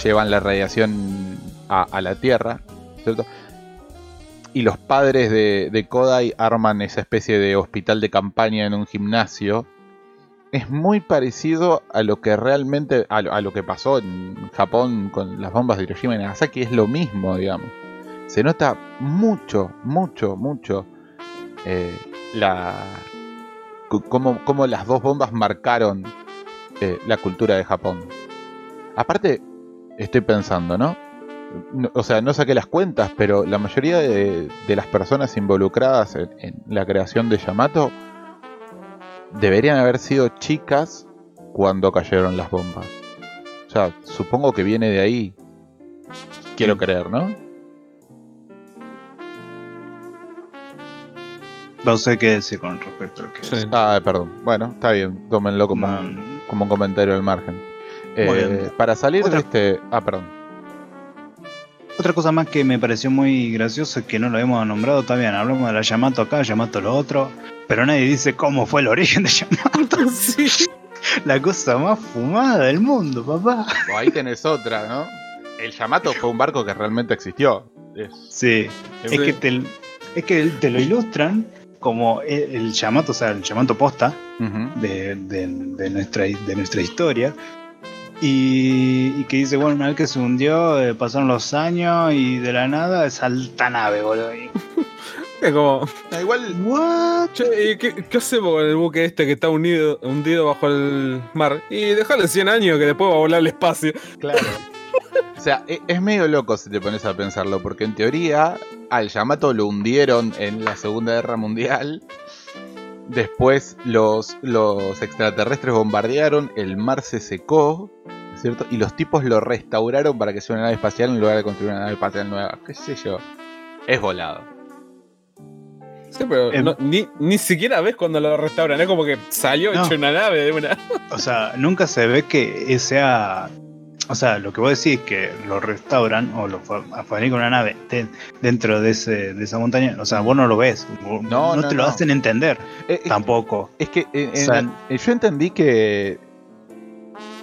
llevan la radiación a, la Tierra, ¿cierto? Y los padres de, de Kodai arman esa especie de hospital de campaña en un gimnasio. Es muy parecido a lo que realmente, a lo, a lo que pasó en Japón con las bombas de Hiroshima y Nagasaki, es lo mismo, digamos. Se nota mucho, mucho, mucho eh, la cómo, cómo las dos bombas marcaron eh, la cultura de Japón. Aparte, estoy pensando, ¿no? No- O sea, no saqué las cuentas, pero la mayoría de, de las personas involucradas en, en la creación de Yamato deberían haber sido chicas cuando cayeron las bombas. O sea, supongo que viene de ahí. Quiero creer, ¿no? No sé qué decir con respecto a lo que Sí. es. Ah, perdón. Bueno, está bien. Tómenlo como, Man, como un comentario al margen. Eh, para salir Otra- de este... Ah, perdón. Otra cosa más que me pareció muy graciosa que no lo hemos nombrado también. Hablamos de la Yamato acá, Yamato lo otro. Pero nadie dice cómo fue el origen de Yamato. Sí. La cosa más fumada del mundo, papá. O ahí tenés otra, ¿no? El Yamato fue un barco que realmente existió. Es- Sí. Es que te, es que te lo ilustran como el, el Yamato, o sea, el Yamato posta de, de- de nuestra, de nuestra historia. Y, y que dice, bueno, una vez que se hundió, eh, pasaron los años y de la nada salta nave, boludo. Es como. Ah, igual ¿What? Che, ¿y qué, qué hacemos con el buque este que está unido, hundido bajo el mar? Y dejarle 100 años que después va a volar al espacio. Claro. O sea, e- es medio loco si te pones a pensarlo, porque en teoría al Yamato lo hundieron en la Segunda Guerra Mundial. Después los, los extraterrestres bombardearon, el mar se secó, ¿cierto? Y los tipos lo restauraron para que sea una nave espacial en lugar de construir una nave espacial nueva. ¿Qué sé yo? Es volado. Sí, pero Em. no- ni, ni siquiera ves cuando lo restauran. Es como que salió No. hecho una nave de una. O sea, nunca se ve que sea. O sea, lo que vos decís que lo restauran o lo fa- fabrican una nave de- dentro de, ese, de esa montaña. O sea, vos no lo ves. vos- No, no, te lo no. hacen entender Eh, tampoco. Es que eh, O sea, eh, yo entendí que,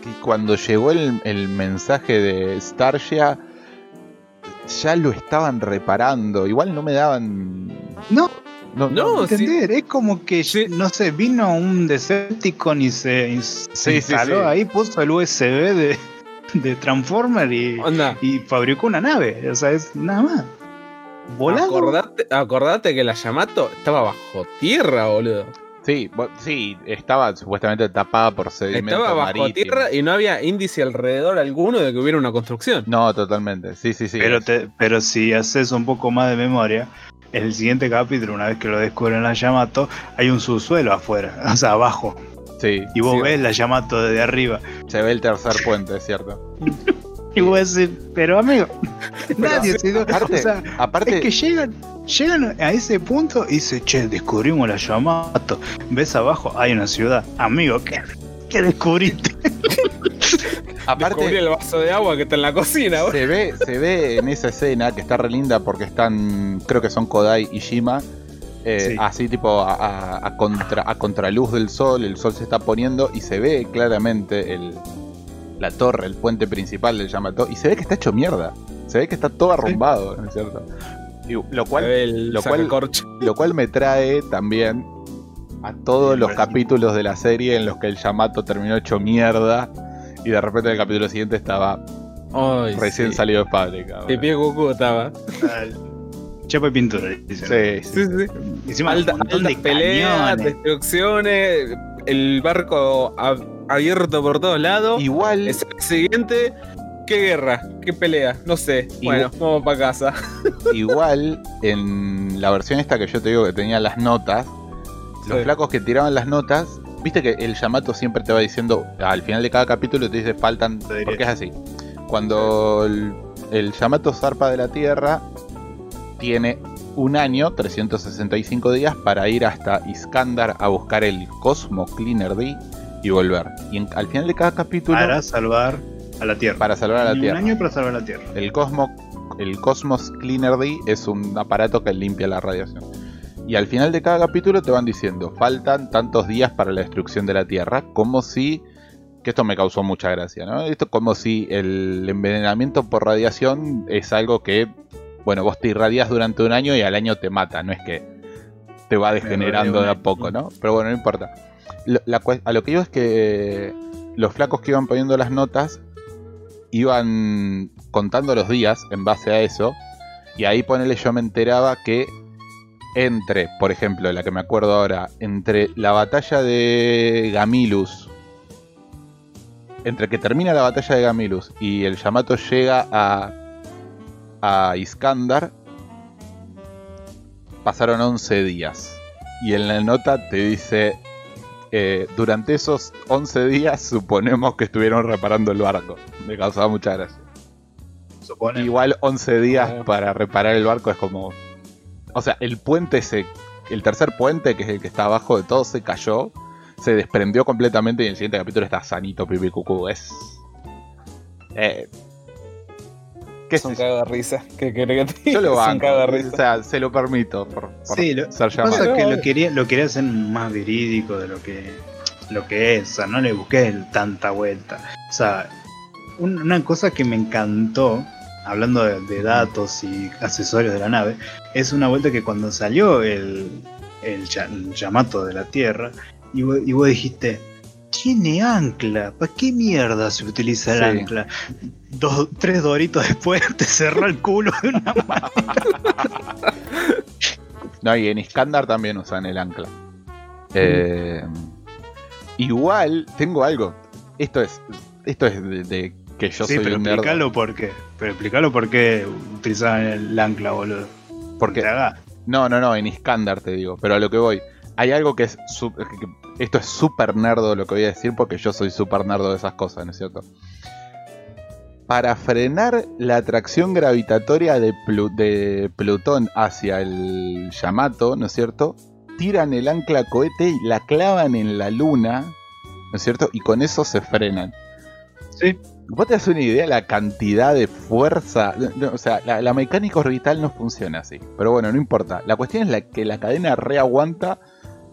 que cuando llegó el, el mensaje de Starshia ya lo estaban reparando. Igual no me daban. No, No, No, sí. entender. Es como que, Sí. no sé, vino un Decepticon y se, y se Sí, sí, instaló sí. ahí, puso el USB de, de Transformer y, fabricó una nave. O sea, es nada más. Volado. Acordate, acordate que la Yamato estaba bajo tierra, boludo. Sí, sí, estaba supuestamente tapada por sedimento Estaba bajo marítimo. tierra y no había índice alrededor alguno de que hubiera una construcción. No, totalmente. Sí, sí, sí. Pero, te- pero si haces un poco más de memoria, en el siguiente capítulo, una vez que lo descubren la Yamato, hay un subsuelo afuera, o sea, abajo. Sí, Y vos Sí. ves la Yamato desde arriba. se ve el tercer puente, es cierto. Y vos decís, pero amigo, nadie se dio- aparte- o sea, Aparte, es que llegan, llegan a ese punto y dice, che, descubrimos la Yamato. Ves abajo, hay una ciudad. Amigo, ¿qué, qué descubriste? Descubrí aparte el vaso de agua que está en la cocina. se ve, se ve en esa escena que está re linda porque están, creo que son Kodai y Shima, eh, Sí. así tipo a, a- a contra, a contraluz del sol, el sol se está poniendo y se ve claramente el, la torre, el puente principal del Yamato y se ve que está hecho mierda, se ve que está todo arrumbado, ¿no es cierto? Y lo cual el lo cual-. Lo cual me trae también a todos los capítulos de la serie en los que el Yamato terminó hecho mierda y de repente en el capítulo siguiente estaba Ay, recién sí. salido de fábrica. De pie Goku estaba. Chapa y pintura, dicen. Sí, sí. Sí. Encima, Alta- de peleas, cañones. destrucciones, el barco ab- abierto por todos lados. Igual, Es el siguiente. ¿Qué guerra? ¿Qué pelea? No sé. Bueno, vamos para casa. igual en la versión esta que yo te digo que tenía las notas, los flacos que tiraban las notas, viste que el Yamato siempre te va diciendo, al final de cada capítulo te dice faltan, porque es así. Cuando el, el Yamato zarpa de la Tierra, tiene un año, 365 días, para ir hasta Iskandar a buscar el Cosmo Cleaner D y volver. Y en- al final de cada capítulo, Para salvar a la Tierra. para salvar a la Un Tierra. año para salvar a la Tierra. El Cosmo, el Cosmos Cleaner D es un aparato que limpia la radiación. Y al final de cada capítulo te van diciendo, faltan tantos días para la destrucción de la Tierra, como si, que esto me causó mucha gracia, ¿no? Esto como si el envenenamiento por radiación es algo que, bueno, vos te irradias durante un año y al año te mata, no es que te va degenerando de a poco, ¿no? Pero bueno, no importa. La a lo que digo es que los flacos que iban poniendo las notas iban contando los días en base a eso. Y ahí ponele, yo me enteraba que entre, por ejemplo, la que me acuerdo ahora, entre la batalla de Gamilus, entre que termina la batalla de Gamilus y el Yamato llega a, a Iskandar, pasaron 11 días. Y en la nota te dice, eh, durante esos 11 días suponemos que estuvieron reparando el barco. Me causaba mucha gracia. Supone. Igual 11 días para reparar el barco es como... O sea, el puente se... El tercer puente, que es el que está abajo de todo, se cayó. Se desprendió completamente y en el siguiente capítulo está sanito, pipi cucú. Es... Eh, ¿Qué Es un de risa. ¿Qué querés que te Yo lo diga? Es un banco. cago de O sea, se lo permito por, por Sí, lo- ser llamado. Pasa que lo quería, lo quería hacer más verídico de lo que, lo que es. O sea, no le busqué tanta vuelta. O sea, un- una cosa que me encantó, hablando de, de datos y accesorios de la nave, es una vuelta que cuando salió el, el, Yamato de la Tierra, y vos, y vos dijiste, tiene ancla, ¿para qué mierda se utiliza el Sí. ancla? Dos, tres doritos después te cerró el culo de una mano. No, y en Iskandar también usan el ancla. Eh, igual, tengo algo. Esto es. Esto es de, de que yo sí, soy pero un nerd. explícalo por qué. Pero explícalo por qué utilizaban el ancla, boludo. Porque, no, no, no, en Iskandar te digo. Pero a lo que voy. Hay algo que es. su- que- que- esto es súper nerdo lo que voy a decir porque yo soy súper nerdo de esas cosas, ¿no es cierto? Para frenar la atracción gravitatoria de, Plu- de Plutón hacia el Yamato, ¿no es cierto? Tiran el ancla cohete y la clavan en la luna, ¿no es cierto? Y con eso se frenan. Sí. ¿Vos te das una idea de la cantidad de fuerza? No, o sea, la, la mecánica orbital no funciona así. Pero bueno, no importa. La cuestión es la que la cadena reaguanta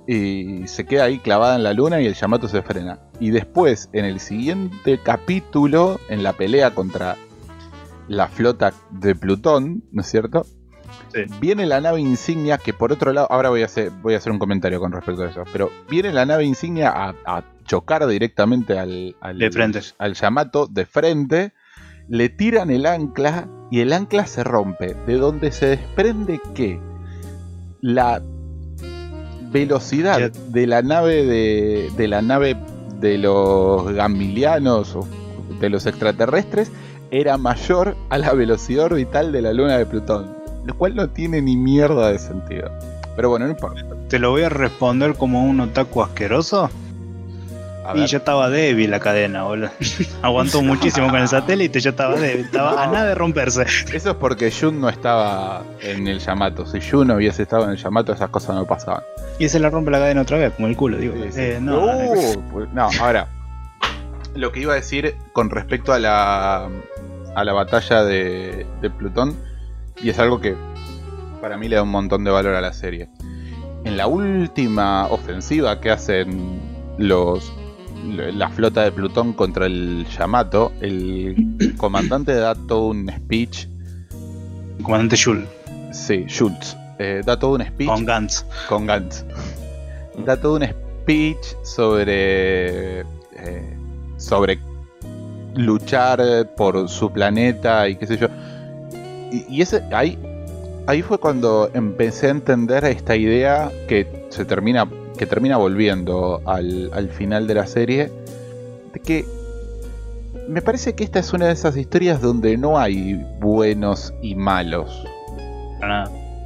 y se queda ahí clavada en la luna y el Yamato se frena. Y después, en el siguiente capítulo, en la pelea contra la flota de Plutón, ¿no es cierto? Sí. Viene la nave insignia, que por otro lado, ahora voy a hacer, voy a hacer un comentario con respecto a eso, pero viene la nave insignia a, a chocar directamente al, al, De frente. al Yamato de frente, le tiran el ancla y el ancla se rompe, de donde se desprende que la velocidad de la nave de, de la nave de los gamilianos o de los extraterrestres era mayor a la velocidad orbital de la luna de Plutón, lo cual no tiene ni mierda de sentido. Pero bueno, no importa. Te lo voy a responder como un otaku asqueroso. Y ya estaba débil la cadena, boludo. Aguantó muchísimo con el satélite, ya estaba débil. Estaba a nada de romperse. Eso es porque Jun no estaba en el Yamato. Si Jun hubiese estado en el Yamato, esas cosas no pasaban. Y se la rompe la cadena otra vez, como el culo, digo. Sí, sí. Eh, no, Uh, pues, no, ahora. Lo que iba a decir con respecto a la, a la batalla de, de Plutón, y es algo que para mí le da un montón de valor a la serie. En la última ofensiva que hacen los la flota de Plutón contra el Yamato, el comandante da todo un speech. Comandante Yul, Sí, Schultz. eh, da todo un speech con Gantz. con Gantz. Da todo un speech sobre. eh, sobre luchar por su planeta y qué sé yo. Y, y ese, ahí, ahí fue cuando empecé a entender esta idea que se termina. Que termina volviendo al, al final de la serie. De que. Me parece que esta es una de esas historias donde no hay buenos y malos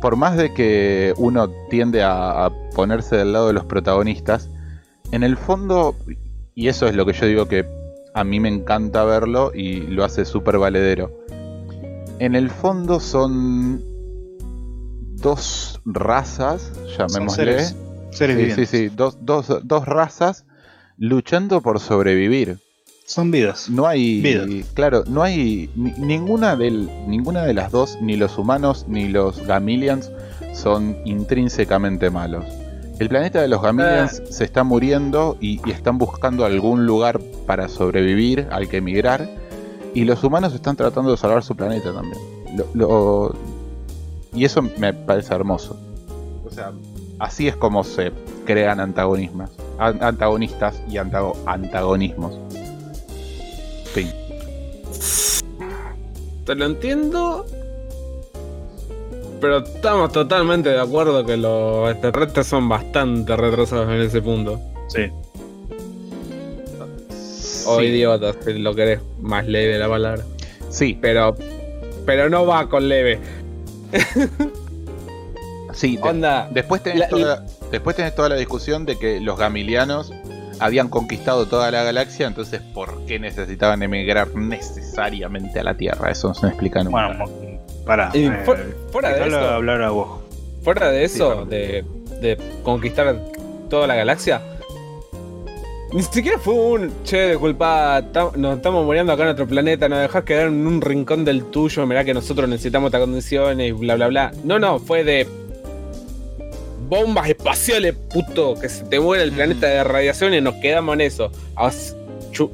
por más de que uno tiende a, a ponerse del lado de los protagonistas, en el fondo, y eso es lo que yo digo que a mí me encanta verlo y lo hace súper valedero, en el fondo son dos razas, Son llamémosle. seres, seres Sí, sí, vivientes. sí, dos, dos, dos razas luchando por sobrevivir. Son vidas. No hay, Vida. claro, no hay ni- ninguna del, ninguna de las dos, ni los humanos ni los Gamilians son intrínsecamente malos. El planeta de los Gamilians se está muriendo y, y están buscando algún lugar para sobrevivir, al que emigrar, y los humanos están tratando de salvar su planeta también. Lo- lo- y eso me parece hermoso. O sea, así es como se crean antagonismos, an- antagonistas y antago- antagonismos. Fin. Te lo entiendo. Pero estamos totalmente de acuerdo que los extraterrestres son bastante retrasados en ese punto. Sí. O Sí. idiotas, si lo querés más leve la palabra. Sí, Pero. Pero no va con leve. sí. de- Onda. después, tenés la- toda, después tenés toda la discusión de que los gamilianos habían conquistado toda la galaxia, entonces ¿por qué necesitaban emigrar necesariamente a la Tierra? Eso no se explica nunca. Bueno, para. Fu- fuera de eso. hablar a vos. Fuera de eso, de, de conquistar toda la galaxia, ni siquiera fue un che, disculpa, nos estamos muriendo acá en nuestro planeta, nos dejás quedar en un rincón del tuyo, mirá que nosotros necesitamos estas condiciones y bla bla bla. No, no, fue de bombas espaciales, puto, que se te muere el planeta de radiación y nos quedamos en eso.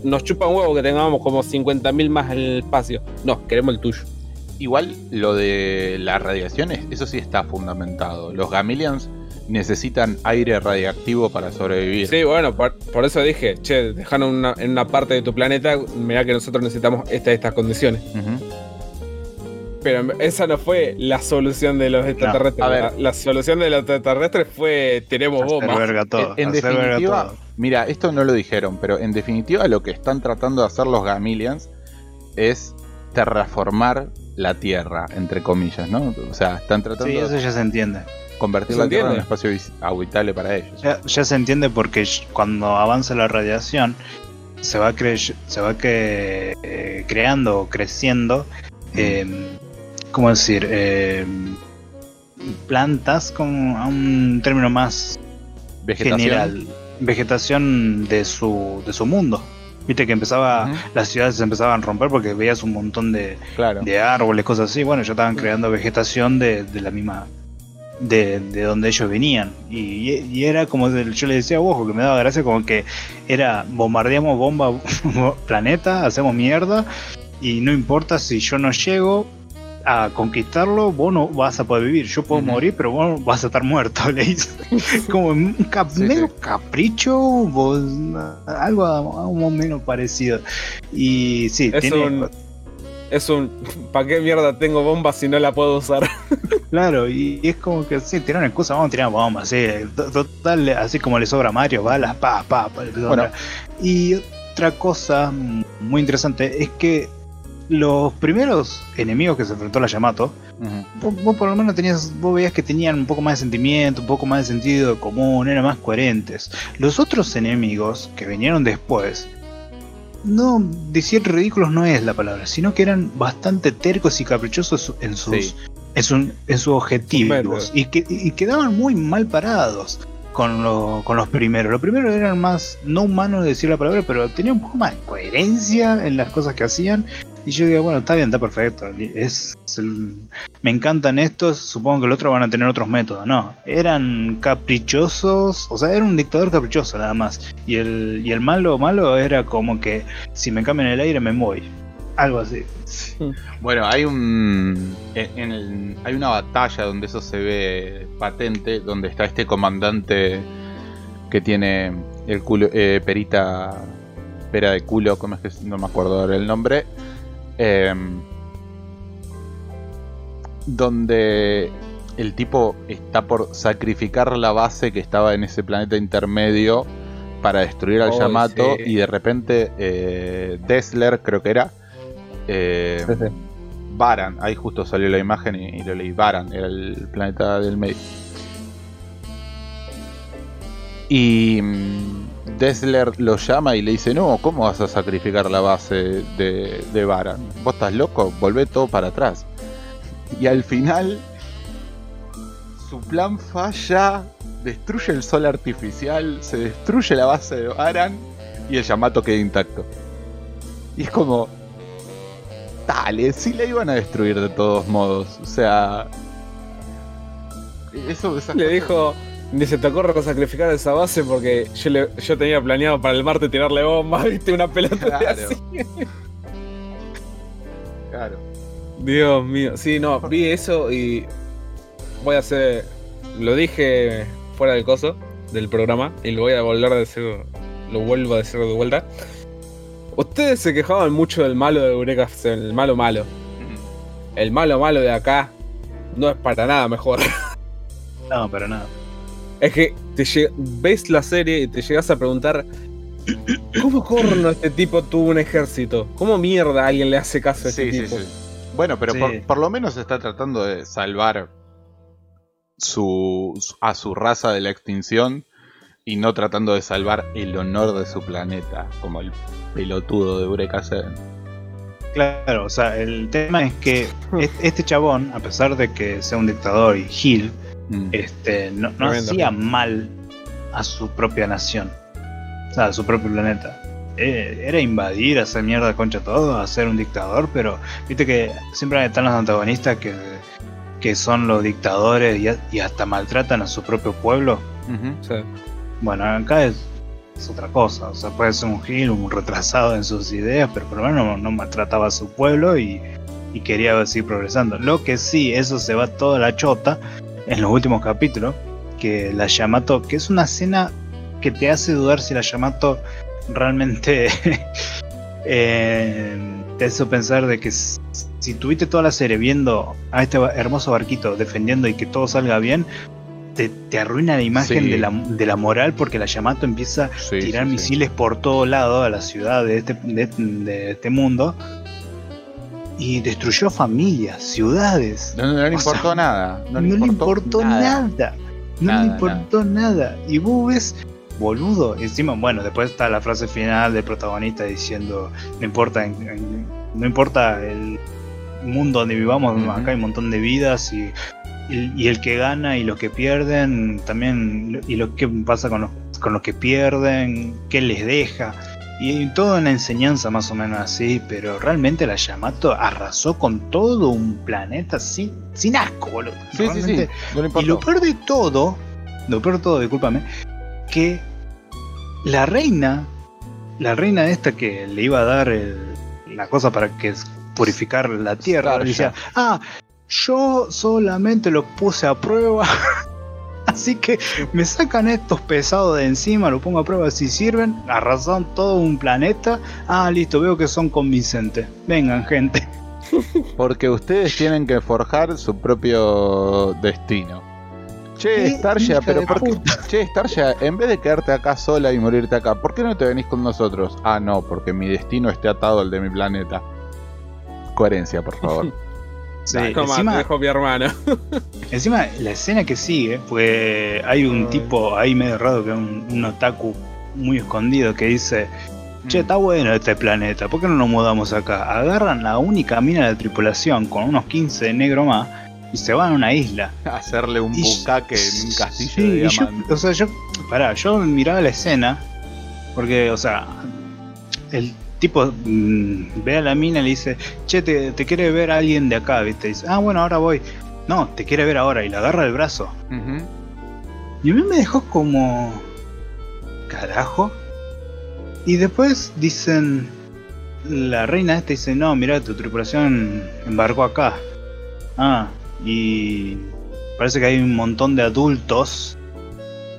Nos chupa un huevo que tengamos como 50.000 más en el espacio. No, queremos el tuyo. Igual lo de las radiaciones, eso sí está fundamentado. Los Gamilians necesitan aire radiactivo para sobrevivir. Sí, bueno, por, por eso dije, che, dejanos una- en una parte de tu planeta, mirá que nosotros necesitamos esta, estas condiciones. Pero esa no fue la solución de los extraterrestres. a ver. la, la solución de los extraterrestres fue tenemos Hacer bombas. verga todo. En, en hacer verga definitiva, todo. mira, esto no lo dijeron, pero en definitiva lo que están tratando de hacer los Gamilians es terraformar la Tierra, entre comillas, ¿no? O sea, están tratando Sí, eso ya se entiende. convertir ¿Se la Tierra en un espacio habitable para ellos. Ya, ya se entiende porque cuando avanza la radiación se va, cre- se va que, eh, creando o creciendo, eh, ¿cómo decir? Eh, plantas con a un término más Vegetación. general, vegetación de su, de su mundo. Viste que empezaba, las ciudades se empezaban a romper porque veías un montón de, Claro. de árboles, cosas así. Bueno, ya estaban creando vegetación de, de la misma. De, de donde ellos venían. Y, y era como yo le decía a Ojo, que me daba gracia, como que era bombardeamos bomba planeta, hacemos mierda. Y no importa si yo no llego a conquistarlo, vos no vas a poder vivir. Yo puedo morir, pero vos vas a estar muerto, le dice. como un cap- Sí, medio sí. capricho, vos, algo más o menos parecido. Y sí, Es tiene, un- es un. ¿Para qué mierda tengo bombas si no la puedo usar? Claro, y, es como que sí, tiraron excusa, vamos a tirar bombas, sí. Total, así como le sobra a Mario, balas, pa, pa, pa. Bueno. Y otra cosa muy interesante es que los primeros enemigos que se enfrentó la Yamato, vos, vos por lo menos tenías, vos veías que tenían un poco más de sentimiento, un poco más de sentido común, eran más coherentes. Los otros enemigos que vinieron después, no decir ridículos no es la palabra, sino que eran bastante tercos y caprichosos en sus, Sí. en, su- en sus objetivos y, que, y quedaban muy mal parados. Con, lo- con los primeros. Los primeros eran más, no humanos de decir la palabra, pero tenían un poco más de coherencia en las cosas que hacían. Y yo digo, bueno, está bien, está perfecto. Es, es el- me encantan estos, supongo que el otro van a tener otros métodos. No, eran caprichosos, o sea, era un dictador caprichoso nada más. Y el, y el malo malo era como que si me cambian el aire me voy. Algo así. Bueno, hay un. En en el- hay una batalla donde eso se ve patente, donde está este comandante que tiene el culo. eh, perita. Pera de culo, ¿cómo es que? No me acuerdo ahora el nombre. Em, donde el tipo está por sacrificar la base que estaba en ese planeta intermedio para destruir al Oh, Yamato sí. y de repente eh, Dessler creo que era eh, Sí, sí. Baran, ahí justo salió la imagen y, y lo leí, Baran era el planeta del medio. Y mm, Dessler lo llama y le dice, no, ¿cómo vas a sacrificar la base de, de Baran? ¿Vos estás loco? Volvé todo para atrás. Y al final, su plan falla, destruye el sol artificial, se destruye la base de Baran y el Yamato queda intacto. Y es como, dale, si la iban a destruir de todos modos. O sea, eso Le cosas- dijo, ni se te ocurra sacrificar esa base porque yo, le- yo tenía planeado para el Marte tirarle bombas, viste, una pelota de Claro. así. Claro. Dios mío, sí, no, vi eso y voy a hacer, lo dije fuera del coso del programa y lo voy a volver a decir, lo vuelvo a decir de vuelta. Ustedes se quejaban mucho del malo de Eureka, el malo malo. El malo malo de acá no es para nada mejor. No, pero nada. Es que te ves la serie y te llegas a preguntar ¿Cómo corno este tipo tuvo un ejército? ¿Cómo mierda alguien le hace caso a este Sí, sí, tipo? sí. Bueno, pero Sí. por, por lo menos está tratando de salvar su, a su raza de la extinción y no tratando de salvar el honor de su planeta, como el pelotudo de Eureka Seven. Claro, o sea, el tema es que est- este chabón, a pesar de que sea un dictador y Gil, Mm. este, no, hacía mal a su propia nación, o sea, a su propio planeta. Eh, era invadir, hacer mierda concha todo, hacer un dictador, pero viste que siempre están los antagonistas que, que son los dictadores y, a- y hasta maltratan a su propio pueblo. Bueno, acá es, es otra cosa. O sea, puede ser un Gil, un retrasado en sus ideas, pero por lo menos no, no maltrataba a su pueblo y, y quería seguir progresando. Lo que sí, eso se va toda la chota en los últimos capítulos. Que la Yamato, que es una escena que te hace dudar si la Yamato realmente eh, te hace pensar de que si tuviste toda la serie viendo a este hermoso barquito defendiendo y que todo salga bien, te, te arruina la imagen Sí. de, la, de la moral porque la Yamato empieza Sí, a tirar sí. misiles por todo lado a la ciudad de este, de, de este mundo y destruyó familias, ciudades. No, no, no le importó sea, nada. No, No, le importó nada. No Nada, le importó nada. Y vos ves, boludo. Encima, bueno, después está la frase final del protagonista diciendo: No importa, en- en- no importa el mundo donde vivamos, acá hay un montón de vidas y, y, y el que gana y los que pierden también. Y lo que pasa con los, con los que pierden, qué les deja. Y toda una enseñanza más o menos así, pero realmente la Yamato arrasó con todo un planeta sin, sin asco, boludo. Sí, sí, sí. No y lo peor de todo, lo peor de todo, discúlpame, que la reina, la reina esta que le iba a dar el- la cosa para que purificar la tierra, decía, ah, yo solamente lo puse a prueba. Así que me sacan estos pesados de encima, lo pongo a prueba si sirven, arrasan todo un planeta. Ah, listo, veo que son convincentes. Vengan, gente. Porque ustedes tienen que forjar su propio destino. Che, ¿Qué Starja, pero ¿por qué? Che, Starja, en vez de quedarte acá sola y morirte acá, ¿por qué no te venís con nosotros? Ah, no, porque mi destino esté atado al de mi planeta. Coherencia, por favor. Sí, encima, dejo mi hermano. encima, la escena que sigue, pues hay un Ay. tipo ahí medio raro que es un, un otaku muy escondido que dice: Che, está bueno este planeta, ¿por qué no nos mudamos acá? Agarran la única mina de la tripulación con unos 15 negros más y se van a una isla. Hacerle un bucaque en un castillo Sí, de yo, o sea, yo, pará, yo miraba la escena, porque, o sea, el tipo mm, ve a la mina y le dice, che, te, te quiere ver alguien de acá, ¿viste? Y dice, ah, bueno, ahora voy. No, te quiere ver ahora, y le agarra el brazo. Y a mí me dejó como... Carajo. Y después dicen... La reina esta dice, no, mira, tu tripulación embarcó acá. Ah, y parece que hay un montón de adultos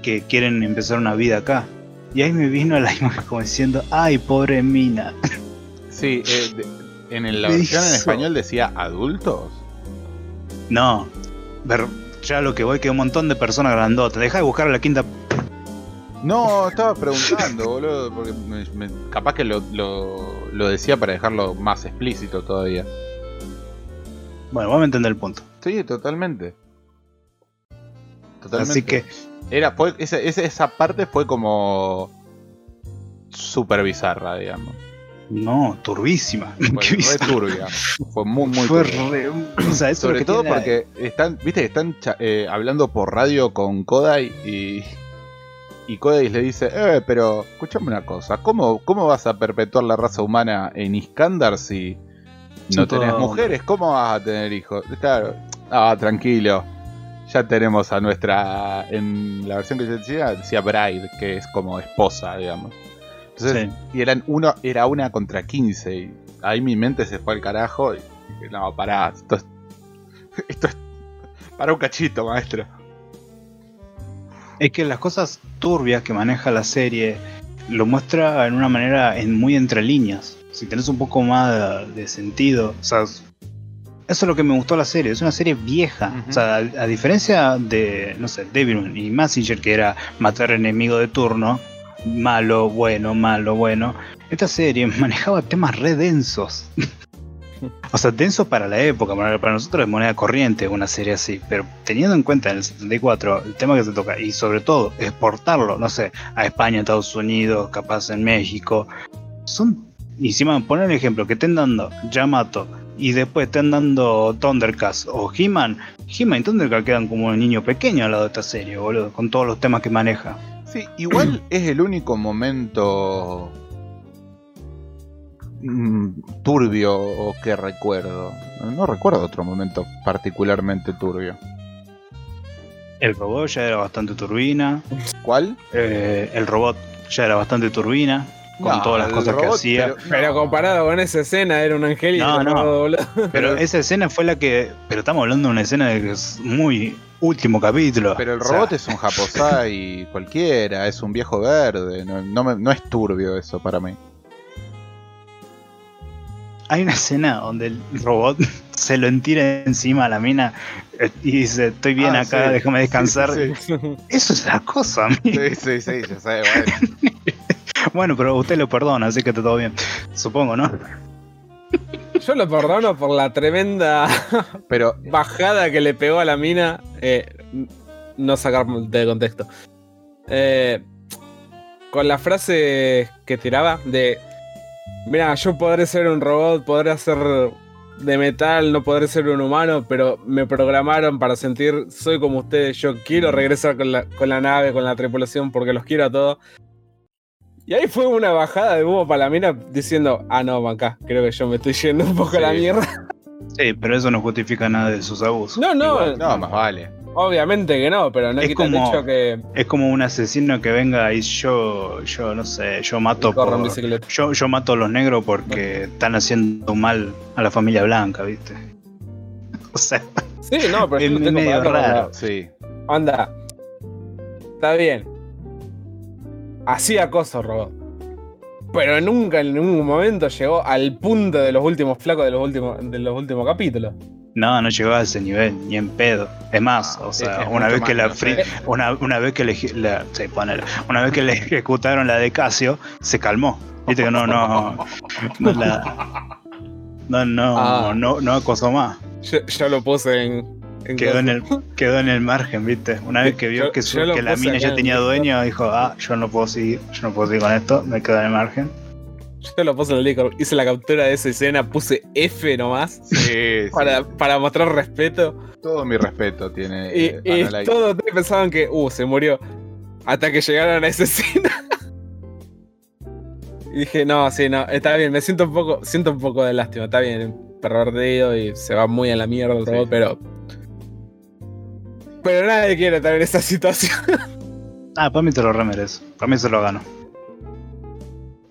que quieren empezar una vida acá. Y ahí me vino la imagen como diciendo, ay, pobre mina. Sí, eh, de- en el- la versión en español decía adultos. No, ver, ya lo que voy que un montón de personas grandotas. Deja de buscar a la quinta No, estaba preguntando, boludo, porque me- me- capaz que lo, lo, lo decía para dejarlo más explícito todavía. Bueno, vamos a entender el punto. Sí, totalmente. Totalmente. Así que, Era, fue, esa, esa, parte fue como super bizarra, digamos. no, turbísima. Fue re turbia. Fue muy, muy Fue turbia. re- o sea, eso es lo Sobre todo la- porque están, viste que están eh, hablando por radio con Kodai y, y Kodai le dice, eh, pero escuchame una cosa, ¿cómo, ¿cómo vas a perpetuar la raza humana en Iskandar si no Son tenés mujeres? ¿Cómo vas a tener hijos? Claro, ah, tranquilo. Ya tenemos a nuestra, en la versión que yo decía, decía Bride, que es como esposa, digamos. Entonces, y eran uno, era una contra 15. Y ahí mi mente se fue al carajo. Y dije, no, pará, esto es. Esto es. Para un cachito, maestro. Es que las cosas turbias que maneja la serie lo muestra en una manera en muy entre líneas. Si tenés un poco más de, de sentido, o sea, eso es lo que me gustó de la serie. Es una serie vieja. O sea, a, a diferencia de, no sé, Devilman y Massinger, que era matar enemigo de turno, malo, bueno, malo, bueno. Esta serie manejaba temas re densos. O sea, densos para la época, para para nosotros es moneda corriente una serie así, pero teniendo en cuenta en el 74 el tema que se toca y sobre todo exportarlo, no sé, a España, Estados Unidos, capaz en México, son, y encima poner el ejemplo, que estén dando Yamato y después estén dando Thundercats o He-Man, He-Man y Thundercats quedan como un niño pequeño al lado de esta serie, boludo, con todos los temas que maneja. Sí, igual es el único momento. mm, turbio o que recuerdo. No recuerdo otro momento particularmente turbio. El robot ya era bastante turbina, ¿Cuál? eh, el robot ya era bastante turbina, con No, todas las cosas que hacía. pero- Pero no. comparado con esa escena, era un angelito. No, no. Pero esa escena fue la que. Pero estamos hablando de una escena de que es muy último capítulo. Pero el O sea, robot es un japosai cualquiera, es un viejo verde, no, no me- no es turbio eso para mí. Hay una escena donde el robot se lo entira encima a la mina eh, y dice: Estoy bien Ah, acá, sí. déjame descansar. Sí, sí, Eso es la cosa, amigo. sí, sí, sí, ya sé, bueno. Bueno, pero usted lo perdona, así que está todo bien. Supongo, ¿no? Yo lo perdono por la tremenda Pero bajada que le pegó a la mina. eh, no sacar de contexto. Eh, con la frase que tiraba de. Mira, yo podré ser un robot, podré ser de metal, no podré ser un humano, pero me programaron para sentir, soy como ustedes, yo quiero regresar con la, con la nave, con la tripulación, porque los quiero a todos. Y ahí fue una bajada de humo para la mina diciendo, ah, no, acá, creo que yo me estoy yendo un poco a la mierda. Sí, pero eso no justifica nada de sus abusos. No, no, Igual. no, más vale. obviamente que no, pero no Es quita el como- hecho que Es como un asesino que venga y yo, yo no sé, yo mato por, yo, yo mato a los negros porque están haciendo mal a la familia blanca, ¿viste? O sea, Sí, no, pero Es medio raro. Sí. Anda. Está bien. Hacía cosas, robot. pero nunca en ningún momento llegó al punto de los últimos flacos de los últimos, de los últimos capítulos. No, no llegó a ese nivel, ni en pedo. Es más, Ah, o sea, es- es una vez más no sé. una, una vez que le, la- ponele. una vez que le ejecutaron la de Casio, se calmó. Viste que no, no, no la, no, no, Ah. no, no acosó más. Yo, yo lo puse en. Quedó en el, quedó en el margen, viste. Una vez que vio Yo- que, su- la mina ya en tenía dueño, dijo, ah, yo no puedo seguir, yo no puedo seguir con esto, me quedo en el margen. Yo lo puse en el Discord. Hice la captura de esa escena, puse F nomás. Sí, sí. Para, para mostrar respeto. Todo mi respeto tiene. Y, eh, y todos pensaban que, uh, se murió. Hasta que llegaron a esa escena. y dije, no, sí, no, está bien, me siento un poco, siento un poco de lástima, está bien, pervertido y se va muy a la mierda el Sí. robot, pero. Pero nadie quiere estar en esa situación. Ah, para mí te lo remerece. Para mí se lo gano.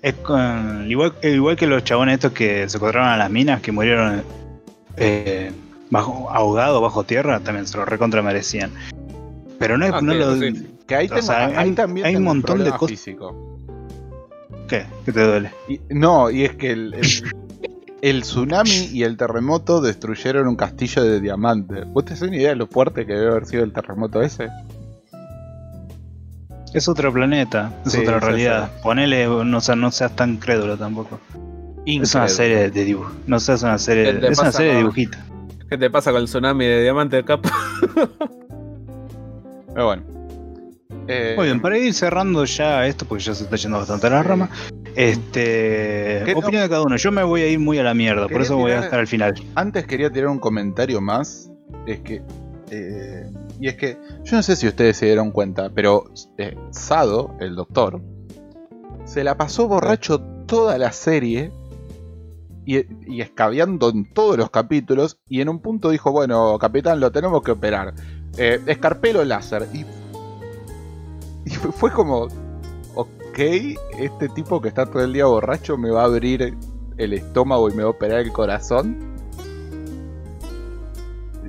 Es con, igual, igual que los chabones estos que se encontraron a las minas, que murieron eh, bajo, ahogados bajo tierra, también se lo recontra merecían. Pero no, es- Ah, no lo. sí. Que ahí, tengo- sea, ahí hay- también hay un montón de cosas-. ¿Qué? ¿Qué te duele? Y- no, y es que el, el- el tsunami y el terremoto destruyeron un castillo de diamante. ¿Vos te haces una idea de lo fuerte que debe haber sido el terremoto ese? Es otro planeta, es Sí, otra realidad. Ponele, no, sea, no seas tan crédulo tampoco. Es una Increíble. serie de dibujos. No seas una ¿Qué serie, te es una serie de con- dibujitos. ¿Qué te pasa con el tsunami de diamante capa? Pero bueno. Eh, Muy bien, para ir cerrando ya esto, porque ya se está yendo bastante a la rama. Este. ¿Qué no- Opinión de cada uno. Yo me voy a ir muy a la mierda, por eso voy a tirar- estar al final. Antes quería tirar un comentario más. Es que. eh, y es que. Yo no sé si ustedes se dieron cuenta, pero eh, Sado, el doctor, se la pasó borracho toda la serie. Y, y escabeando en todos los capítulos. Y en un punto dijo: Bueno, capitán, lo tenemos que operar. Eh, escarpelo láser. Y, y fue como. Ok, este tipo que está todo el día borracho me va a abrir el estómago y me va a operar el corazón.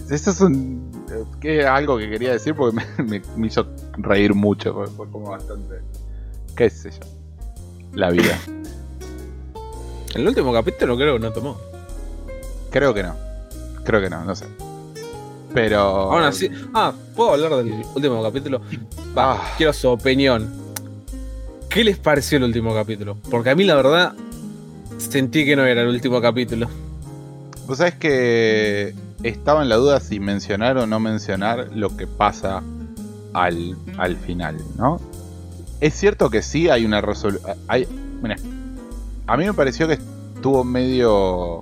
Eso es un. Que es algo que quería decir porque me, me- me hizo reír mucho. Fue, fue como bastante. ¿Qué sé yo? La vida. El último capítulo creo que no tomó. Creo que no. Creo que no, no sé. Pero. Aún así. Ah, ¿puedo hablar del último capítulo? Va, Ah. quiero su opinión. ¿Qué les pareció el último capítulo? Porque a mí la verdad sentí que no era el último capítulo. Vos sabés que estaba en la duda si mencionar o no mencionar lo que pasa al, al final, ¿no? Es cierto que sí hay una resolución. A mí me pareció que estuvo medio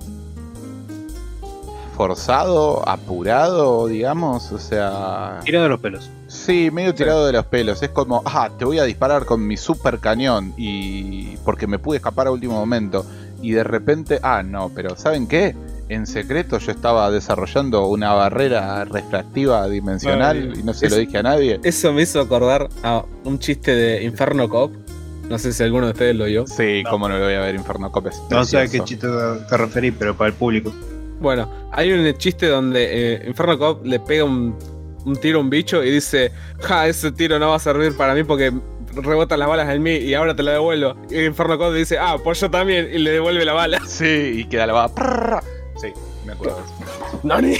forzado, apurado, digamos, o sea... Tirado de los pelos. Sí, medio tirado de los pelos. Es como, ah, te voy a disparar con mi super cañón y porque me pude escapar a último momento. Y de repente, ah, no, pero ¿saben qué? En secreto yo estaba desarrollando una barrera refractiva dimensional y no se lo dije a nadie. Eso me hizo acordar a un chiste de Inferno Cop. No sé si alguno de ustedes lo vio. Sí, No. cómo no lo voy a ver, Inferno Copes. No sé a qué chiste te, te referís, pero para el público. Bueno, hay un chiste donde eh, Inferno Cop le pega un, un tiro a un bicho y dice: Ja, ese tiro no va a servir para mí porque rebotan las balas en mí y ahora te la devuelvo. Y Inferno Cop dice: Ah, pues yo también. Y le devuelve la bala. Sí, y queda la bala. Sí, me acuerdo de eso. Nani.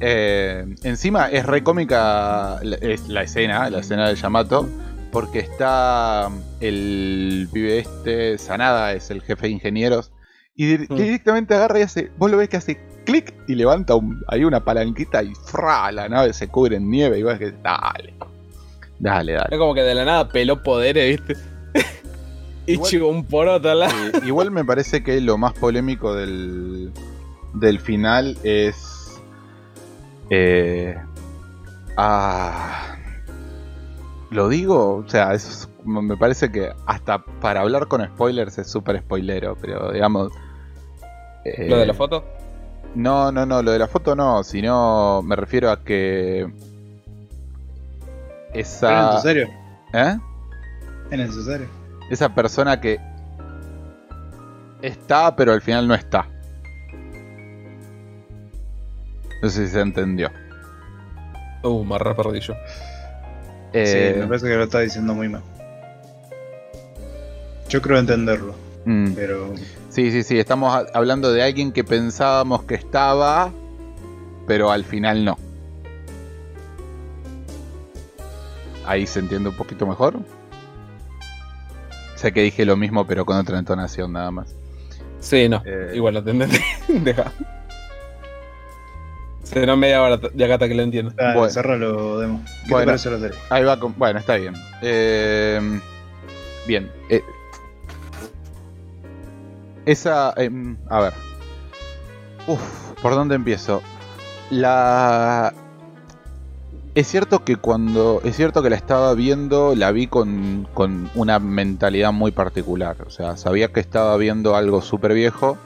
Eh, encima es re cómica la, es la escena, la escena del Yamato, porque está el pibe este, Sanada, es el jefe de ingenieros, y dir- Mm. directamente agarra y hace, vos lo ves que hace clic y levanta un- ahí una palanquita y fra, la nave se cubre en nieve y vos que dale, dale, dale. Es como que de la nada peló poderes, ¿viste? y chico un poroto al lado. Eh, igual me parece que lo más polémico del, del final es. Eh, ah, ¿Lo digo? O sea, es- me parece que hasta para hablar con spoilers es súper spoilero, pero digamos. eh, ¿Lo de la foto? No, no, no, lo de la foto no, sino me refiero a que. Esa. ¿Es necesario? ¿Eh? ¿Es necesario? esa persona que está, pero al final no está. No sé si se entendió. Uh, perdí yo. Eh, Sí, me parece que lo está diciendo muy mal. Yo creo entenderlo, Mm, pero Sí, sí, sí, estamos hablando de alguien que pensábamos que estaba, pero al final no. Ahí se entiende un poquito mejor. Sé que dije lo mismo, pero con otra entonación nada más. Sí, no. Eh. Igual lo entendí. Deja. Será media hora de acá hasta que lo entiendo. ah, Bueno. cerralo, Demo. ¿Qué Bueno. te parece la serie? Ahí va con... Bueno, está bien. Eh, bien. eh, esa... em, a ver. Uf, ¿por dónde empiezo? La... Es cierto que cuando... Es cierto que la estaba viendo, la vi con, con una mentalidad muy particular. O sea, sabía que estaba viendo algo súper viejo,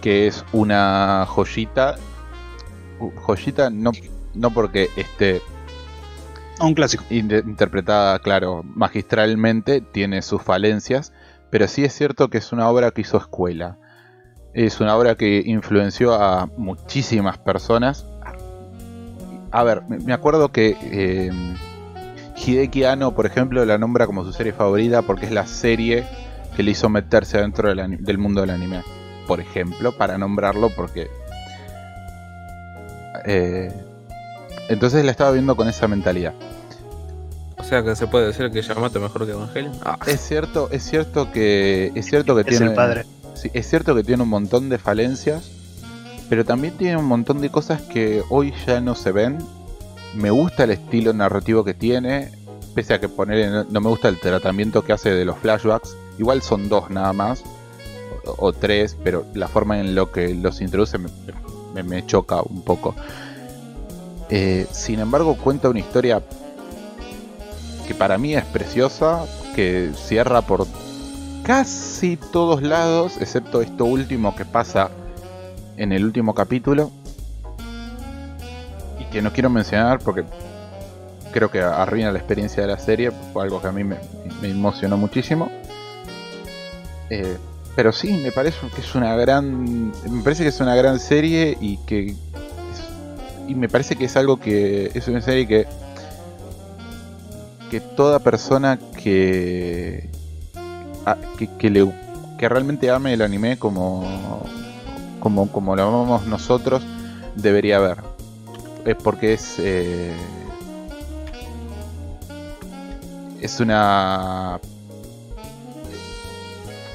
que es una joyita. Uh, Joyita no, no porque esté un clásico. Interpretada, claro, magistralmente, tiene sus falencias, pero sí es cierto que es una obra que hizo escuela. Es una obra que influenció a muchísimas personas. A ver, me acuerdo que eh, Hideki Anno, por ejemplo, la nombra como su serie favorita porque es la serie que le hizo meterse ani- del mundo del anime. Por ejemplo, para nombrarlo porque... eh, entonces la estaba viendo con esa mentalidad. Sea que se puede decir que Yamato es mejor que Evangelion. Ah, Es cierto, es cierto que es cierto que Es tiene el padre. sí, es cierto que tiene un montón de falencias, pero también tiene un montón de cosas que hoy ya no se ven. Me gusta el estilo narrativo que tiene, pese a que poner no, no me gusta el tratamiento que hace de los flashbacks. Igual son dos nada más o, o tres, pero la forma en lo que los introduce me, me- me choca un poco. Eh, sin embargo, cuenta una historia que para mí es preciosa, que cierra por casi todos lados, excepto esto último que pasa en el último capítulo. Y que no quiero mencionar porque creo que arruina la experiencia de la serie, fue algo que a mí me, emocionó muchísimo. Eh, pero sí, me parece que es una gran. Me parece que es una gran serie y que. y me parece que es algo que. Es una serie que. Que toda persona que. a- que, que le, que realmente ame el anime como. Como, como lo amamos nosotros, debería ver. Es porque es. eh, es una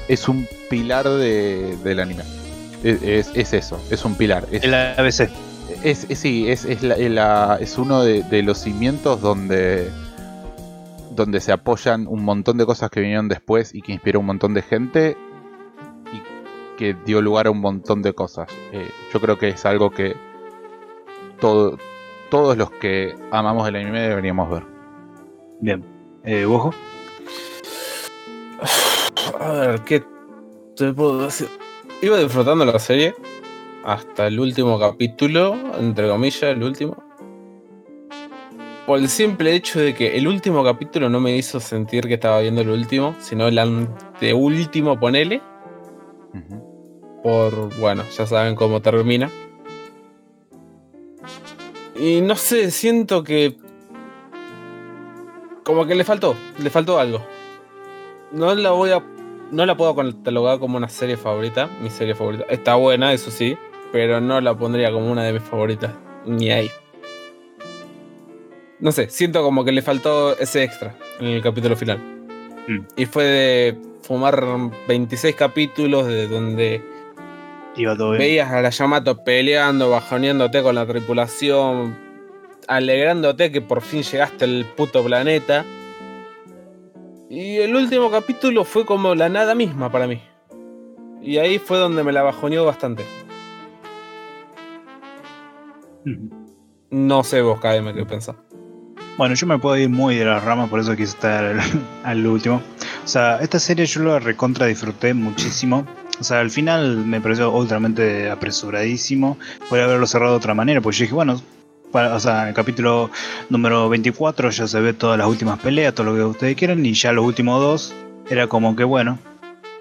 es un pilar de, del anime. Es, es- es eso, es un pilar. Es, El ABC. es, es- sí, es, es, la- es la- es uno de, de los cimientos donde, donde se apoyan un montón de cosas que vinieron después y que inspiró un montón de gente y que dio lugar a un montón de cosas. Eh, yo creo que es algo que todo, todos los que amamos el anime deberíamos ver. Bien. Eh, ¿Bojo? A ver, ¿qué te puedo decir? Iba disfrutando la serie hasta el último capítulo, entre comillas, el último. Por el simple hecho de que el último capítulo no me hizo sentir que estaba viendo el último, sino el anteúltimo, ponele. Por, bueno, ya saben cómo termina. Y no sé, siento que... Como que le faltó, le faltó algo. No la voy a... No la puedo catalogar como una serie favorita, mi serie favorita. Está buena, eso sí, pero no la pondría como una de mis favoritas, ni ahí. No sé, siento como que le faltó ese extra en el capítulo final. Mm. Y fue de fumar 26 capítulos de donde Iba todo bien. Veías a la Yamato peleando, bajoneándote con la tripulación, alegrándote que por fin llegaste al puto planeta. Y el último capítulo fue como la nada misma para mí. Y ahí fue donde me la bajoneó bastante. No sé vos, KM, qué pensás. Bueno, yo me puedo ir muy de las ramas, por eso quise estar al, último. O sea, esta serie yo la recontra disfruté muchísimo. O sea, al final me pareció ultramente apresuradísimo. Podría haberlo cerrado de otra manera, porque yo dije, bueno, o sea, en el capítulo número 24 ya se ve todas las últimas peleas, todo lo que ustedes quieran, y ya los últimos dos era como que, bueno,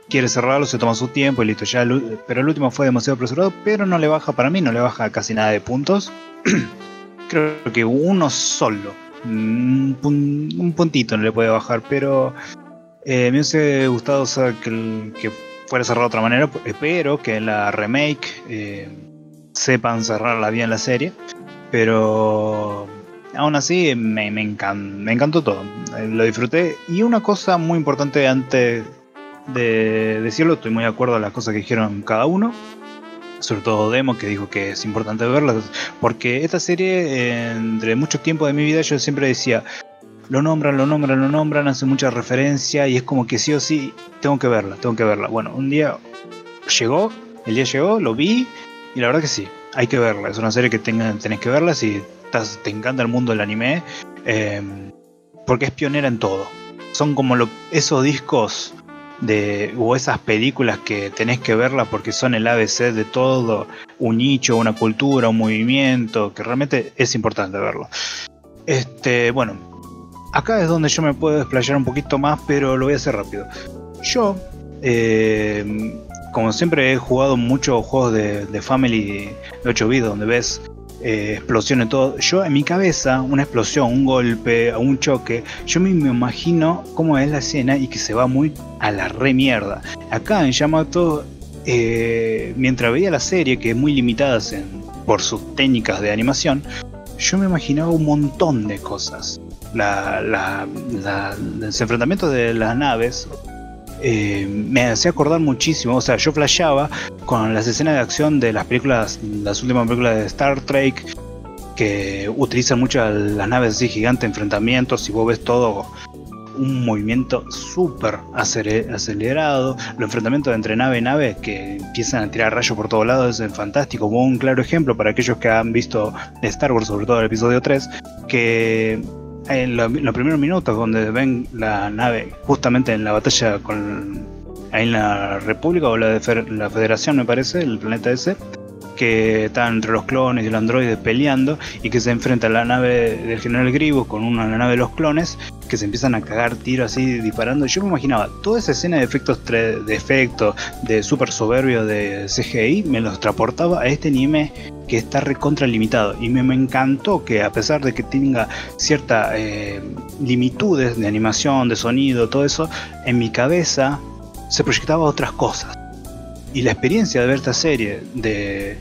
quiere cerrarlo, se toma su tiempo y listo. Ya el pero el último fue demasiado apresurado, pero no le baja para mí, no le baja casi nada de puntos. Creo que uno solo. Un, pun- un puntito no le puede bajar, pero Eh, me hubiese gustado que, que fuera cerrado de otra manera. Espero que la remake eh, sepan cerrarla bien la serie. Pero aún así me, me, encan- me encantó todo. Eh, Lo disfruté. Y una cosa muy importante antes de decirlo, estoy muy de acuerdo a las cosas que dijeron cada uno. Sobre todo Demo, que dijo que es importante verla. Porque esta serie, eh, entre mucho tiempo de mi vida, yo siempre decía, lo nombran, lo nombran, lo nombran, hace mucha referencia y es como que sí o sí, tengo que verla, tengo que verla. Bueno, un día llegó, el día llegó, lo vi y la verdad que sí, hay que verla. Es una serie que tenga- tenés que verla si te encanta el mundo del anime, eh, porque es pionera en todo. Son como lo- esos discos de, o esas películas que tenés que verla porque son el ABC de todo, un nicho, una cultura, un movimiento, que realmente es importante verlo. Este, bueno, acá es donde yo me puedo desplayar un poquito más, pero lo voy a hacer rápido. Yo, eh, como siempre he jugado muchos juegos de, de Family de 8 bits, donde ves eh, explosiones, todo. Yo en mi cabeza, una explosión, un golpe, un choque, yo me, me imagino cómo es la escena y que se va muy a la re mierda. Acá en Yamato, eh, mientras veía la serie, que es muy limitada por sus técnicas de animación, yo me imaginaba un montón de cosas. La, la- la- los enfrentamientos de las naves eh, me hacía acordar muchísimo. O sea, yo flasheaba con las escenas de acción de las películas, las últimas películas de Star Trek, que utilizan mucho las naves gigantes, enfrentamientos, y vos ves todo un movimiento súper acelerado, los enfrentamientos entre nave y nave que empiezan a tirar rayos por todos lados, es fantástico, un claro ejemplo para aquellos que han visto Star Wars, sobre todo el episodio 3, que en lo- los primeros minutos donde ven la nave justamente en la batalla con la República o la, de la Federación me parece, el planeta ese, que está entre los clones y el androide peleando y que se enfrenta a la nave del general Grievous con una nave de los clones que se empiezan a cagar tiros así disparando. Yo me imaginaba toda esa escena de efectos de efectos de super soberbio de CGI me los transportaba a este anime que está recontra limitado y me, me encantó que a pesar de que tenga ciertas limitudes de animación, de sonido, todo eso, en mi cabeza se proyectaba otras cosas. Y la experiencia de ver esta serie, de,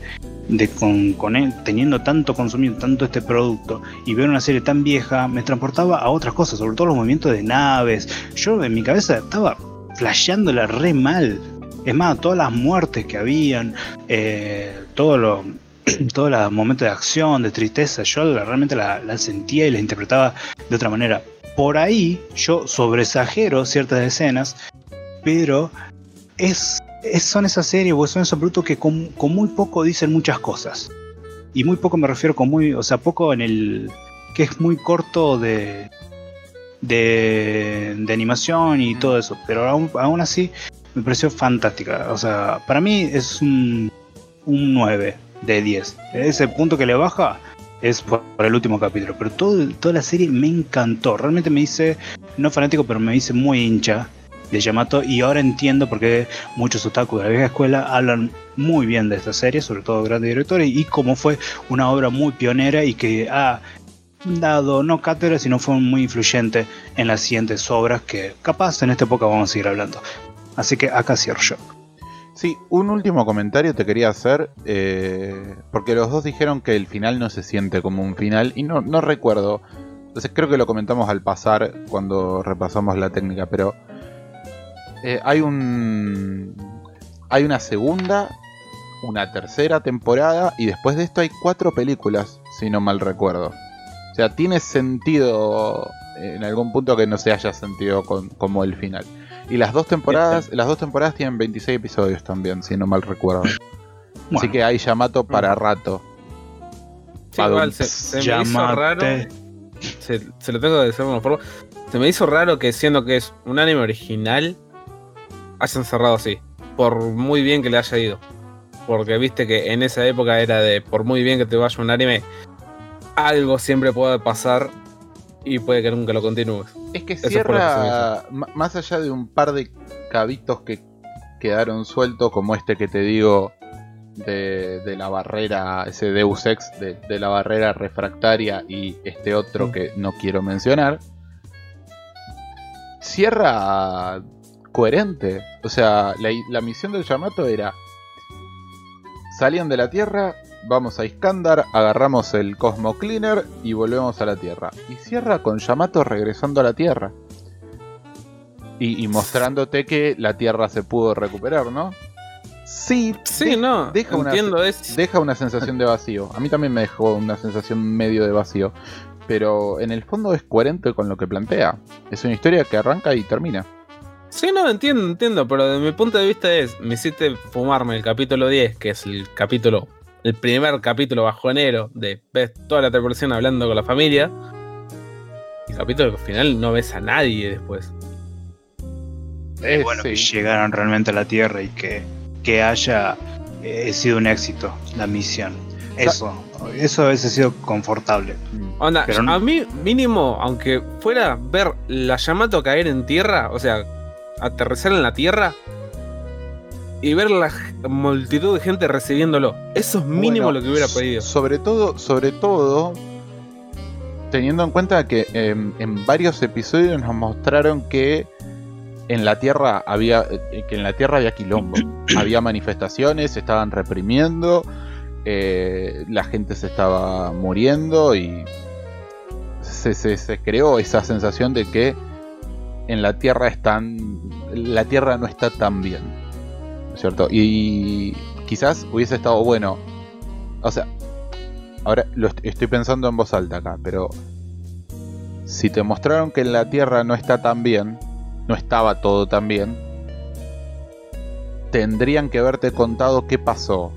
de con, con él, teniendo tanto consumido, tanto este producto, y ver una serie tan vieja, me transportaba a otras cosas, sobre todo los movimientos de naves. Yo en mi cabeza estaba flasheándola re mal. Es más, todas las muertes que habían, eh, todos los momentos de acción, de tristeza, yo realmente la, sentía y la interpretaba de otra manera. Por ahí yo sobresagero ciertas escenas, pero es, es- son esas series o son esos productos que con, con muy poco dicen muchas cosas. Y muy poco me refiero con muy, o sea, poco en el que es muy corto de de, de animación y todo eso, pero aún, aún así me pareció fantástica. O sea, para mí es un, un 9 de 10. Ese punto que le baja es por, por el último capítulo, pero todo, toda la serie me encantó. Realmente me hice, no fanático, pero me hice muy hincha de Yamato y ahora entiendo por qué muchos otaku de la vieja escuela hablan muy bien de esta serie, sobre todo grandes directores, y cómo fue una obra muy pionera y que ha dado no cátedra, sino fue muy influyente en las siguientes obras que capaz en esta época vamos a seguir hablando. Así que acá cierro yo. Sí, un último comentario te quería hacer, eh, porque los dos dijeron que el final no se siente como un final, y no, no recuerdo, entonces creo que lo comentamos al pasar cuando repasamos la técnica, pero eh, hay un... Hay una segunda, una tercera temporada, y después de esto hay cuatro películas, si no mal recuerdo. O sea, tiene sentido en algún punto que no se haya sentido con- como el final. Y las dos temporadas, las dos temporadas tienen 26 episodios también, si no mal recuerdo. Así que hay Yamato para rato. Sí, igual se, se me hizo raro. Se, se lo tengo que decir de una forma. Se me hizo raro que siendo que es un anime original, hayan cerrado así. Por muy bien que le haya ido. Porque viste que en esa época era de por muy bien que te vaya un anime, algo siempre puede pasar y puede que nunca lo continúes. Es que Eso cierra, más allá de un par de cabitos que quedaron sueltos, como este que te digo de, de la barrera, ese Deus Ex, de, de la barrera refractaria y este otro Mm. que no quiero mencionar. cierra coherente. O sea, la, la misión del Yamato era. Salían de la Tierra, vamos a Iskandar, agarramos el Cosmo Cleaner y volvemos a la Tierra. Y cierra con Yamato regresando a la Tierra. Y, y mostrándote que la Tierra se pudo recuperar, ¿no? Sí, Sí, de- no, deja una, entiendo, es... deja una sensación de vacío. A mí también me dejó una sensación medio de vacío. Pero en el fondo es coherente con lo que plantea. Es una historia que arranca y termina. Sí, no, entiendo, entiendo, pero desde mi punto de vista es, me hiciste fumarme el capítulo 10, que es el capítulo, el primer capítulo bajonero de ves toda la tripulación hablando con la familia. El capítulo que al final no ves a nadie después. Es, bueno que llegaron realmente a la Tierra y que, que haya eh, sido un éxito la misión. Eso, eso a veces ha sido confortable. Onda, Pero no- a mí mínimo, aunque fuera ver la Yamato caer en tierra, o sea, aterrizar en la tierra y ver la multitud de gente recibiéndolo. Eso es mínimo Bueno, lo que hubiera pedido. Sobre todo, sobre todo, teniendo en cuenta que em, en varios episodios nos mostraron que en la Tierra había eh, que en la Tierra había quilombo, había manifestaciones, se estaban reprimiendo, eh, la gente se estaba muriendo y se, se- se creó esa sensación de que en la Tierra están, la Tierra no está tan bien, ¿cierto? Y quizás hubiese estado bueno, o sea, ahora lo est- estoy pensando en voz alta acá, pero si te mostraron que en la Tierra no está tan bien, no estaba todo tan bien, tendrían que haberte contado qué pasó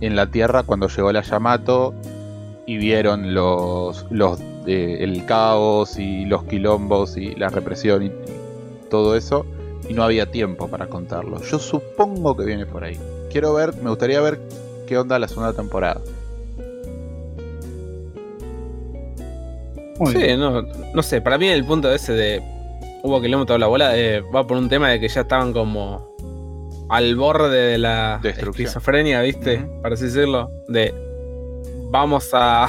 en la Tierra cuando llegó la Yamato y vieron los, los eh, el caos y los quilombos y la represión y todo eso y no había tiempo para contarlo. Yo supongo que viene por ahí. Quiero ver, me gustaría ver qué onda la segunda temporada. Muy Sí, bien. no, no sé, para mí el punto ese de hubo kilómetros la bola eh, va por un tema de que ya estaban como al borde de la esquizofrenia, ¿viste? Ujú. Para así decirlo. De vamos a.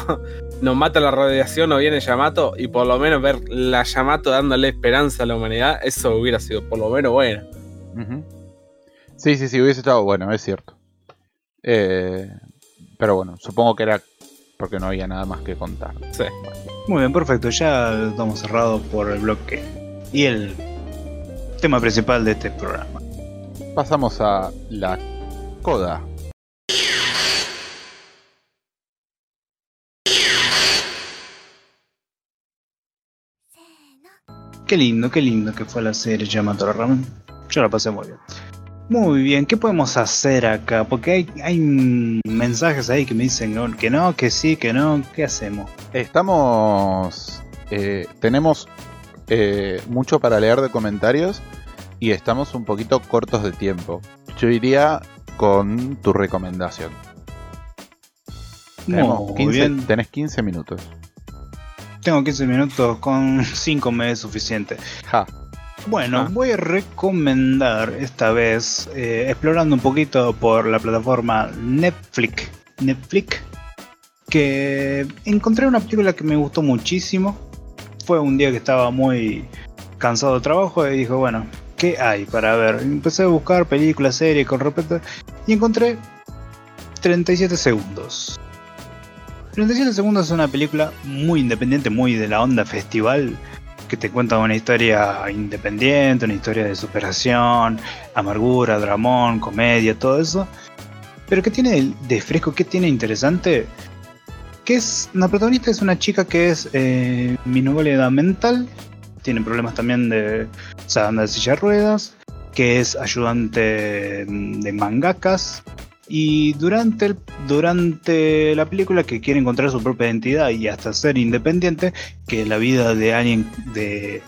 Nos mata la radiación o viene Yamato y por lo menos ver la Yamato dándole esperanza a la humanidad, eso hubiera sido por lo menos bueno. Ujú. Sí, sí, sí, hubiese estado bueno, es cierto. Eh, pero bueno, supongo que era porque no había nada más que contar. Sí. Muy bien, perfecto. Ya estamos cerrados por el bloque y el tema principal de este programa. Pasamos a la coda. Qué lindo, qué lindo que fue la serie Yamato Ramen. Yo la pasé muy bien. Muy bien, ¿qué podemos hacer acá? Porque hay, hay mensajes ahí que me dicen ¿no? que no, que sí, que no. ¿Qué hacemos? Estamos. eh, tenemos eh, mucho para leer de comentarios y estamos un poquito cortos de tiempo. Yo iría con tu recomendación. Tenemos Muy 15 bien. Tenés 15 minutos. Tengo 15 minutos, con 5 me es suficiente. Ja. Bueno, Ah. voy a recomendar esta vez, eh, explorando un poquito por la plataforma Netflix, Netflix, que encontré una película que me gustó muchísimo. Fue un día que estaba muy cansado de trabajo y dije, bueno, ¿qué hay para ver? Empecé a buscar películas, series con respecto y encontré 37 segundos. 37 segundos es una película muy independiente, muy de la onda festival, que te cuenta una historia independiente, una historia de superación, amargura, dramón, comedia, todo eso. Pero que tiene de fresco, que tiene interesante, que es, la protagonista es una chica que es eh, mental, tiene problemas también de, o sea, de silla ruedas, que es ayudante mm, de mangakas, y durante, el- durante la película que quiere encontrar su propia identidad y hasta ser independiente, que la vida de alguien de,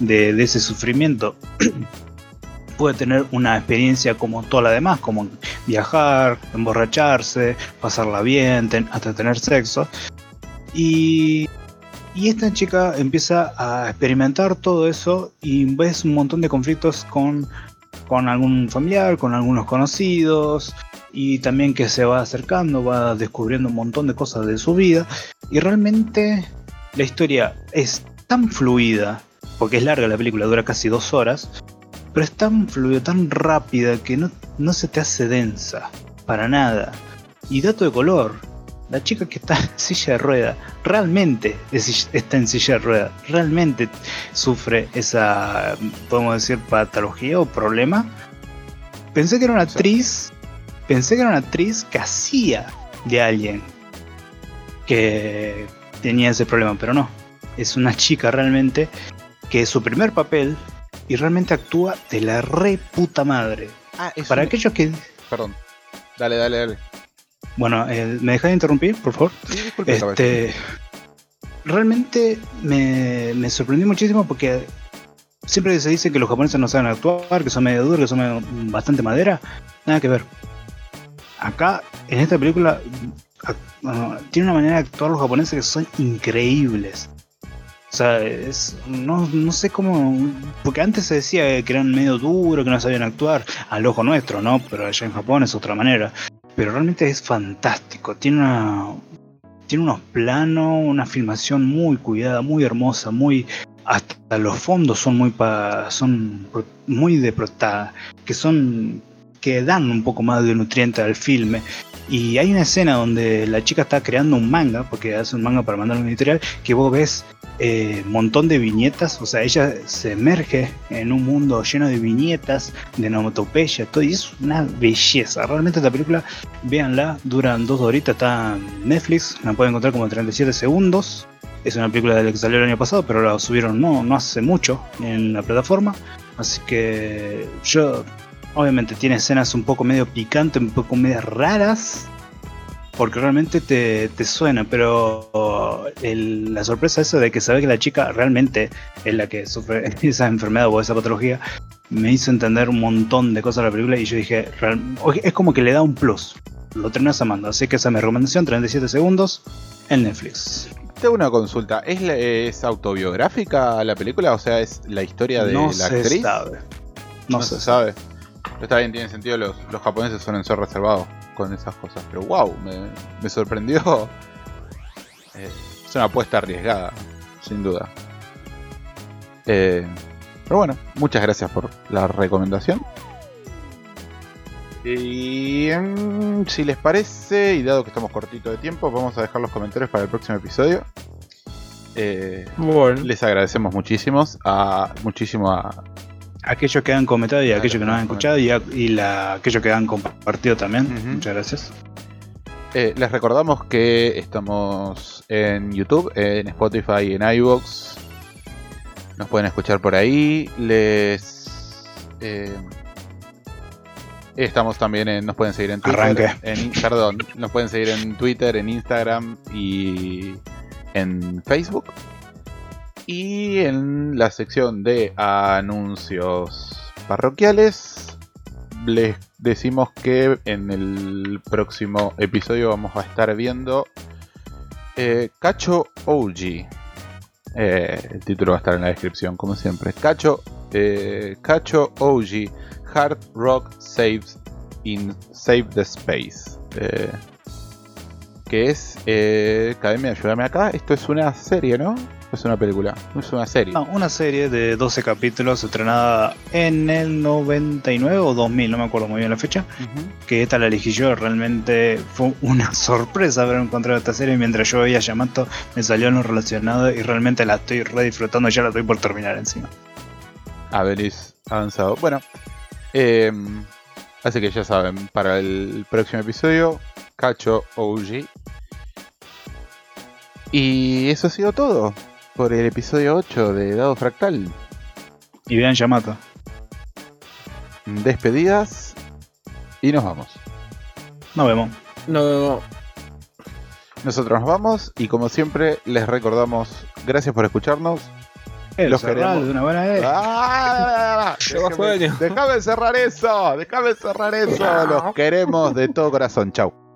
de, ese sufrimiento puede tener una experiencia como toda la demás, como viajar, emborracharse, pasarla bien, hasta tener sexo. Y, y esta chica empieza a experimentar todo eso y ves un montón de conflictos con, con algún familiar, con algunos conocidos, y también que se va acercando, va descubriendo un montón de cosas de su vida y realmente la historia es tan fluida porque es larga la película, dura casi dos horas, pero es tan fluida, tan rápida que no, no se te hace densa, para nada. Y dato de color, la chica que está en silla de rueda, realmente es- está en silla de rueda, realmente sufre esa, podemos decir, patología o problema. Pensé que era una actriz, pensé que era una actriz que hacía de alguien que tenía ese problema, pero no. Es una chica realmente que es su primer papel y realmente actúa de la re puta madre. Ah, es Para un- aquellos que... Perdón. Dale, dale, dale. Bueno, eh, ¿me dejas de interrumpir, por favor? Sí, disculpe. Este, realmente me, me sorprendió muchísimo porque siempre se dice que los japoneses no saben actuar, que son medio duros, que son medio- bastante madera. Nada que ver. Acá, en esta película, tiene una manera de actuar los japoneses que son increíbles. O sea, es, no, no sé cómo. Porque antes se decía que eran medio duros, que no sabían actuar, al ojo nuestro, ¿no? Pero allá en Japón es otra manera. Pero realmente es fantástico. Tiene una. Tiene unos planos, una filmación muy cuidada, muy hermosa, muy. Hasta los fondos son muy pa- son muy de que son que dan un poco más de nutriente al filme. Y hay una escena donde la chica está creando un manga, porque hace un manga para mandar un editorial, que vos ves eh, montón de viñetas, o sea, ella se emerge en un mundo lleno de viñetas, de onomatopeya, todo, y es una belleza. Realmente esta película, véanla, duran dos horitas, está en Netflix, la pueden encontrar como 37 segundos. Es una película de la que salió el año pasado, pero la subieron no, no hace mucho en la plataforma. Así que yo, obviamente, tiene escenas un poco medio picantes, un poco medio raras, porque realmente te, te suena, pero el- la sorpresa esa de que sabe que la chica realmente es la que sufre esa enfermedad o esa patología, me hizo entender un montón de cosas de la película y yo dije, real- es como que le da un plus. Lo terminas amando, así que esa es mi recomendación, 37 segundos en Netflix. Tengo una consulta. ¿Es, autobiográfica la película? O sea, ¿es la historia de no la se actriz? sabe. No, No, se se sabe. Está bien, tiene sentido. Los, los japoneses suelen ser reservados con esas cosas. Pero wow, me, me sorprendió. Eh, es una apuesta arriesgada, sin duda. Eh, pero bueno, muchas gracias por la recomendación. Y mm, si les parece, y dado que estamos cortito de tiempo, vamos a dejar los comentarios para el próximo episodio. Eh, Bueno, les agradecemos muchísimos a muchísimo a, Aquellos que han comentado y Claro, aquellos que no han escuchado y, a- y la- aquellos que han compartido también. Muchas gracias. Eh, les recordamos que estamos en YouTube, en Spotify y en iVoox. Nos pueden escuchar por ahí. Les. eh, estamos también en. Nos pueden seguir en Twitter. Arranque. En, perdón, nos pueden seguir en Twitter, en Instagram y en Facebook. Y en la sección de anuncios parroquiales les decimos que en el próximo episodio vamos a estar viendo eh, Cacho OG. Eh, el título va a estar en la descripción, como siempre. Cacho, eh, Cacho OG Hard Rock Saves in Save the Space. Eh, que es. Eh, Academia, ayúdame acá. Esto es una serie, ¿no? Es una película. Es una serie. No, una serie de 12 capítulos estrenada en el 99 o 2000, no me acuerdo muy bien la fecha. Que esta la elegí yo, realmente fue una sorpresa haber encontrado esta serie. Mientras yo veía Yamato, me salió en lo relacionado y realmente la estoy re disfrutando. Ya la estoy por terminar encima. Avelis avanzado. Bueno, eh, así que ya saben, para el próximo episodio, Cacho OG. Y eso ha sido todo por el episodio 8 de Dado Fractal. Y vean Yamato. Despedidas y nos vamos. Nos vemos. no, no, no. Nosotros nos vamos y como siempre les recordamos, gracias por escucharnos. El Los queremos. de una buena vez. ¡Ah! Déjame cerrar eso, déjame cerrar eso. Los queremos de todo corazón. Chau.